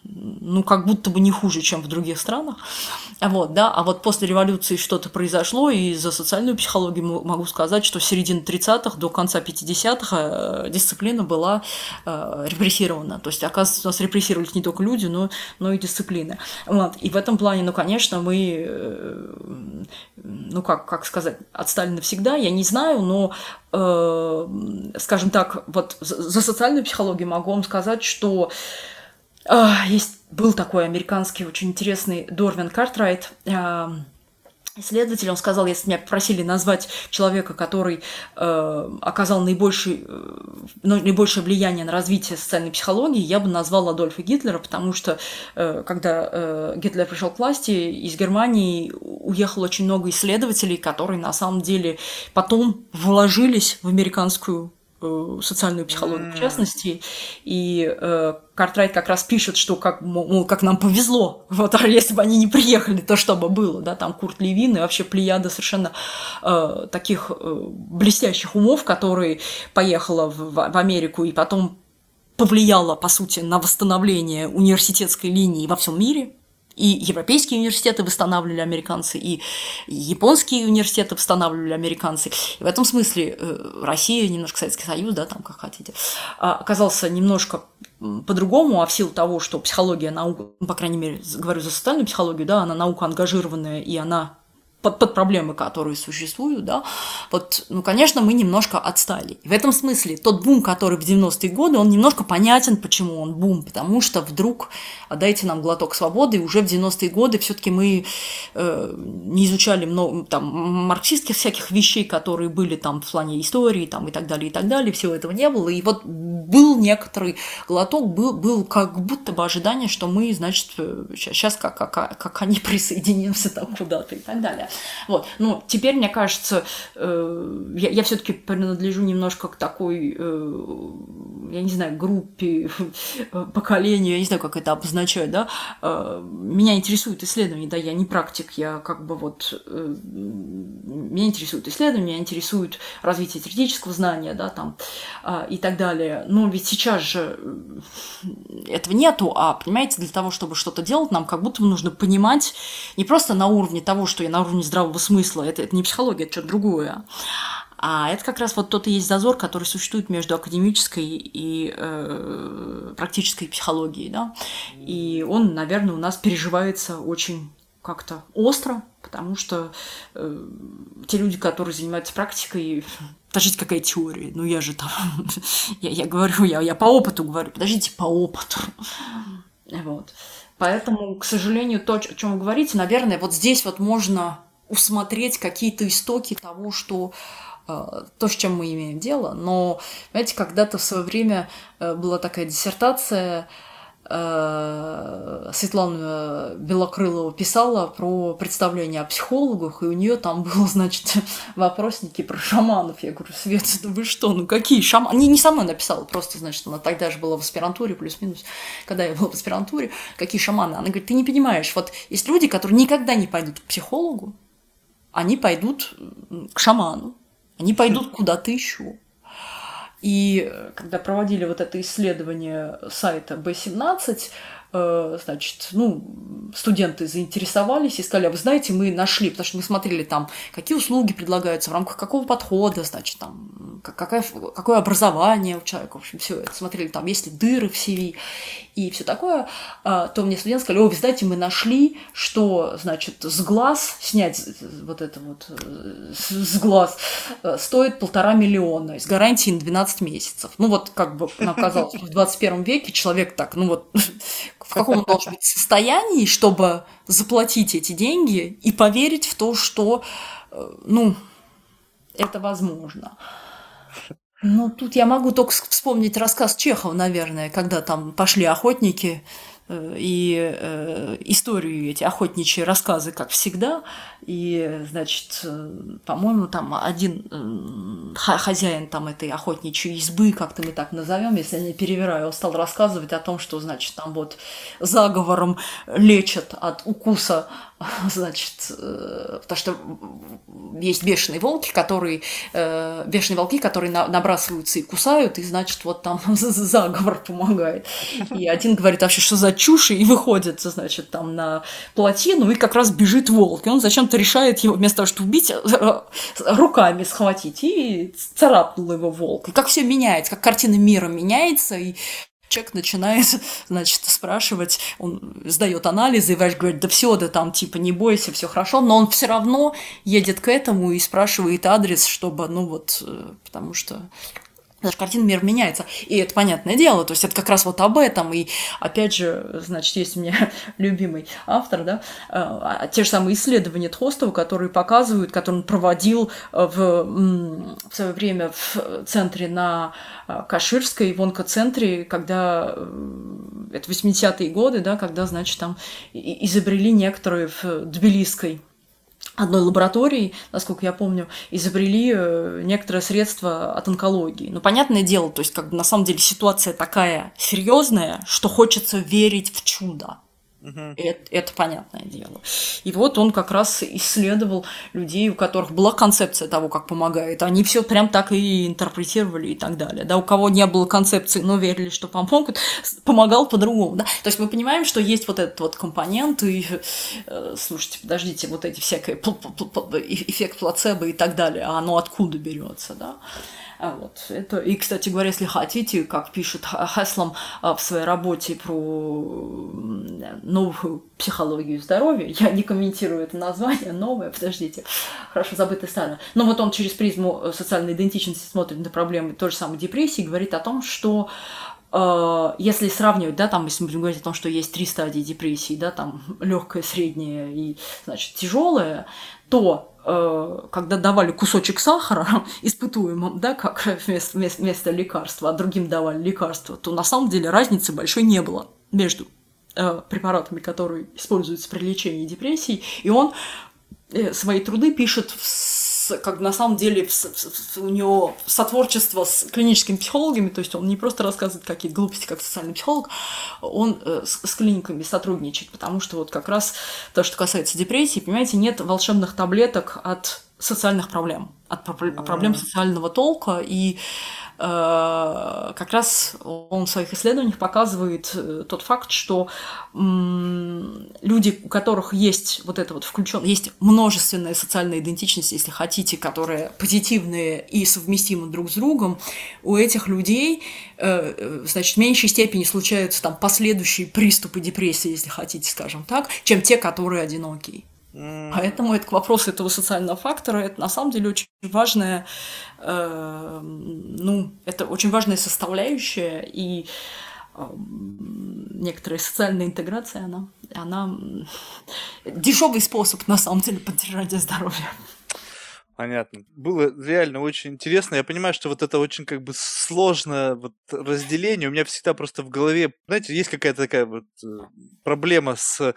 ну, как будто бы не хуже, чем в других странах, вот, да, а вот после революции что-то произошло, и за социальную психологию могу сказать, что с середины 30-х до конца 50-х э, дисциплина была э, репрессирована. То есть, оказывается, у нас репрессировались не только люди, но, но и дисциплины. Вот. И в этом плане, ну, конечно, мы, э, ну, как, как сказать, отстали навсегда, я не знаю, но скажем так, вот за социальную психологию могу вам сказать, что есть был такой американский очень интересный Дорвин Картрайт, э, исследователь, он сказал, если меня попросили назвать человека, который э, оказал наибольший, э, наибольшее влияние на развитие социальной психологии, я бы назвал Адольфа Гитлера, потому что э, когда э, Гитлер пришел к власти, из Германии уехало очень много исследователей, которые на самом деле потом вложились в американскую социальную психологию в частности. И э, Картрайт как раз пишет, что как, мол, как нам повезло, [laughs] вот, а если бы они не приехали, то что бы было, да, там Курт Левин и вообще плеяда совершенно э, таких э, блестящих умов, которые поехала в, в Америку и потом повлияла, по сути, на восстановление университетской линии во всем мире, И европейские университеты восстанавливали американцы, и японские университеты восстанавливали американцы. И в этом смысле э, Россия, немножко Советский Союз, да, там как хотите, а, оказался немножко по-другому, а в силу того, что психология наука, ну, по крайней мере, говорю за социальную психологию, да, она наука ангажированная, и она под, под проблемы, которые существуют, да, вот, ну, конечно, мы немножко отстали. В этом смысле тот бум, который в 90-е годы, он немножко понятен, почему он бум, потому что вдруг дайте нам глоток свободы, уже в 90-е годы все таки мы э, не изучали много, там, марксистских всяких вещей, которые были там в плане истории, там, и так далее, и так далее, всего этого не было, и вот был некоторый глоток, был, был как будто бы ожидание, что мы, значит, сейчас как, как, как они [laughs] присоединимся там куда-то и так далее. Вот. Ну, теперь, мне кажется, э, я, я все-таки принадлежу немножко к такой, э, я не знаю, группе, поколению, я не знаю, как это обозначать, да. Э, меня интересуют исследования, да, я не практик, я как бы вот... Э, меня интересуют исследования, меня интересует развитие теоретического знания, да, там, э, и так далее. Но ведь сейчас же этого нету, а, понимаете, для того, чтобы что-то делать, нам как будто нужно понимать не просто на уровне того, что я на уровне здравого смысла, это, это не психология, это что-то другое. А это как раз вот тот и есть зазор, который существует между академической и э, практической психологией, да. И он, наверное, у нас переживается очень как-то остро, потому что э, те люди, которые занимаются практикой, подождите, какая теория, ну я же там, [laughs] я, я говорю, я, я по опыту говорю, подождите, по опыту. Вот. Поэтому, к сожалению, то, о чем вы говорите, наверное, вот здесь вот можно усмотреть какие-то истоки того, что э, то, с чем мы имеем дело. Но, знаете, когда-то в свое время э, была такая диссертация, э, Светлана Белокрылова писала про представление о психологах, и у нее там было, [laughs] значит, вопросники про шаманов. Я говорю, Свет, ну вы что, ну какие шаманы? Не, не со мной написала, просто, значит, она тогда же была в аспирантуре, плюс-минус, когда я была в аспирантуре, какие шаманы? Она говорит, ты не понимаешь, вот есть люди, которые никогда не пойдут к психологу, они пойдут к шаману, они пойдут [laughs] куда-то еще. И э, когда проводили вот это исследование сайта B17, Э, значит, ну, студенты заинтересовались и сказали, а вы знаете, мы нашли, потому что мы смотрели там, какие услуги предлагаются, в рамках какого подхода, значит, там, какое, какое образование у человека, в общем, все это смотрели, там, есть ли дыры в CV и все такое, а, то мне студенты сказали, о, вы знаете, мы нашли, что, значит, с глаз снять вот это вот, э, с глаз э, стоит полтора миллиона, с гарантией на 12 месяцев. Ну, вот, как бы, нам казалось, в 21 веке человек так, ну, вот, [laughs] в каком он должен быть состоянии, чтобы заплатить эти деньги и поверить в то, что, э, ну, это возможно. Ну, тут я могу только вспомнить рассказ Чехова, наверное, когда там пошли охотники Э, и э, историю эти охотничьи рассказы, как всегда. И, значит, э, по-моему, там один э, хозяин там этой охотничьей избы, как-то мы так назовем, если я не перевираю, он стал рассказывать о том, что, значит, там вот заговором лечат от укуса [laughs] значит, э, потому что есть бешеные волки, которые, э, бешеные волки, которые набрасываются и кусают, и, значит, вот там [laughs] заговор помогает. И один говорит, вообще, что за чушь, и выходит, значит, там на плотину, и как раз бежит волк, и он зачем-то решает его, вместо того, чтобы убить, э, руками схватить, и царапнул его волк. И как все меняется, как картина мира меняется, и человек начинает, [laughs] значит, спрашивать, он сдает анализы, и врач говорит, да все, да там, типа, не бойся, все хорошо, но он все равно едет к этому и спрашивает адрес, чтобы, ну вот, э, потому что Даже картина мир меняется. И это понятное дело. То есть это как раз вот об этом. И опять же, значит, есть у меня [laughs] любимый автор, да, э, те же самые исследования Тхостова, которые показывают, которые он проводил в, в свое время в центре на э, Каширской, в онкоцентре, когда э, это 80-е годы, да, когда, значит, там изобрели некоторые в Тбилисской одной лаборатории, насколько я помню, изобрели э, некоторые средства от онкологии. Но понятное дело, то есть как бы на самом деле ситуация такая серьезная, что хочется верить в чудо. Это, это понятное дело. И вот он как раз исследовал людей, у которых была концепция того, как помогает. Они все прям так и интерпретировали и так далее. Да, у кого не было концепции, но верили, что помогут, помогал по-другому. Да? То есть мы понимаем, что есть вот этот вот компонент, и э, слушайте, подождите, вот эти всякие эффект плацебо и так далее, а оно откуда берется, да? А вот. Это, и, кстати говоря, если хотите, как пишет Хеслом а, в своей работе про новую психологию здоровья, я не комментирую это название, новое, подождите, хорошо забытое старое. Но вот он через призму э, социальной идентичности смотрит на проблемы той же самой депрессии, говорит о том, что э, если сравнивать, да, там, если мы будем говорить о том, что есть три стадии депрессии, да, там легкая, средняя и, значит, тяжелая, то Э, когда давали кусочек сахара [laughs] испытуемым, да, как [laughs] вместо, вместо лекарства, а другим давали лекарства, то на самом деле разницы большой не было между э, препаратами, которые используются при лечении депрессии, и он э, свои труды пишет в как на самом деле у него сотворчество с клиническими психологами, то есть он не просто рассказывает какие-то глупости, как социальный психолог, он э, с, с клиниками сотрудничает, потому что вот как раз то, что касается депрессии, понимаете, нет волшебных таблеток от социальных проблем, от проблем социального толка, и Э, как раз он в своих исследованиях показывает э, тот факт, что люди, у которых есть вот это вот включен, есть множественная социальная идентичность, если хотите, которые позитивные и совместимы друг с другом, у этих людей, э, значит, в меньшей степени случаются там последующие приступы депрессии, если хотите, скажем так, чем те, которые одинокие. Поэтому это к вопросу этого социального фактора, это на самом деле очень важная, э, ну, это очень важная составляющая, и э, некоторая социальная интеграция, она, она дешевый способ, на самом деле, поддержания здоровья. Понятно. Было реально очень интересно. Я понимаю, что вот это очень как бы сложное вот разделение. У меня всегда просто в голове, знаете, есть какая-то такая вот э, проблема с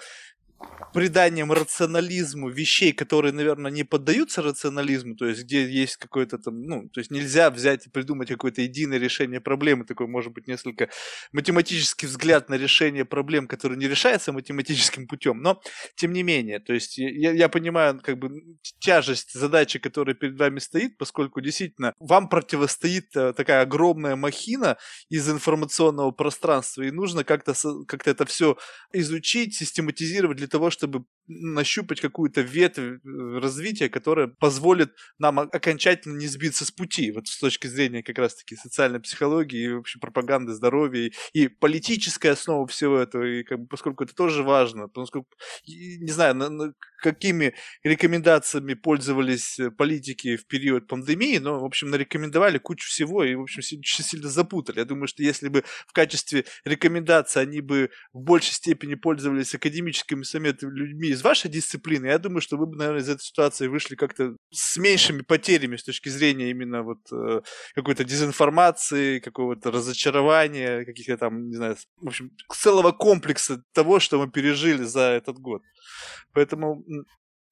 приданием рационализму вещей, которые, наверное, не поддаются рационализму, то есть где есть какое-то там, ну, то есть нельзя взять и придумать какое-то единое решение проблемы, такой, может быть, несколько математический взгляд на решение проблем, которые не решаются математическим путем, но тем не менее, то есть я, я понимаю, как бы тяжесть задачи, которая перед вами стоит, поскольку действительно вам противостоит э, такая огромная махина из информационного пространства, и нужно как-то как это все изучить, систематизировать для того, чтобы нащупать какую-то ветвь э, развития, которая позволит нам окончательно не сбиться с пути, вот с точки зрения как раз-таки социальной психологии и вообще пропаганды здоровья и, и политическая основа всего этого, и как бы, поскольку это тоже важно, поскольку, не знаю, на, на, какими рекомендациями пользовались э, политики в период пандемии, но, в общем, нарекомендовали кучу всего и, в общем, очень сильно запутали. Я думаю, что если бы в качестве рекомендаций они бы в большей степени пользовались академическими советами людьми из вашей дисциплины, я думаю, что вы бы, наверное, из этой ситуации вышли как-то с меньшими потерями с точки зрения именно вот э, какой-то дезинформации, какого-то разочарования, каких-то там, не знаю, в общем, целого комплекса того, что мы пережили за этот год. Поэтому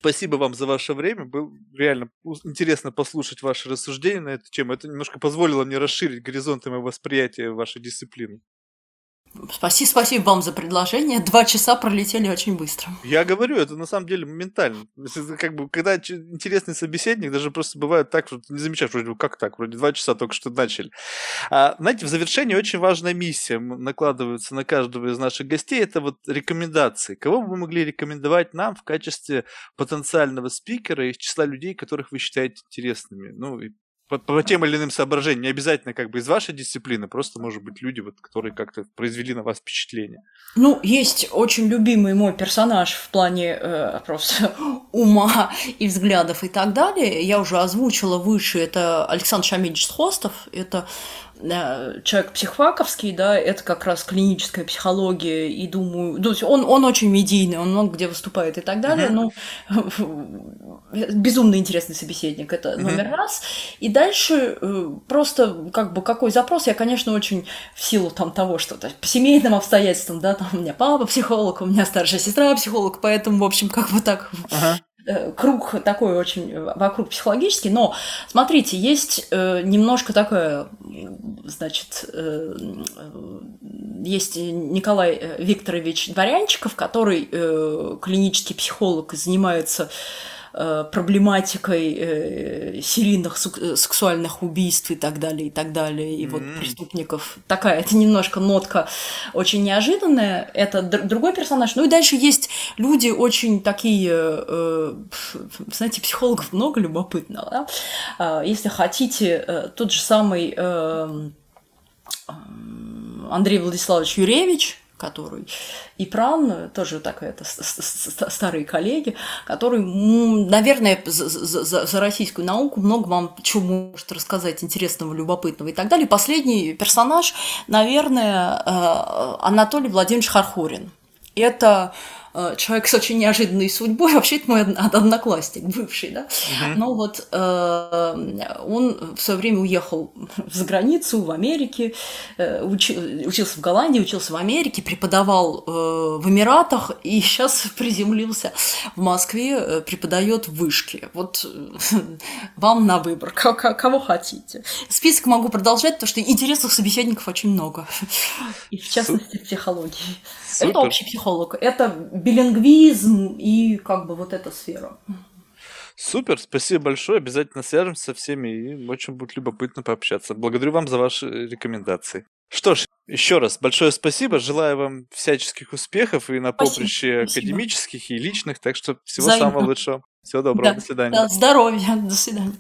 Спасибо вам за ваше время. Было реально интересно послушать ваши рассуждения на эту тему. Это немножко позволило мне расширить горизонты моего восприятия вашей дисциплины. Спасибо, спасибо вам за предложение. Два часа пролетели очень быстро. Я говорю, это на самом деле моментально. Это как бы, когда интересный собеседник, даже просто бывает так, что не замечаешь, вроде как так, вроде два часа только что начали. А, знаете, в завершении очень важная миссия накладывается на каждого из наших гостей. Это вот рекомендации. Кого бы вы могли рекомендовать нам в качестве потенциального спикера из числа людей, которых вы считаете интересными? Ну, и по, по тем или иным соображениям, не обязательно как бы из вашей дисциплины, просто, может быть, люди, вот, которые как-то произвели на вас впечатление. Ну, есть очень любимый мой персонаж в плане э, просто [laughs] ума и взглядов и так далее. Я уже озвучила выше, это Александр Шамильевич Хостов, это человек психфаковский, да, это как раз клиническая психология, и думаю, ну, он, он очень медийный, он много где выступает и так далее, uh-huh. но [laughs] безумно интересный собеседник, это номер раз. И дальше э, просто как бы какой запрос, я, конечно, очень в силу там того, что -то, по семейным обстоятельствам, да, там у меня папа психолог, у меня старшая сестра психолог, поэтому, в общем, как бы так uh-huh э, круг такой очень вокруг психологический, но смотрите, есть э, немножко такое, значит, э, есть Николай Викторович Дворянчиков, который э, клинический психолог и занимается Э, проблематикой э, серийных э, сексуальных убийств и так далее, и так далее, и mm-hmm. вот преступников. Такая, это немножко нотка очень неожиданная. Это другой персонаж. Ну и дальше есть люди очень такие, знаете, психологов много любопытного. Да? А, если хотите, тот же самый эм, Андрей Владиславович Юревич, который и Пран, тоже такая это старые коллеги, который, наверное, за, за, за российскую науку много вам чего может рассказать интересного, любопытного и так далее. Последний персонаж, наверное, э, Анатолий Владимирович Хархурин. Это человек с очень неожиданной судьбой, [laughs] вообще это мой одноклассник, бывший, да, uh-huh. но вот э, он в свое время уехал [laughs] за границу, в Америке, э, учи, учился в Голландии, учился в Америке, преподавал э, в Эмиратах и [laughs] сейчас приземлился в Москве, э, преподает в вышке. Вот э, вам на выбор, кого хотите. Список могу продолжать, потому что интересных собеседников очень много, и в частности в психологии. Супер. Это общий психолог, это билингвизм и как бы вот эта сфера. Супер, спасибо большое. Обязательно свяжемся со всеми и очень будет любопытно пообщаться. Благодарю вам за ваши рекомендации. Что ж, еще раз большое спасибо. Желаю вам всяческих успехов и на поприще спасибо. академических и личных. Так что всего Взаимно. самого лучшего. Всего доброго. Да, до свидания. Да, здоровья. До свидания.